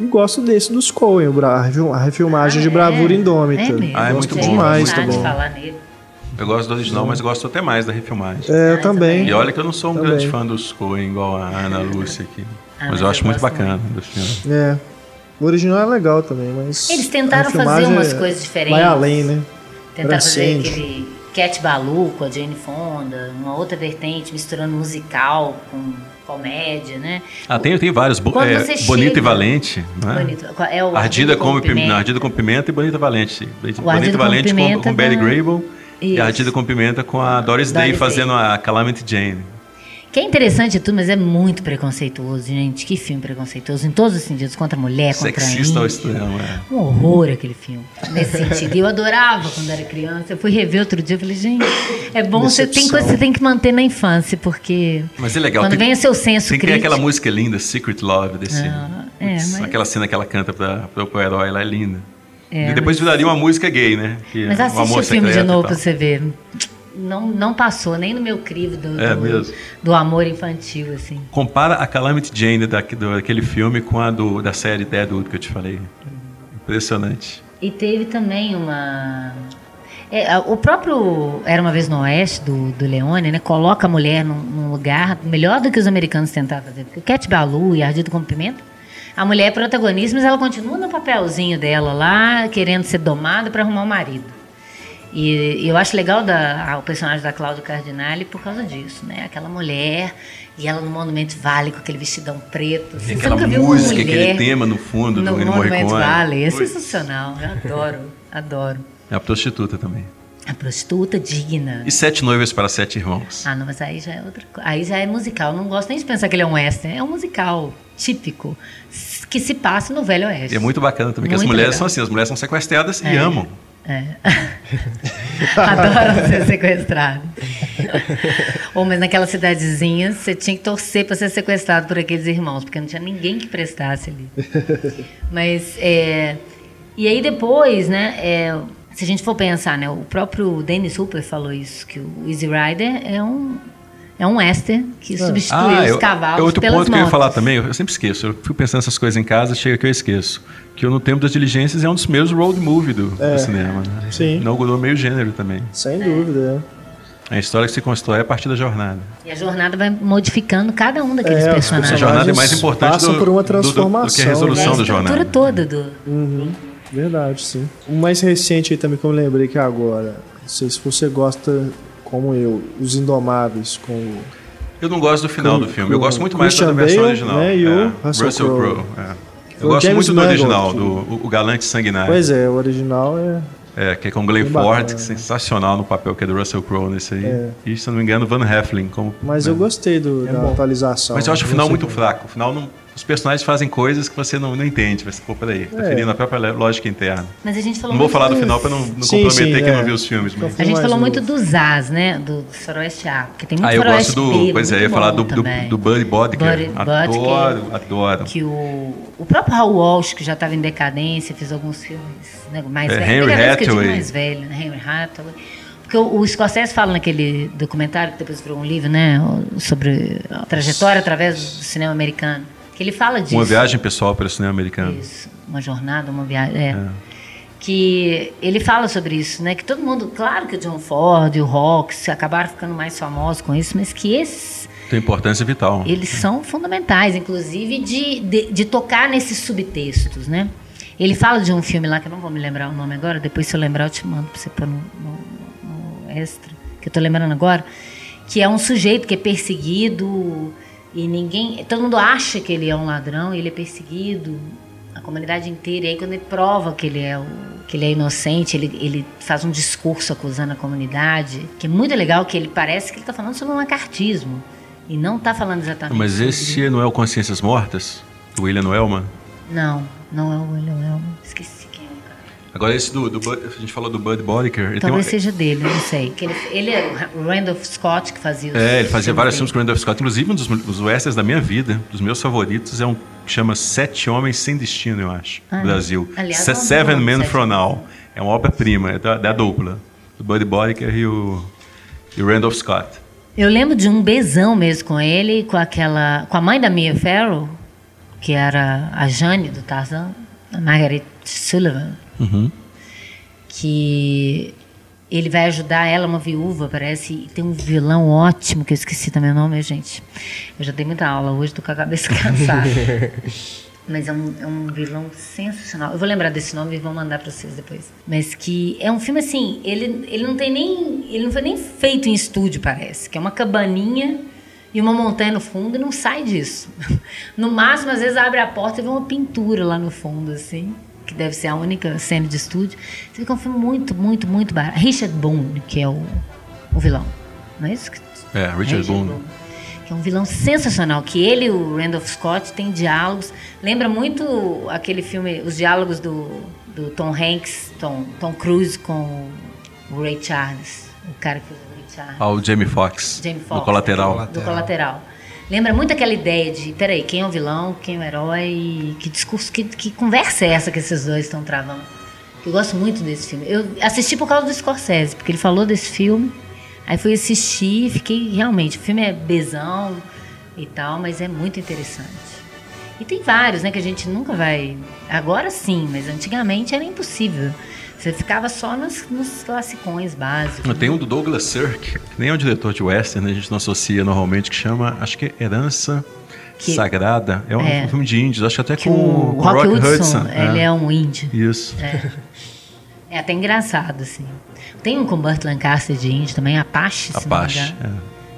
[SPEAKER 1] E gosto desse dos Coen, a refil- a refilmagem de Bravura Indômita.
[SPEAKER 3] É mesmo.
[SPEAKER 2] Ah, é muito bom,
[SPEAKER 1] demais
[SPEAKER 3] de
[SPEAKER 1] também.
[SPEAKER 3] falar nele.
[SPEAKER 2] Eu gosto do original, mas gosto até mais da refilmagem.
[SPEAKER 1] É,
[SPEAKER 3] Ah,
[SPEAKER 1] também.
[SPEAKER 2] E olha que eu não sou um
[SPEAKER 1] Também.
[SPEAKER 2] grande fã dos Coen, igual a Ana <laughs> Lúcia aqui.
[SPEAKER 3] Ah,
[SPEAKER 2] mas
[SPEAKER 3] mas
[SPEAKER 2] eu
[SPEAKER 3] eu
[SPEAKER 2] acho muito bacana do filme.
[SPEAKER 1] É. O original é legal também, mas.
[SPEAKER 3] Eles tentaram fazer umas
[SPEAKER 1] é-
[SPEAKER 3] coisas diferentes.
[SPEAKER 1] Vai além, né?
[SPEAKER 3] Tentaram fazer aquele Cat Balu com a Jane Fonda, uma outra vertente, misturando musical com comédia, né?
[SPEAKER 2] Ah, tem, tem vários. Bo- é,
[SPEAKER 3] você
[SPEAKER 2] Bonito
[SPEAKER 3] chega-
[SPEAKER 2] e Valente. Né?
[SPEAKER 3] Bonito. É o
[SPEAKER 2] Ardida
[SPEAKER 3] com
[SPEAKER 2] com, pimenta. Ardida com pimenta e Bonita Valente. Bonita
[SPEAKER 3] com
[SPEAKER 2] Valente com,
[SPEAKER 3] Pimenta
[SPEAKER 2] com Betty Grable e
[SPEAKER 3] Isso.
[SPEAKER 2] Ardida com Pimenta com a Doris, Day
[SPEAKER 3] Doris
[SPEAKER 2] fazendo
[SPEAKER 3] Day.
[SPEAKER 2] a Calamity Jane.
[SPEAKER 3] Que é interessante tudo, mas é muito preconceituoso, gente. Que filme preconceituoso, em todos os sentidos, contra a mulher, contra
[SPEAKER 2] Sexista
[SPEAKER 3] a
[SPEAKER 2] ao
[SPEAKER 3] índia.
[SPEAKER 2] extremo, é.
[SPEAKER 3] Um horror aquele filme, nesse sentido. E Eu adorava quando era criança. Eu fui rever outro dia e falei, gente, é bom, você tem coisa que você tem que manter na infância, porque
[SPEAKER 2] Mas é legal.
[SPEAKER 3] quando
[SPEAKER 2] tem,
[SPEAKER 3] vem o seu senso
[SPEAKER 2] tem
[SPEAKER 3] crítico...
[SPEAKER 2] aquela música linda, Secret Love, desse.
[SPEAKER 3] Ah, é, mas-
[SPEAKER 2] Aquela cena que ela canta pro, pro herói, ela é linda.
[SPEAKER 3] É,
[SPEAKER 2] e depois viraria uma música gay, né? Que
[SPEAKER 3] Mas
[SPEAKER 2] é
[SPEAKER 3] assiste o filme de novo pra você ver. Não, não passou nem no meu crivo do,
[SPEAKER 2] É
[SPEAKER 3] do, do amor infantil, assim.
[SPEAKER 2] Compara a Calamity Jane da, do- daquele filme com a do, da série Deadwood que eu te falei. Impressionante.
[SPEAKER 3] E teve também uma. é, o próprio Era uma Vez no Oeste, do, do Leone, né? Coloca a mulher num, num lugar melhor do que os americanos tentaram fazer. Porque o Cat Balu e Ardido com Pimenta, a mulher é protagonista, mas ela continua no papelzinho dela lá, querendo ser domada para arrumar um marido. E eu acho legal da, a- o personagem da Cláudia Cardinale por causa disso, né? Aquela mulher, e ela no Monumento Vale com aquele vestidão preto.
[SPEAKER 2] E
[SPEAKER 3] Você
[SPEAKER 2] aquela
[SPEAKER 3] nunca viu uma
[SPEAKER 2] música, aquele tema no fundo
[SPEAKER 3] no
[SPEAKER 2] do Ennio
[SPEAKER 3] Monumento
[SPEAKER 2] Morricone.
[SPEAKER 3] Vale. É sensacional. Eu adoro, adoro.
[SPEAKER 2] É a prostituta também.
[SPEAKER 3] A prostituta digna.
[SPEAKER 2] E Sete Noivas para Sete Irmãos.
[SPEAKER 3] Ah, não, mas aí já é outra coisa. Aí já é musical. Não gosto nem de pensar que ele é um western. É um musical típico que se passa no Velho Oeste.
[SPEAKER 2] E é muito bacana também, que as
[SPEAKER 3] Muito
[SPEAKER 2] mulheres
[SPEAKER 3] legal.
[SPEAKER 2] são assim, as mulheres são sequestradas e
[SPEAKER 3] É.
[SPEAKER 2] amam.
[SPEAKER 3] É. <laughs> Adoram ser sequestrados. Ou, mas naquela cidadezinha, você tinha que torcer para ser sequestrado por aqueles irmãos, porque não tinha ninguém que prestasse ali. <laughs> Mas, é, e aí depois, né, é, se a gente for pensar, né, o próprio Dennis Hooper falou isso, que o Easy Rider é um, é um western que substituiu os
[SPEAKER 2] eu-
[SPEAKER 3] cavalos
[SPEAKER 2] é outro
[SPEAKER 3] pelas
[SPEAKER 2] ponto que eu ia
[SPEAKER 3] motos.
[SPEAKER 2] falar também, eu sempre esqueço. Eu fico pensando essas coisas em casa, chega que eu esqueço. Que o No Tempo das Diligências é um dos primeiros road movie do, do
[SPEAKER 1] É.
[SPEAKER 2] cinema. Né?
[SPEAKER 1] Sim.
[SPEAKER 2] Inaugurou meio gênero também.
[SPEAKER 1] Sem dúvida, é.
[SPEAKER 2] A história que se constrói é a partir da jornada.
[SPEAKER 3] E a jornada vai modificando cada um daqueles
[SPEAKER 1] É, os
[SPEAKER 2] A
[SPEAKER 3] personagens.
[SPEAKER 2] jornada é mais
[SPEAKER 1] personagens
[SPEAKER 2] importante
[SPEAKER 1] passam
[SPEAKER 2] do,
[SPEAKER 1] por uma
[SPEAKER 2] do- do- do que a
[SPEAKER 1] transformação,
[SPEAKER 3] É
[SPEAKER 2] resolução
[SPEAKER 3] a
[SPEAKER 2] da
[SPEAKER 3] estrutura
[SPEAKER 2] jornada.
[SPEAKER 3] toda do,
[SPEAKER 1] Uhum. Verdade, sim. O mais recente aí também que eu lembrei que agora, não sei se você gosta, como eu, Os Indomáveis, com o
[SPEAKER 2] Eu não gosto do final
[SPEAKER 1] Com-
[SPEAKER 2] do filme. Eu gosto muito mais da versão
[SPEAKER 1] Bale,
[SPEAKER 2] original.
[SPEAKER 1] né, e o
[SPEAKER 2] É,
[SPEAKER 1] Russell Crowe.
[SPEAKER 2] Crowe, é. Eu
[SPEAKER 1] o
[SPEAKER 2] gosto
[SPEAKER 1] James
[SPEAKER 2] muito do
[SPEAKER 1] Mangold,
[SPEAKER 2] original,
[SPEAKER 1] que-
[SPEAKER 2] do o, Galante Sanguinário.
[SPEAKER 1] Pois é, o original é.
[SPEAKER 2] É, que é com Glenn Ford,
[SPEAKER 1] bacana.
[SPEAKER 2] que é sensacional no papel que é do Russell Crowe nesse aí.
[SPEAKER 1] É.
[SPEAKER 2] E, se não me engano, Van Heflin. Como,
[SPEAKER 1] Mas
[SPEAKER 2] né?
[SPEAKER 1] eu gostei do,
[SPEAKER 4] É
[SPEAKER 1] da
[SPEAKER 4] bom.
[SPEAKER 1] atualização.
[SPEAKER 2] Mas eu acho o final muito fraco. O final não, os personagens fazem coisas que você não, não entende. Você, pô, peraí, tá
[SPEAKER 1] É.
[SPEAKER 2] ferindo a própria lógica interna.
[SPEAKER 3] Mas a gente falou
[SPEAKER 2] Não vou falar do
[SPEAKER 3] dos-
[SPEAKER 2] final pra não, não
[SPEAKER 1] Sim,
[SPEAKER 2] comprometer
[SPEAKER 1] sim,
[SPEAKER 2] quem
[SPEAKER 1] é.
[SPEAKER 2] não viu os filmes. Mas...
[SPEAKER 3] A gente falou muito dos As, né? Do Faroeste A. Porque tem muito
[SPEAKER 2] Ah, eu gosto
[SPEAKER 3] B,
[SPEAKER 2] do. Pois é, eu ia falar do, do, do Buddy Bodker. Adoro, adoro.
[SPEAKER 3] Que o, o próprio Raul Walsh, que já estava em decadência, fez alguns filmes né, mais
[SPEAKER 2] É,
[SPEAKER 3] velhos.
[SPEAKER 2] Henry
[SPEAKER 3] Decadência que eu digo
[SPEAKER 2] Hathaway.
[SPEAKER 3] mais velho, né? Henry Hathaway. Porque o, o Scorsese fala naquele documentário, que depois virou um livro, né? Sobre a trajetória através do cinema americano. Que ele fala disso.
[SPEAKER 2] Uma viagem pessoal pelo cinema americano.
[SPEAKER 3] Isso, uma jornada, uma viagem. É. Que ele fala sobre isso, né? Que todo mundo, claro que o John Ford e o Hawks acabaram ficando mais famosos com isso, mas que esses
[SPEAKER 2] Tem importância vital.
[SPEAKER 3] Eles são fundamentais, inclusive, de, de, de tocar nesses subtextos, né? Ele fala de um filme lá, que eu não vou me lembrar o nome agora, depois se eu lembrar eu te mando para você pôr no, no, no extra, que eu estou lembrando agora, que é um sujeito que é perseguido e ninguém. Todo mundo acha que ele é um ladrão ele é perseguido, a comunidade inteira. E aí quando ele prova que ele é o, que ele é inocente, ele, ele faz um discurso acusando a comunidade, que é muito legal, que ele parece que ele está falando sobre um macartismo. E não está falando exatamente.
[SPEAKER 2] Mas esse não é o Consciências Mortas? Do William Wellman?
[SPEAKER 3] Não, não é o William Wellman. Esqueci
[SPEAKER 2] Agora esse do, do Bud- a gente falou do Bud tem
[SPEAKER 3] Talvez
[SPEAKER 2] uma,
[SPEAKER 3] seja dele, não sei. Que ele, ele é o Randolph Scott que fazia os
[SPEAKER 2] É, ele fazia vários filmes com o Randolph Scott. Inclusive, um dos, dos westerns da minha vida, dos meus favoritos, é um que chama Sete Homens Sem Destino, eu acho,
[SPEAKER 3] Ah,
[SPEAKER 2] no Brasil.
[SPEAKER 3] aliás,
[SPEAKER 2] Se- Seven Men From. Now. É uma obra-prima, é da, da dupla. Do Bud Bodiker e o, e o Randolph Scott.
[SPEAKER 3] Eu lembro de um besão mesmo com ele, com aquela. com a mãe da Mia Farrow, que era a Jane do Tarzan, a Margaret Sullivan,
[SPEAKER 2] Uhum.
[SPEAKER 3] que ele vai ajudar ela, uma viúva, parece, e tem um vilão ótimo, que eu esqueci também o nome, gente. Eu já dei muita aula hoje, tô com a cabeça <laughs> cansada. Mas é um, é um vilão sensacional. Eu vou lembrar desse nome e vou mandar para vocês depois. Mas que é um filme assim, ele, ele não tem nem. Ele não foi nem feito em estúdio, parece. Que é uma cabaninha e uma montanha no fundo e não sai disso. <laughs> No máximo, às vezes abre a porta e vê uma pintura lá no fundo, assim. Que deve ser a única cena de estúdio. Você que é um filme muito, muito, muito barato. Richard Boone, que é o, o vilão. Não é isso?
[SPEAKER 2] É, Richard Boone.
[SPEAKER 3] que é um vilão sensacional, que ele e o Randolph Scott têm diálogos. Lembra muito aquele filme, os diálogos do, do Tom Hanks, Tom, Tom Cruise com o Ray Charles, o cara que fez o Ray Charles.
[SPEAKER 2] Ao Jamie Foxx,
[SPEAKER 3] Jamie
[SPEAKER 2] do
[SPEAKER 3] Foxx,
[SPEAKER 2] Colateral.
[SPEAKER 3] Do colateral. Lembra muito aquela ideia de, peraí, quem é o vilão, quem é o herói, que discurso, que, que conversa é essa que esses dois estão travando? Eu gosto muito desse filme. Eu assisti por causa do Scorsese, porque ele falou desse filme, aí fui assistir e fiquei, realmente, o filme é besão e tal, mas é muito interessante. E tem vários, né, que a gente nunca vai... Agora sim, mas antigamente era impossível. Você ficava só nos, nos classicões básicos.
[SPEAKER 2] Tem um do Douglas Sirk, que nem é um diretor de western, né? a gente não associa normalmente, que chama, acho que é Herança
[SPEAKER 3] Que-
[SPEAKER 2] Sagrada. É um
[SPEAKER 3] É.
[SPEAKER 2] filme de índios, acho que até
[SPEAKER 3] Que
[SPEAKER 2] com,
[SPEAKER 3] o
[SPEAKER 2] com
[SPEAKER 3] Rock,
[SPEAKER 2] Rock
[SPEAKER 3] Hudson,
[SPEAKER 2] Hudson.
[SPEAKER 3] ele é. um índio.
[SPEAKER 2] Isso.
[SPEAKER 3] É até engraçado, assim. Tem um com Burt Lancaster de índio também, Apache,
[SPEAKER 2] Apache. é.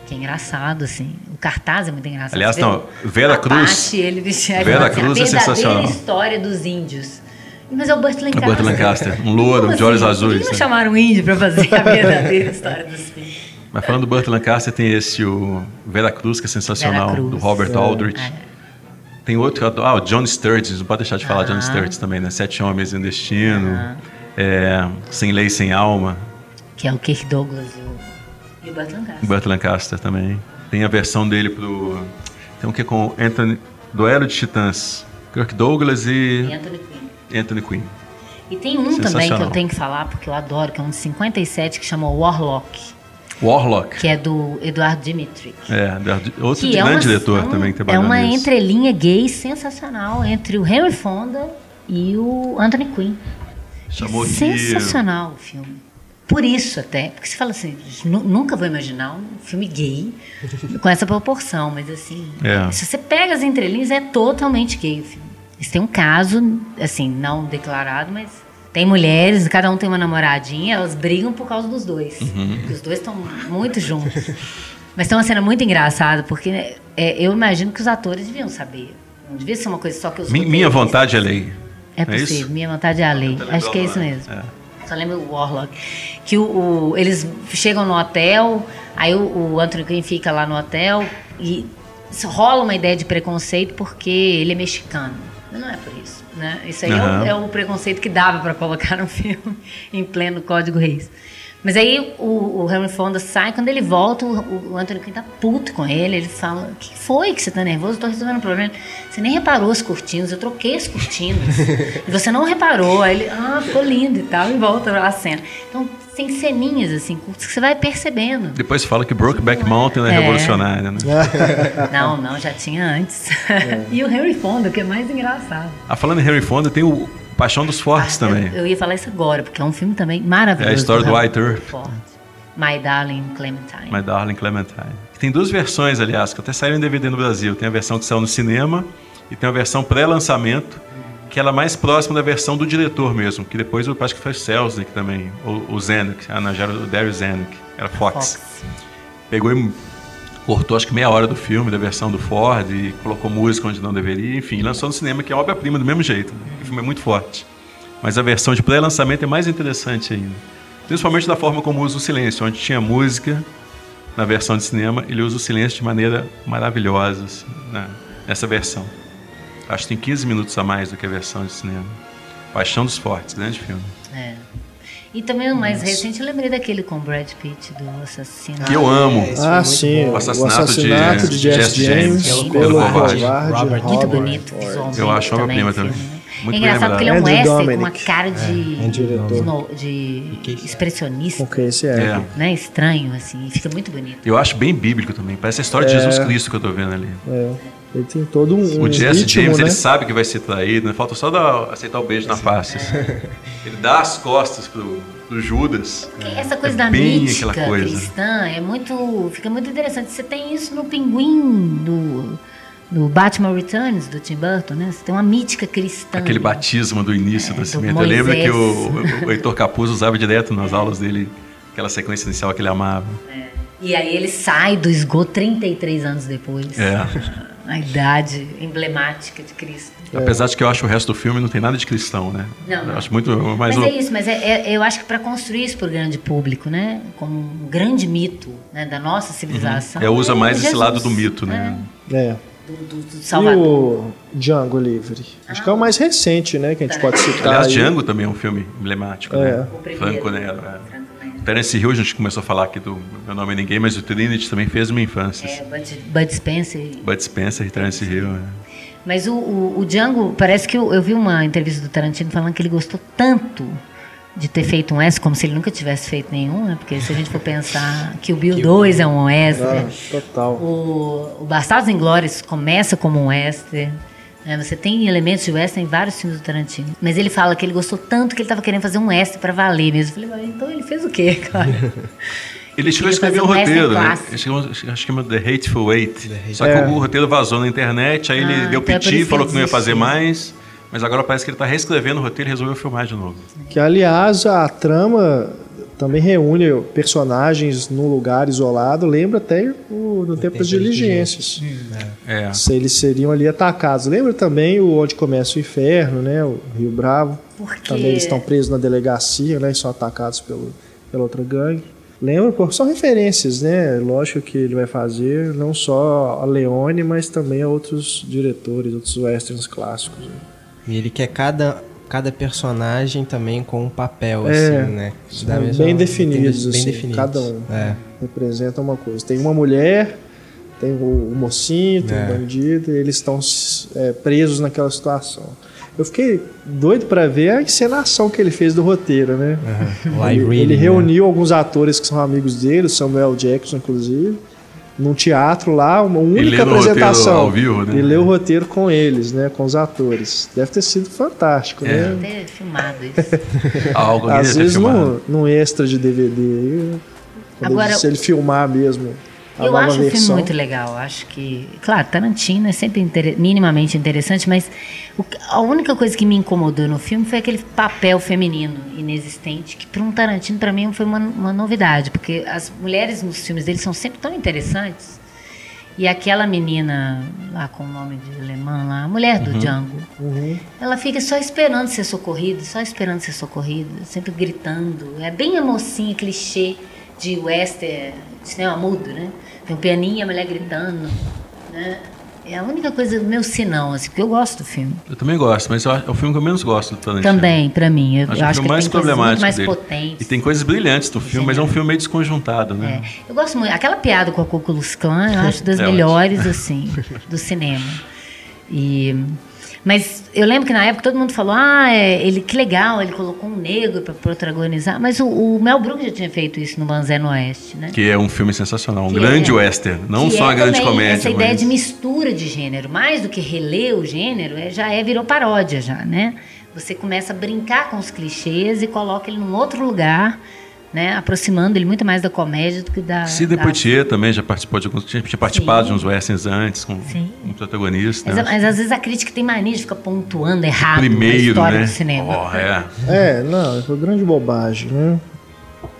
[SPEAKER 3] Que é engraçado, assim. O cartaz é muito engraçado.
[SPEAKER 2] Aliás, não, Vera Cruz-
[SPEAKER 3] Apache, ele vestido
[SPEAKER 2] Vera Cruz é
[SPEAKER 3] a verdadeira
[SPEAKER 2] sensacional.
[SPEAKER 3] história dos índios. Mas é o Burt Lancaster.
[SPEAKER 2] Burt Lancaster, um louro,
[SPEAKER 3] Como
[SPEAKER 2] de olhos
[SPEAKER 3] assim?
[SPEAKER 2] azuis.
[SPEAKER 3] Por que não
[SPEAKER 2] né?
[SPEAKER 3] chamaram um índio pra fazer a verdadeira <laughs> história dos índios?
[SPEAKER 2] Mas falando do Burt Lancaster, tem esse, o Vera Cruz, que é sensacional,
[SPEAKER 3] Cruz.
[SPEAKER 2] do Robert Aldrich.
[SPEAKER 3] É.
[SPEAKER 2] Tem outro. Ah, o John Sturges, não pode deixar de falar
[SPEAKER 3] Ah.
[SPEAKER 2] John Sturges também, né? Sete Homens em um Destino, é, Sem Lei, Sem Alma,
[SPEAKER 3] Que é o Kirk Douglas e o, e o Burt Lancaster.
[SPEAKER 2] Burt Lancaster também. Tem a versão dele pro... Tem um que é com Anthony... Duelo de Titãs. Kirk Douglas
[SPEAKER 3] E
[SPEAKER 2] e
[SPEAKER 3] Anthony Quinn.
[SPEAKER 2] Anthony Quinn.
[SPEAKER 3] E tem um também que eu tenho que falar, porque eu adoro, que é um de 57, que chama Warlock.
[SPEAKER 2] Warlock.
[SPEAKER 3] que é do Eduardo Dimitrick.
[SPEAKER 2] É, outro
[SPEAKER 3] que é
[SPEAKER 2] grande
[SPEAKER 3] uma-
[SPEAKER 2] diretor
[SPEAKER 3] um-
[SPEAKER 2] também que
[SPEAKER 3] É
[SPEAKER 2] trabalhou
[SPEAKER 3] uma
[SPEAKER 2] nisso.
[SPEAKER 3] entrelinha gay sensacional entre o Henry Fonda e o Anthony Quinn.
[SPEAKER 2] Chamou
[SPEAKER 3] é
[SPEAKER 2] de-
[SPEAKER 3] sensacional o filme. Por isso até, porque você fala assim, "Nu- nunca vou imaginar um filme gay com essa proporção, mas assim,
[SPEAKER 2] É.
[SPEAKER 3] se você pega as entrelinhas, é totalmente gay o filme. Eles têm um caso, assim, não declarado, mas tem mulheres, cada um tem uma namoradinha, elas brigam por causa dos dois.
[SPEAKER 2] Uhum.
[SPEAKER 3] Os dois estão muito juntos. Mas tem uma cena muito engraçada, porque é, eu imagino que os atores deviam saber. Não devia ser uma coisa só que os
[SPEAKER 2] Mi- Minha vontade é lei.
[SPEAKER 3] é
[SPEAKER 2] é
[SPEAKER 3] possível,
[SPEAKER 2] isso?
[SPEAKER 3] minha vontade é a lei.
[SPEAKER 2] Tô
[SPEAKER 3] Acho que é isso mesmo.
[SPEAKER 2] é.
[SPEAKER 3] Só lembro o Warlock. Que o, o- eles chegam no hotel, aí o, o Anthony Quinn fica lá no hotel e isso rola uma ideia de preconceito porque ele é mexicano. Mas não é por isso. Né? Isso aí é o- é, o, preconceito que dava para colocar no <laughs> filme em pleno Código Reis. Mas aí o, o Henry Fonda sai, quando ele volta, o, o Anthony Quinn tá puto com ele. Ele fala: O que foi que você tá nervoso? Eu tô resolvendo um problema. Você nem reparou as cortinas, eu troquei as cortinas. <laughs> e você não reparou. Aí ele, ah, ficou lindo e tal, e volta a cena. Então tem ceninhas assim, curtas que você vai percebendo.
[SPEAKER 2] Depois fala que Brokeback Mountain é,
[SPEAKER 3] É.
[SPEAKER 2] revolucionária, né? <laughs> <laughs>
[SPEAKER 3] Não, não, já tinha antes. e o Henry Fonda, que é mais engraçado.
[SPEAKER 2] Ah, falando em Henry Fonda, tem o Paixão dos Fortes
[SPEAKER 3] Ah,
[SPEAKER 2] também.
[SPEAKER 3] Eu, eu ia falar isso agora, porque é um filme também maravilhoso.
[SPEAKER 2] É a história do White Earth.
[SPEAKER 3] Ford. My Darling Clementine.
[SPEAKER 2] My Darling Clementine. Tem duas versões, aliás, que até saíram em DVD no Brasil. Tem a versão que saiu no cinema e tem a versão pré-lançamento, que ela é mais próxima da versão do diretor mesmo, que depois eu acho que foi Selznick também, o Zenick, não, já era o Darius Zenick, era Fox. Fox. Pegou e cortou acho que meia hora do filme, da versão do Ford, e colocou música onde não deveria, enfim, lançou no cinema, que é obra-prima do mesmo jeito. Né? O filme é muito forte. Mas a versão de pré-lançamento é mais interessante ainda. Principalmente da forma como usa o silêncio, onde tinha música na versão de cinema, ele usa o silêncio de maneira maravilhosa assim, né? nessa versão. Acho que tem 15 minutos a mais do que a versão de cinema. Paixão dos Fortes, grande filme.
[SPEAKER 3] É. E também o mais Nossa. recente, eu lembrei daquele com Brad Pitt, do assassino.
[SPEAKER 2] Que eu amo.
[SPEAKER 1] É, ah, sim.
[SPEAKER 2] O assassinato, o assassinato de, de Jesse James,
[SPEAKER 1] James pelo covarde
[SPEAKER 3] Robert. Muito bonito.
[SPEAKER 2] Eu acho obra-prima também.
[SPEAKER 3] Muito é engraçado porque ele é um western com uma cara de, é, de, de expressionista.
[SPEAKER 1] Okay, esse é. é.
[SPEAKER 3] Né? Estranho, assim. Fica muito bonito.
[SPEAKER 2] Eu acho bem bíblico também. Parece a história de é. Jesus Cristo que eu tô vendo ali.
[SPEAKER 1] É. Ele tem todo um.
[SPEAKER 2] O Jesse ritmo, James, né? ele sabe que vai ser traído, né? falta só dar, aceitar o beijo na face. Assim. <laughs> ele dá as costas pro, pro Judas.
[SPEAKER 3] Essa coisa é da mítica coisa. cristã é muito. fica muito interessante. Você tem isso no Pinguim do no Batman Returns do Tim Burton, né? Você tem uma mítica cristã.
[SPEAKER 2] Aquele batismo do início é, do nascimento. Eu lembro que o, o Heitor Capuz usava direto nas aulas dele aquela sequência inicial que ele amava.
[SPEAKER 3] É. E aí ele sai do esgoto 33 anos depois.
[SPEAKER 2] É. <laughs>
[SPEAKER 3] A idade emblemática de Cristo.
[SPEAKER 2] É. Apesar de que eu acho que o resto do filme não tem nada de cristão, né?
[SPEAKER 3] Não.
[SPEAKER 2] Eu acho muito
[SPEAKER 3] mais. Mas o... é isso, mas é, é, eu acho que para construir isso para o grande público, né? Como um grande mito né? da nossa civilização.
[SPEAKER 2] Uhum. É, usa mais esse lado do mito, né?
[SPEAKER 1] É. é do, do, Salvador. E o Django Livre? Ah. Acho que é o mais recente, né? Que a gente tá. pode citar.
[SPEAKER 2] Aliás, aí. Django também é um filme emblemático, é. né? Franco Nero. Terence Hill, a gente começou a falar aqui do Meu Nome é Ninguém, mas o Trinity também fez uma infância.
[SPEAKER 3] É, Bud, Bud Spencer.
[SPEAKER 2] Bud Spencer e Terence Hill. É.
[SPEAKER 3] Mas o, o, o, Django, parece que eu, eu vi uma entrevista do Tarantino falando que ele gostou tanto de ter feito um S, como se ele nunca tivesse feito nenhum, né? Porque se a gente for pensar que o Bill 2 é um S, ah,
[SPEAKER 1] total.
[SPEAKER 3] O, o Bastardos Inglórios começa como um western. Né? Você tem elementos de western em vários filmes do Tarantino. Mas ele fala que ele gostou tanto que ele estava querendo fazer um western para valer mesmo. Eu falei, então ele fez o quê, <laughs> cara? <laughs>
[SPEAKER 2] Ele chegou a escrever um roteiro, né? Acho que é The Hateful Eight. The Só que é. o roteiro vazou na internet, aí ah, ele deu então é piti, falou que não ia fazer mais. Mas agora parece que ele está reescrevendo o roteiro e resolveu filmar de novo.
[SPEAKER 1] Que, aliás, a trama também reúne personagens num lugar isolado. Lembra até o, no tempo das diligências.
[SPEAKER 2] É. é.
[SPEAKER 1] Se eles seriam ali atacados. Lembra também o Onde Começa o Inferno, né? O Rio Bravo.
[SPEAKER 3] Porque...
[SPEAKER 1] Também eles estão presos na delegacia, né? E são atacados pelo, pela outra gangue. Lembra? São referências, né? Lógico que ele vai fazer não só a Leone, mas também a outros diretores, outros westerns clássicos. Né?
[SPEAKER 4] E ele quer cada, cada personagem também com um papel, é, assim, né?
[SPEAKER 1] Da mesma, bem definidos, bem assim, definidos. cada um
[SPEAKER 4] é.
[SPEAKER 1] representa uma coisa. Tem uma mulher, tem o, mocinho, tem é. o bandido, e eles estão é, presos naquela situação. Eu fiquei doido para ver a encenação que ele fez do roteiro, né?
[SPEAKER 4] Uhum.
[SPEAKER 1] Ele, <laughs> ele, né? reuniu alguns atores que são amigos dele, Samuel Jackson, inclusive num teatro lá, uma única apresentação.
[SPEAKER 2] Ao vivo, né?
[SPEAKER 1] E ler o roteiro com eles, né? Com os atores. Deve ter sido fantástico,
[SPEAKER 3] é.
[SPEAKER 1] né?
[SPEAKER 3] Deve ter filmado isso. <laughs>
[SPEAKER 2] Algo
[SPEAKER 1] Às vezes num, num extra de DVD. Agora, se ele filmar mesmo
[SPEAKER 3] eu acho versão. o filme muito legal. Acho que, claro, Tarantino é sempre inter... minimamente interessante, mas o... a única coisa que me incomodou no filme foi aquele papel feminino inexistente, que para um Tarantino, para mim, foi uma, uma novidade, porque as mulheres nos filmes dele são sempre tão interessantes. E aquela menina lá com o nome de alemã lá, a mulher do uhum. Django, uhum. ela fica só esperando ser socorrida, só esperando ser socorrida, sempre gritando. É bem a mocinha, clichê de western, cinema mudo, né? Tem um pianinho e a mulher gritando, né? É a única coisa do meu sinão, assim, porque eu gosto do filme.
[SPEAKER 2] Eu também gosto, mas é o filme que eu menos gosto do Tarantino.
[SPEAKER 3] Também, para mim. Eu acho,
[SPEAKER 2] acho
[SPEAKER 3] que
[SPEAKER 2] mais
[SPEAKER 3] tem
[SPEAKER 2] problemático
[SPEAKER 3] mais
[SPEAKER 2] dele.
[SPEAKER 3] potentes.
[SPEAKER 2] E tem coisas brilhantes do filme, mas é um filme meio desconjuntado, né?
[SPEAKER 3] É. Eu gosto muito. Aquela piada com a Ku Klux Klan, eu acho das <laughs> é melhores, assim, do cinema. E mas eu lembro que na época todo mundo falou: ah, é, ele, que legal, ele colocou um negro para protagonizar. Mas o, o, Mel Brooks já tinha feito isso no Banzé no Oeste, né?
[SPEAKER 2] Que é um filme sensacional, um que grande é, western, não só é uma grande comédia.
[SPEAKER 3] Essa
[SPEAKER 2] mas...
[SPEAKER 3] ideia de mistura de gênero, mais do que reler o gênero, é, já é virou paródia já, né? Você começa a brincar com os clichês e coloca ele num outro lugar né, aproximando ele muito mais da comédia do que da.
[SPEAKER 2] Sidney
[SPEAKER 3] da...
[SPEAKER 2] Poitier também já participou de alguns. Tinha, participado Sim. de uns westerns antes com
[SPEAKER 3] Sim.
[SPEAKER 2] um protagonista.
[SPEAKER 3] Mas,
[SPEAKER 2] né?
[SPEAKER 3] mas, às vezes a crítica tem mania de ficar pontuando errado
[SPEAKER 2] Primeiro,
[SPEAKER 3] a história
[SPEAKER 2] né?
[SPEAKER 3] do cinema.
[SPEAKER 2] Oh, é.
[SPEAKER 1] É, não, é uma grande bobagem, né?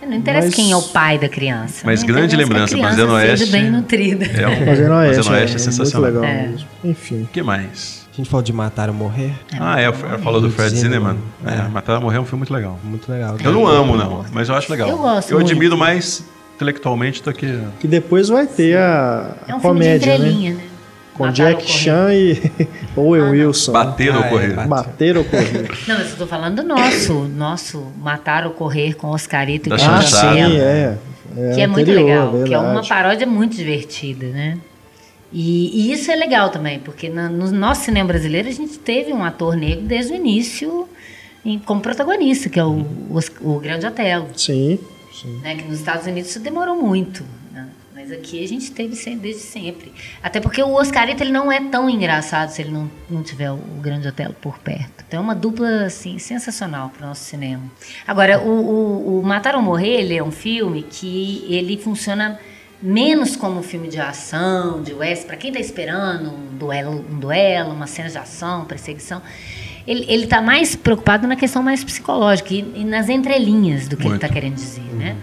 [SPEAKER 3] Não interessa
[SPEAKER 1] Mas-
[SPEAKER 3] quem é o pai da criança.
[SPEAKER 2] Mas grande lembrança, Fazendo Oeste.
[SPEAKER 3] Bem nutrida.
[SPEAKER 2] É um,
[SPEAKER 1] Fazendo Oeste,
[SPEAKER 2] Fazendo Oeste é,
[SPEAKER 1] é,
[SPEAKER 2] sensacional.
[SPEAKER 1] muito legal
[SPEAKER 3] É.
[SPEAKER 1] mesmo. Enfim.
[SPEAKER 2] O que mais?
[SPEAKER 4] A gente falou de Matar ou Morrer.
[SPEAKER 2] ah, é, falou do Fred
[SPEAKER 4] Zinnemann.
[SPEAKER 2] É,
[SPEAKER 4] É.
[SPEAKER 2] Matar a Morrer é um filme muito legal.
[SPEAKER 4] Muito legal.
[SPEAKER 2] Eu não amo, não, mas eu acho legal.
[SPEAKER 3] Eu gosto
[SPEAKER 2] Eu
[SPEAKER 3] muito.
[SPEAKER 2] admiro mais intelectualmente do que.
[SPEAKER 1] Que depois vai ter a,
[SPEAKER 3] É
[SPEAKER 1] a
[SPEAKER 3] um
[SPEAKER 1] comédia,
[SPEAKER 3] filme de
[SPEAKER 1] né?
[SPEAKER 3] né?
[SPEAKER 1] Com
[SPEAKER 3] Matar
[SPEAKER 1] Jack
[SPEAKER 3] ou.
[SPEAKER 1] Chan e <laughs> Owen Wilson.
[SPEAKER 2] Bater
[SPEAKER 4] Ah,
[SPEAKER 2] ou
[SPEAKER 4] é,
[SPEAKER 2] correr.
[SPEAKER 4] bate.
[SPEAKER 1] Bater ou correr. <laughs>
[SPEAKER 3] Não, mas eu tô falando do nosso, nosso Matar ou Correr com Oscarito e
[SPEAKER 1] ah,
[SPEAKER 2] chanchada.
[SPEAKER 1] sim, é. é
[SPEAKER 3] que é muito
[SPEAKER 1] anterior,
[SPEAKER 3] legal, que é
[SPEAKER 1] verdade.
[SPEAKER 3] uma paródia muito divertida, né? E, e isso é legal também, porque na- no nosso cinema brasileiro a gente teve um ator negro desde o início em- como protagonista, que é o, Os- o Grande Otelo.
[SPEAKER 1] Sim, sim.
[SPEAKER 3] né, que nos Estados Unidos isso demorou muito, né? mas aqui a gente teve desde sempre. Até porque o Oscarito ele não é tão engraçado se ele não, não tiver o, o Grande Otelo por perto. Então é uma dupla assim sensacional para o nosso cinema. Agora o, o, o Matar ou Morrer ele é um filme que ele funciona menos como um filme de ação, de western, para quem está esperando um duelo, um duelo, uma cena de ação, perseguição. Ele, ele tá mais preocupado na questão mais psicológica e, e nas entrelinhas do que ele
[SPEAKER 2] Muito.
[SPEAKER 3] está querendo dizer, né?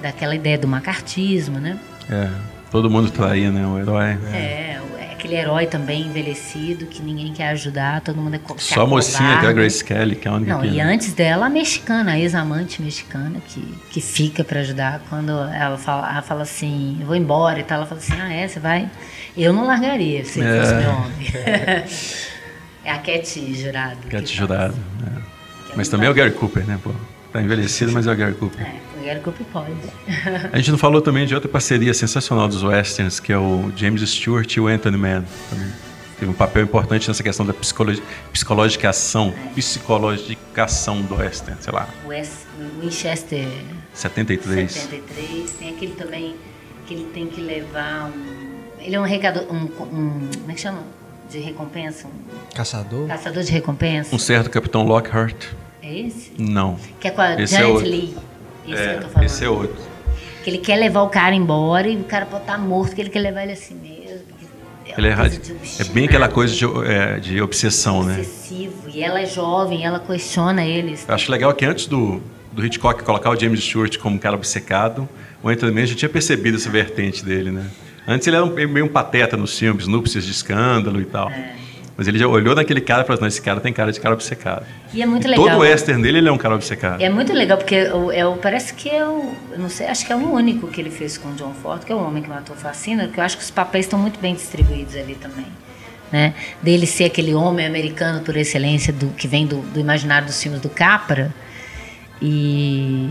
[SPEAKER 3] Daquela ideia do macartismo, né?
[SPEAKER 2] É, todo mundo traía, né? O herói.
[SPEAKER 3] É, é aquele herói também envelhecido que ninguém quer ajudar, todo mundo é
[SPEAKER 2] Só a mocinha, que é a. Grace Kelly, que é a única
[SPEAKER 3] Não, e antes dela, a mexicana, a ex-amante mexicana, que, que fica pra ajudar. Quando ela fala, ela fala assim, eu vou embora e tal, ela fala assim, ah, é, você vai? Eu não largaria se
[SPEAKER 2] É.
[SPEAKER 3] fosse meu <laughs> homem. é a Cat Jurado.
[SPEAKER 2] Cat Jurado.
[SPEAKER 3] assim.
[SPEAKER 2] é. Mas também é o Gary Cooper, né? Pô? Tá envelhecido, mas é o Gary Cooper.
[SPEAKER 3] É, o Gary Cooper pode.
[SPEAKER 2] A gente não falou também de outra parceria sensacional dos westerns, que é o James Stewart e o Anthony Mann. Também. Teve um papel importante nessa questão da psicologi psicologicação, psicologicação do western, sei lá,
[SPEAKER 3] West, Winchester
[SPEAKER 2] 73.
[SPEAKER 3] 73, tem aquele também que ele tem que levar um. Ele é um recador. Um, um, como é que chama? De recompensa? Um
[SPEAKER 4] Caçador.
[SPEAKER 3] caçador de recompensa.
[SPEAKER 2] Um certo Capitão Lockhart.
[SPEAKER 3] É esse?
[SPEAKER 2] Não.
[SPEAKER 3] Que é com a
[SPEAKER 2] Esse é
[SPEAKER 3] Janet
[SPEAKER 2] outro.
[SPEAKER 3] Lee. Esse
[SPEAKER 2] É,
[SPEAKER 3] que eu tô falando.
[SPEAKER 2] esse é outro.
[SPEAKER 3] Que ele quer levar o cara embora e o cara pode estar morto, que ele quer levar ele assim mesmo. É,
[SPEAKER 2] Ele é, é bem aquela coisa de, é, de obsessão, né?
[SPEAKER 3] Obsessivo. E ela é jovem, ela questiona eles.
[SPEAKER 2] Eu acho legal que antes do, do Hitchcock colocar o James Stewart como um cara obcecado, o Anthony Mann já tinha percebido essa vertente dele, né? Antes ele era um- meio um pateta nos filmes, núpcias de escândalo e tal. Mas ele já olhou naquele cara e falou assim, não, esse cara tem cara de cara obcecado.
[SPEAKER 3] E é muito
[SPEAKER 2] E
[SPEAKER 3] legal.
[SPEAKER 2] Todo o western dele, ele é um cara obcecado.
[SPEAKER 3] É muito legal, porque é o- parece que é o. Eu não sei, acho que é o único que ele fez com o John Ford, que é o homem que matou Fascina, porque eu acho que os papéis estão muito bem distribuídos ali também. Né? Dele ser aquele homem americano por excelência do, que vem do, do imaginário dos filmes do Capra. E.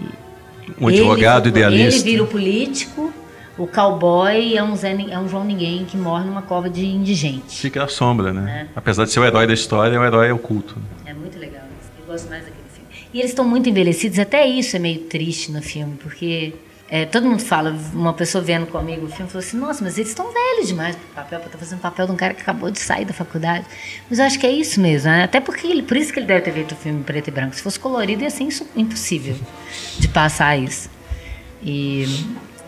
[SPEAKER 2] Um advogado
[SPEAKER 3] ele,
[SPEAKER 2] idealista.
[SPEAKER 3] Ele vira o político, o cowboy é um, Zé, é um João Ninguém que morre numa cova de indigente.
[SPEAKER 2] Fica na sombra, né?
[SPEAKER 3] É.
[SPEAKER 2] Apesar de ser o herói da história, é o herói oculto.
[SPEAKER 3] É muito legal. Eu gosto mais daquele filme. E eles estão muito envelhecidos, até isso é meio triste no filme, porque é, todo mundo fala, uma pessoa vendo comigo o filme falou assim, nossa, mas eles estão velhos demais pro papel, para estar fazendo o papel de um cara que acabou de sair da faculdade. Mas eu acho que é isso mesmo, né? Até porque ele, por isso que ele deve ter feito o filme preto e branco. Se fosse colorido, ia ser impossível de passar isso. E,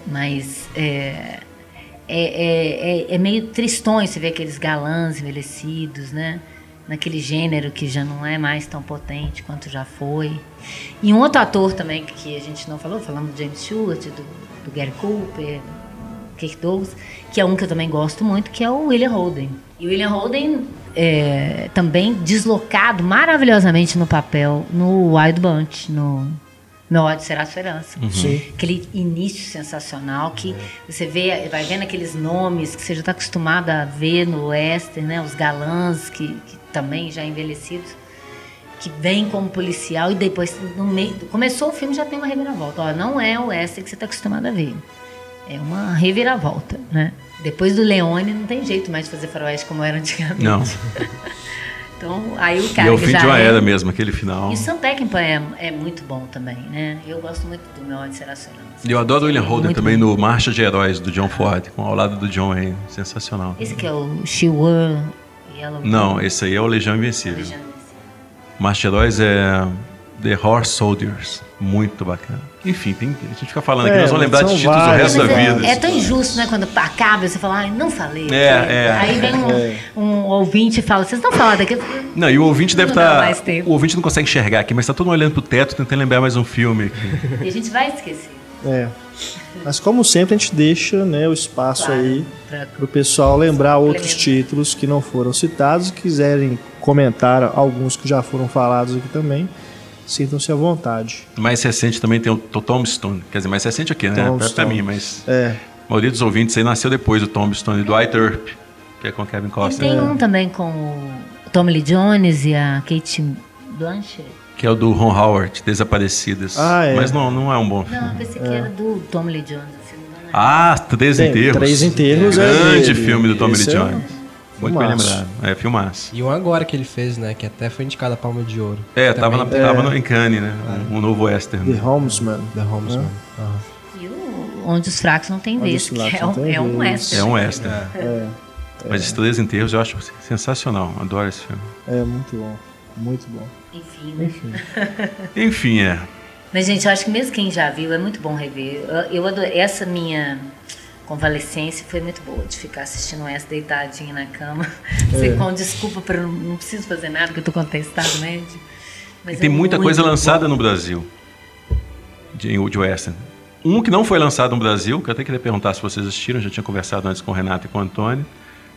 [SPEAKER 3] mas é, é, é, é, é meio tristonho você ver aqueles galãs envelhecidos, né? Naquele gênero que já não é mais tão potente quanto já foi. E um outro ator também que a gente não falou, falando do James Stewart, do, do Gary Cooper, do Kirk Douglas, que é um que eu também gosto muito, que é o William Holden. E o William Holden é, também deslocado maravilhosamente no papel no Wild Bunch, no Meu ódio será a sua herança.
[SPEAKER 1] Sim.
[SPEAKER 3] Aquele início sensacional que você vê, vai vendo aqueles nomes que você já está acostumado a ver no western, né? Os galãs que, que também já envelhecidos, que vem como policial e depois no meio, começou o filme já tem uma reviravolta. Ó, não é o western que você está acostumado a ver. É uma reviravolta, né? Depois do Leone não tem jeito mais de fazer faroeste como era antigamente.
[SPEAKER 2] Não. <laughs>
[SPEAKER 3] Então, aí o
[SPEAKER 2] E
[SPEAKER 3] cara
[SPEAKER 2] é o fim de uma
[SPEAKER 3] é-
[SPEAKER 2] era mesmo, aquele final.
[SPEAKER 3] e o Sam Peckinpah é, é muito bom também, né? Eu gosto muito do Meu Ódio Será.
[SPEAKER 2] E eu adoro o William Holden
[SPEAKER 3] Muito
[SPEAKER 2] também
[SPEAKER 3] bom.
[SPEAKER 2] no Marcha de Heróis, do John Ford, com ao lado do John Wayne. Sensacional.
[SPEAKER 3] Esse que é o Wore Yellow
[SPEAKER 2] Não, esse aí é o Legião Invencível.
[SPEAKER 3] Legião
[SPEAKER 2] Marcha de Heróis é The Horse Soldiers. Muito bacana. Enfim, tem, a gente fica falando
[SPEAKER 1] É,
[SPEAKER 2] aqui, nós vamos lembrar de títulos o
[SPEAKER 1] vários,
[SPEAKER 2] resto da
[SPEAKER 1] né?
[SPEAKER 2] vida.
[SPEAKER 3] É tão injusto, né? Quando acaba, você fala, ai, não falei.
[SPEAKER 2] É, é.
[SPEAKER 3] Aí vem um,
[SPEAKER 1] É.
[SPEAKER 3] um ouvinte e fala, vocês não falaram daquilo?
[SPEAKER 2] Não, e o ouvinte deve estar.
[SPEAKER 3] tempo.
[SPEAKER 2] O ouvinte não consegue enxergar aqui, mas está todo mundo olhando pro teto tentando lembrar mais um filme aqui.
[SPEAKER 3] E a gente vai esquecer.
[SPEAKER 1] É. Mas como sempre a gente deixa né, o espaço
[SPEAKER 3] Claro,
[SPEAKER 1] aí para o pessoal lembrar outros títulos que não foram citados e quiserem comentar alguns que já foram falados aqui também, sintam-se à vontade.
[SPEAKER 2] Mais recente também tem o Tombstone. Quer dizer, mais recente aqui, né? Pra, pra
[SPEAKER 1] Tombstone.
[SPEAKER 2] mim, mas.
[SPEAKER 1] É,
[SPEAKER 2] A maioria dos ouvintes aí nasceu depois do Tombstone do Dwight Earp, que é com Kevin
[SPEAKER 3] E
[SPEAKER 2] Costner.
[SPEAKER 3] tem um também com o Tommy Lee Jones e a Kate Blanchett.
[SPEAKER 2] Que é o do Ron Howard, Desaparecidas.
[SPEAKER 1] Ah, é.
[SPEAKER 2] Mas não, não é um bom filme.
[SPEAKER 3] Não, eu pensei que era do Tommy Lee Jones. me engano.
[SPEAKER 2] Ah, Três Enterros.
[SPEAKER 1] Três Enterros é
[SPEAKER 2] Grande filme do Tommy Lee
[SPEAKER 1] Esse é
[SPEAKER 2] Jones. Muito bem lembrado. É, filmaço.
[SPEAKER 4] E um agora que ele fez, né? Que até foi indicado a Palma de Ouro.
[SPEAKER 2] É, tava, na,
[SPEAKER 4] Também,
[SPEAKER 2] tava no, em Cannes, né? Um, um novo western.
[SPEAKER 1] The Homesman.
[SPEAKER 4] The Homesman. Aham.
[SPEAKER 3] E o Onde os Fracos Não Têm
[SPEAKER 1] Onde
[SPEAKER 3] Vez, que é
[SPEAKER 1] Não
[SPEAKER 3] um, é um western.
[SPEAKER 2] É um western.
[SPEAKER 1] É,
[SPEAKER 2] Mas esses Três Enterros eu acho sensacional. Adoro esse filme.
[SPEAKER 1] é muito bom. Muito bom.
[SPEAKER 3] Enfim, né? <laughs>
[SPEAKER 2] Enfim, é.
[SPEAKER 3] Mas, gente, eu acho que mesmo quem já viu, é muito bom rever. Eu, eu adoro, essa minha convalescência foi muito boa, de ficar assistindo essa deitadinha na cama. <laughs> Sei com desculpa, para não, não preciso fazer nada, porque eu tô com atestado médio. Mas
[SPEAKER 2] E tem
[SPEAKER 3] é
[SPEAKER 2] muita coisa
[SPEAKER 3] bom.
[SPEAKER 2] lançada no Brasil de, de western. Um que não foi lançado no Brasil, que eu até queria perguntar se vocês assistiram, já tinha conversado antes com o Renato e com o Antônio.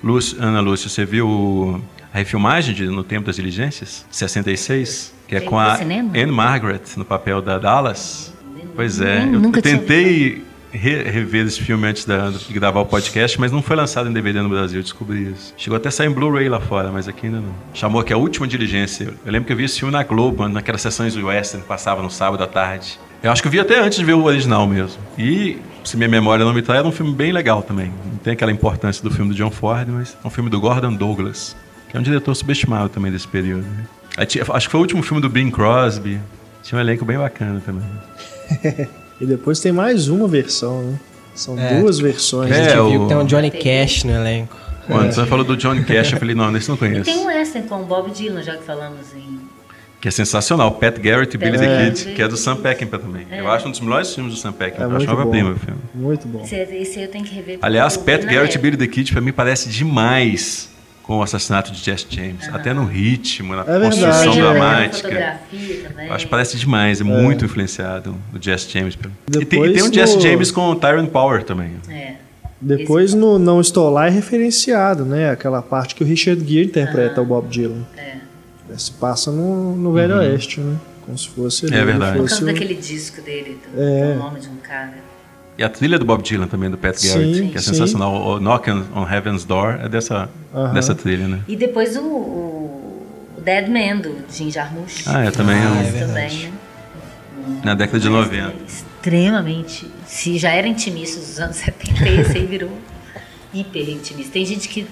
[SPEAKER 2] Lúcio, Ana Lúcia, você viu a refilmagem de No Tempo das Diligências, 66? Que é com a? Anne Margaret no papel da Dallas. Pois é, eu, tentei re- rever esse filme antes da- de gravar o podcast, mas não foi lançado em DVD no Brasil, descobri isso. Chegou até a sair em Blu-ray lá fora, mas aqui ainda não. Chamou que é a última diligência. Eu lembro que eu vi esse filme na Globo, naquelas sessões do Western que passava no sábado à tarde. Eu acho que eu vi até antes de ver o original mesmo. E, se minha memória não me trai, era um filme bem legal também. Não tem aquela importância do filme do John Ford, mas é um filme do Gordon Douglas, que é um diretor subestimado também desse período. né? Acho que foi o último filme do Bing Crosby. Tinha um elenco bem bacana também. <laughs>
[SPEAKER 1] E depois tem mais uma versão, né? São
[SPEAKER 4] É.
[SPEAKER 1] duas versões.
[SPEAKER 2] É,
[SPEAKER 4] A gente
[SPEAKER 2] o-
[SPEAKER 4] que tem um Johnny Cash no elenco.
[SPEAKER 2] O Antônio falou do Johnny Cash, eu falei, não, esse não
[SPEAKER 3] E tem um
[SPEAKER 2] conheço.
[SPEAKER 3] western com o Bob Dylan, já que falamos em...
[SPEAKER 2] Que é sensacional, Pat Garrett e Billy the
[SPEAKER 3] É.
[SPEAKER 2] Kid, que é do Sam Peckinpah também. Eu acho um dos melhores filmes do Sam Peckinpah.
[SPEAKER 1] É
[SPEAKER 2] eu acho uma obra-prima o filme.
[SPEAKER 1] Muito bom.
[SPEAKER 3] Esse, esse eu tenho que rever.
[SPEAKER 2] Aliás, Pat Garrett e
[SPEAKER 3] época.
[SPEAKER 2] Billy the Kid, pra mim, parece demais com o assassinato de Jesse James. Até no ritmo, na
[SPEAKER 1] É verdade.
[SPEAKER 2] construção
[SPEAKER 3] Tem a
[SPEAKER 2] dramática.
[SPEAKER 3] também.
[SPEAKER 2] Eu acho que parece demais, é, muito influenciado do Jesse James. pelo- E tem, e
[SPEAKER 1] Depois
[SPEAKER 2] tem o Jesse
[SPEAKER 1] no-
[SPEAKER 2] James com o Tyrone Power também.
[SPEAKER 3] É.
[SPEAKER 1] Depois no Não Estou Lá é referenciado, né? Aquela parte que o Richard Gere interpreta o Bob Dylan.
[SPEAKER 3] É.
[SPEAKER 1] Se passa no, no Velho Oeste, né? Como se fosse.
[SPEAKER 2] É verdade.
[SPEAKER 3] Por
[SPEAKER 1] Fosse
[SPEAKER 3] causa
[SPEAKER 1] o-
[SPEAKER 3] daquele disco dele, do,
[SPEAKER 1] É.
[SPEAKER 3] do nome de um cara.
[SPEAKER 2] E a trilha do Bob Dylan também, do Pat
[SPEAKER 1] Sim,
[SPEAKER 2] Garrett, que é
[SPEAKER 1] sim.
[SPEAKER 2] sensacional. O Knock on, Heaven's Door é dessa,
[SPEAKER 1] Aham.
[SPEAKER 2] dessa trilha, né?
[SPEAKER 3] E depois o, o, Dead Man, do Jim Jarmusch.
[SPEAKER 2] Ah, é, também é um-
[SPEAKER 3] Esse
[SPEAKER 4] É verdade.
[SPEAKER 3] também, né?
[SPEAKER 2] Na década de 90.
[SPEAKER 3] Extremamente. Se já era intimista dos anos <laughs> 70, esse aí virou hiper intimista. Tem gente que,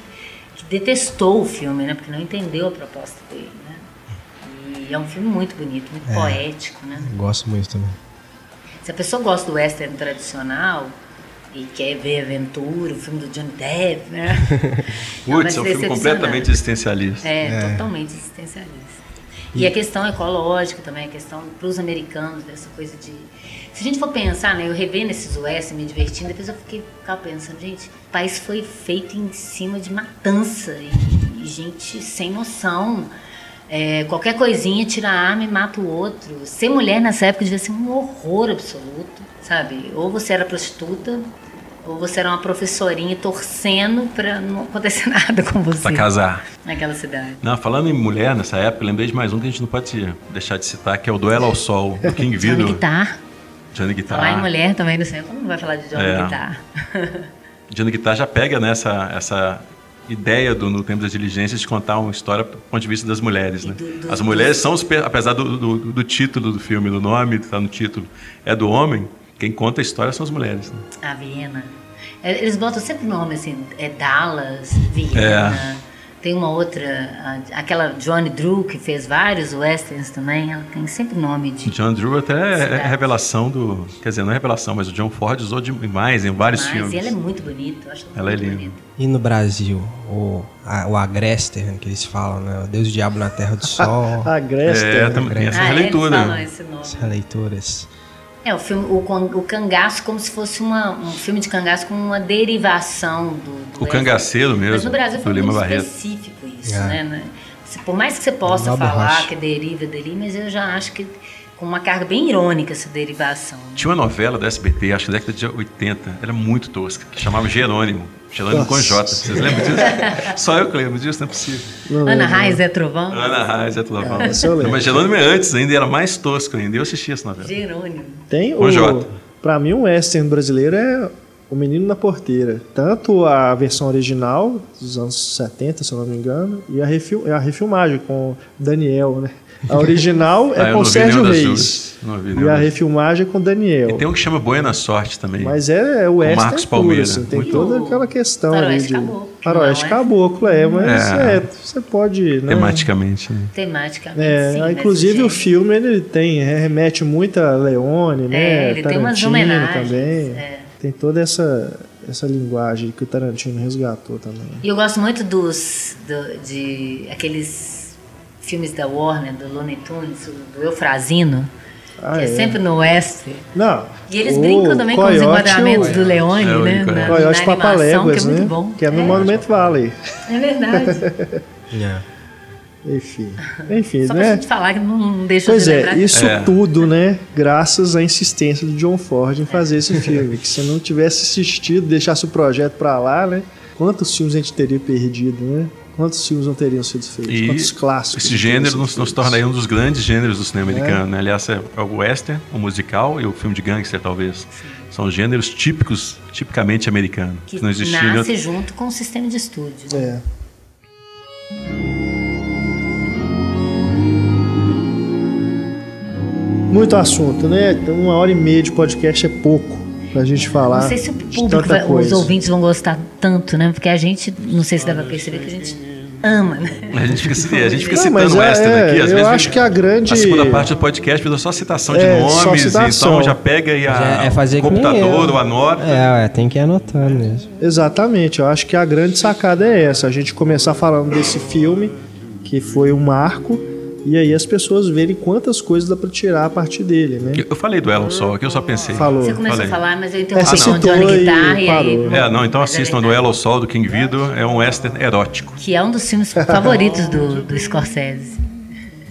[SPEAKER 3] que detestou o filme, né? Porque não entendeu a proposta dele, né? E é um filme muito bonito, muito poético, né?
[SPEAKER 4] Gosto muito também.
[SPEAKER 3] Se a pessoa gosta do western tradicional e quer ver aventura, o filme do Johnny Depp, né? Vai <laughs>
[SPEAKER 2] Putz, é um filme completamente existencialista.
[SPEAKER 3] É, totalmente existencialista. E a questão ecológica também, a questão para os americanos, dessa coisa de. Se a gente for pensar, né, eu revendo esses western, me divertindo, depois eu fiquei ficava pensando, gente, o país foi feito em cima de matança e, e gente sem noção. É, qualquer coisinha tira a arma e mata o outro. Ser mulher nessa época devia ser um horror absoluto, sabe? Ou você era prostituta, ou você era uma professorinha torcendo para não acontecer <laughs> nada com você
[SPEAKER 2] Pra casar.
[SPEAKER 3] naquela cidade.
[SPEAKER 2] Não, falando em mulher nessa época, lembrei de mais um que a gente não pode deixar de citar, que é o Duelo ao Sol, do King <laughs>
[SPEAKER 3] Johnny
[SPEAKER 2] Vidor.
[SPEAKER 3] Guitar.
[SPEAKER 2] Johnny Guitar.
[SPEAKER 3] Falar em mulher também no centro, não vai falar de Johnny
[SPEAKER 2] É.
[SPEAKER 3] Guitar. <laughs>
[SPEAKER 2] Johnny Guitar já pega nessa essa ideia do No Tempo das Diligências de contar uma história do ponto de vista das mulheres, né? As mulheres são, os pe- apesar do, do, do título do filme, do nome, que tá no título, é do homem, quem conta a história são as mulheres, né?
[SPEAKER 3] A Viena. É, Eles botam sempre nome assim, é Dallas, Viena. Tem uma outra, aquela Johnny Drew, que fez vários westerns também, ela tem sempre nome de.
[SPEAKER 2] John Drew até é, é
[SPEAKER 3] Cidade.
[SPEAKER 2] revelação do... Quer dizer, não é revelação, mas o John Ford usou demais em vários
[SPEAKER 3] Mas
[SPEAKER 2] filmes.
[SPEAKER 3] ela é muito bonita, acho
[SPEAKER 2] Ela é
[SPEAKER 3] muito
[SPEAKER 2] linda.
[SPEAKER 3] bonita.
[SPEAKER 4] E no Brasil, o, a, o Agrester, que eles falam, né? O Deus e o Diabo na Terra do Sol. <laughs>
[SPEAKER 1] A Grester.
[SPEAKER 2] É, também tem essa
[SPEAKER 3] Ah, é, falam esse nome.
[SPEAKER 4] Essas releituras.
[SPEAKER 3] É, o, filme, o, o Cangaço como se fosse uma, um filme de cangaço com uma derivação do... do
[SPEAKER 2] o cangaceiro mesmo. Mas
[SPEAKER 3] no Brasil foi muito específico isso, é. né? Por mais que você possa falar que deriva dali, mas eu já acho que com uma carga bem irônica essa derivação. Né?
[SPEAKER 2] Tinha uma novela da SBT, acho que da década de 80, era muito tosca, que chamava Jerônimo. Jerônimo Nossa. com J. Vocês lembram disso? <laughs> Só eu que lembro disso, não é possível.
[SPEAKER 3] Não, Ana Raiz é Trovão?
[SPEAKER 2] Ana Raiz é Trovão. Ah, mas Jerônimo é antes ainda, era mais tosco ainda. Eu assisti essa novela.
[SPEAKER 3] Jerônimo.
[SPEAKER 1] Tem com o... J. Pra mim, um western brasileiro é o Menino na Porteira. Tanto a versão original, dos anos 70, se eu não me engano, e a, refil a refilmagem com Daniel, né? A original é ah, com Sérgio Reis. e a refilmagem é com Daniel.
[SPEAKER 2] E tem um que chama Buena Sorte também.
[SPEAKER 1] Mas é, é o Western Marcos Palmeira. Assim, tem toda aquela questão
[SPEAKER 3] Faroeste
[SPEAKER 1] ali
[SPEAKER 3] de... Caboclo.
[SPEAKER 1] Faroeste é? Caboclo, é, mas é. é você pode...
[SPEAKER 2] Né? Tematicamente. Né?
[SPEAKER 3] Tematicamente,
[SPEAKER 1] é,
[SPEAKER 3] sim,
[SPEAKER 1] Inclusive o filme, ele tem, remete muito a Leone, né?
[SPEAKER 3] É, ele
[SPEAKER 1] Tarantino
[SPEAKER 3] tem umas homenagens.
[SPEAKER 1] também. É. Tem toda essa essa linguagem que o Tarantino resgatou também.
[SPEAKER 3] E eu gosto muito dos do, de aqueles filmes da Warner, do Looney Tunes, do Eufrazino, ah, que é, é, sempre no oeste.
[SPEAKER 1] Não.
[SPEAKER 3] E eles brincam também com os enquadramentos do Leone, é, né? Na,
[SPEAKER 1] Coyote na Papaléguas, que é muito né? bom. Que é no é, Monument Valley.
[SPEAKER 3] É verdade.
[SPEAKER 1] yeah. <laughs> Enfim, enfim,
[SPEAKER 3] Só
[SPEAKER 1] né?
[SPEAKER 3] Só pra gente falar que não deixa
[SPEAKER 1] pois
[SPEAKER 3] de
[SPEAKER 1] é,
[SPEAKER 3] lembrar.
[SPEAKER 1] isso é. tudo, né? Graças à insistência do John Ford em fazer esse filme. que se não tivesse assistido, deixasse o projeto pra lá, né? Quantos filmes a gente teria perdido, né? Quantos filmes não teriam sido feitos?
[SPEAKER 2] E
[SPEAKER 1] Quantos clássicos?
[SPEAKER 2] Esse gênero nos, nos torna aí um dos grandes gêneros do cinema é. americano. Né? Aliás, é o western, o musical e o filme de gangster, talvez. Sim. São gêneros típicos, tipicamente americanos.
[SPEAKER 3] Que, que não existiam. Nasce junto com o sistema de estúdio.
[SPEAKER 1] É. Muito assunto, né? Uma hora e meia de podcast é pouco pra gente falar.
[SPEAKER 3] Não sei se o público, vai, os ouvintes vão gostar tanto, né? Porque a gente, não sei se dá pra perceber que a gente ama, né?
[SPEAKER 2] A gente fica, a gente fica não, citando o é, Western aqui. Às
[SPEAKER 1] eu
[SPEAKER 2] vezes
[SPEAKER 1] acho que a grande.
[SPEAKER 2] A segunda parte do podcast precisa só citação de é, nomes, citação. então já pega aí a,
[SPEAKER 4] é fazer
[SPEAKER 2] o computador, o anota.
[SPEAKER 4] É, é, tem que ir anotando mesmo.
[SPEAKER 1] Exatamente, eu acho que a grande sacada é essa: a gente começar falando desse filme, que foi um marco e aí as pessoas verem quantas coisas dá para tirar a partir dele, né?
[SPEAKER 2] Eu falei do Elo Sol, aqui eu só pensei.
[SPEAKER 1] Falou.
[SPEAKER 3] Você começou
[SPEAKER 2] falei.
[SPEAKER 3] a falar, mas eu interrompi com Johnny Guitarra e, e aí...
[SPEAKER 2] É, não, então assistam do Elo Sol, do King Vido, é um western erótico.
[SPEAKER 3] Que é um dos filmes <laughs> favoritos do, do Scorsese.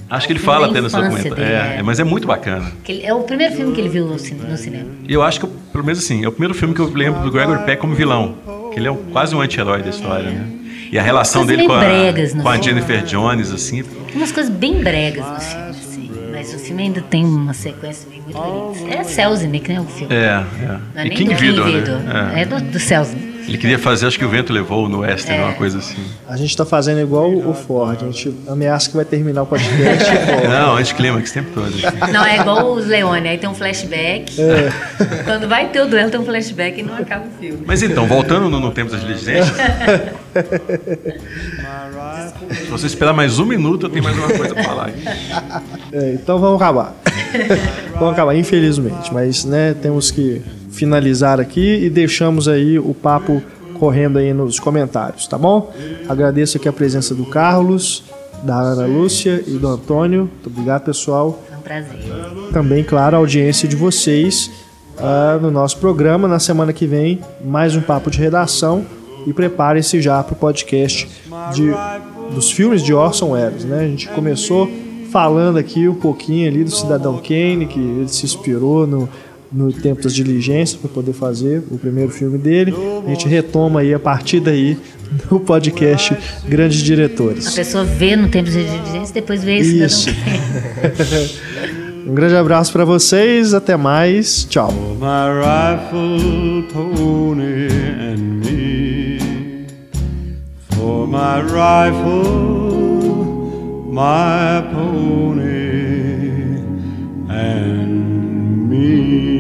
[SPEAKER 2] Acho que ele fala até no seu comentário. É, é, mas é muito bacana.
[SPEAKER 3] é o primeiro filme que ele viu no, no cinema.
[SPEAKER 2] Eu acho que, pelo menos assim, é o primeiro filme que eu lembro do Gregory Peck como vilão. Que ele é quase um anti-herói da história, né? E a relação dele com a, com a Jennifer Jones, assim.
[SPEAKER 3] Umas coisas bem bregas no filme. Mas o filme ainda tem uma sequência muito bonita. É Selznick, né? O filme.
[SPEAKER 2] É, é.
[SPEAKER 3] Não é e King Vidor, né? É, é do, do Selznick.
[SPEAKER 2] Ele queria fazer, acho que o vento levou no Western, é. uma coisa assim.
[SPEAKER 1] A gente tá fazendo igual o Ford, a gente ameaça que vai terminar o podcast.
[SPEAKER 2] Não, anticlímax o tempo todo.
[SPEAKER 3] Não, é igual os Leone, aí tem um flashback. É. Quando vai ter o duelo, tem um flashback e não acaba o filme.
[SPEAKER 2] Mas então, voltando no, no Tempo das Diligências. <laughs> Se você esperar mais um minuto, eu tenho mais uma coisa pra falar.
[SPEAKER 1] É, então vamos acabar. <laughs> vamos acabar, infelizmente. Mas né, temos que finalizar aqui e deixamos aí o papo correndo aí nos comentários, tá bom? Agradeço aqui a presença do Carlos, da Ana Lúcia e do Antônio. Muito obrigado, pessoal.
[SPEAKER 3] É um prazer.
[SPEAKER 1] Também, claro, a audiência de vocês uh, no nosso programa. Na semana que vem, mais um papo de redação. E preparem-se já para o podcast de, dos filmes de Orson Welles. Né? A gente começou falando aqui um pouquinho ali do Cidadão Kane, que ele se inspirou no no tempo das diligências para poder fazer o primeiro filme dele. A gente retoma aí a partir daí no podcast Grandes Diretores.
[SPEAKER 3] A pessoa vê no tempo das diligências e depois vê esse Isso. <laughs>
[SPEAKER 1] um grande abraço para vocês, até mais, tchau. for my rifle, my pony, and me.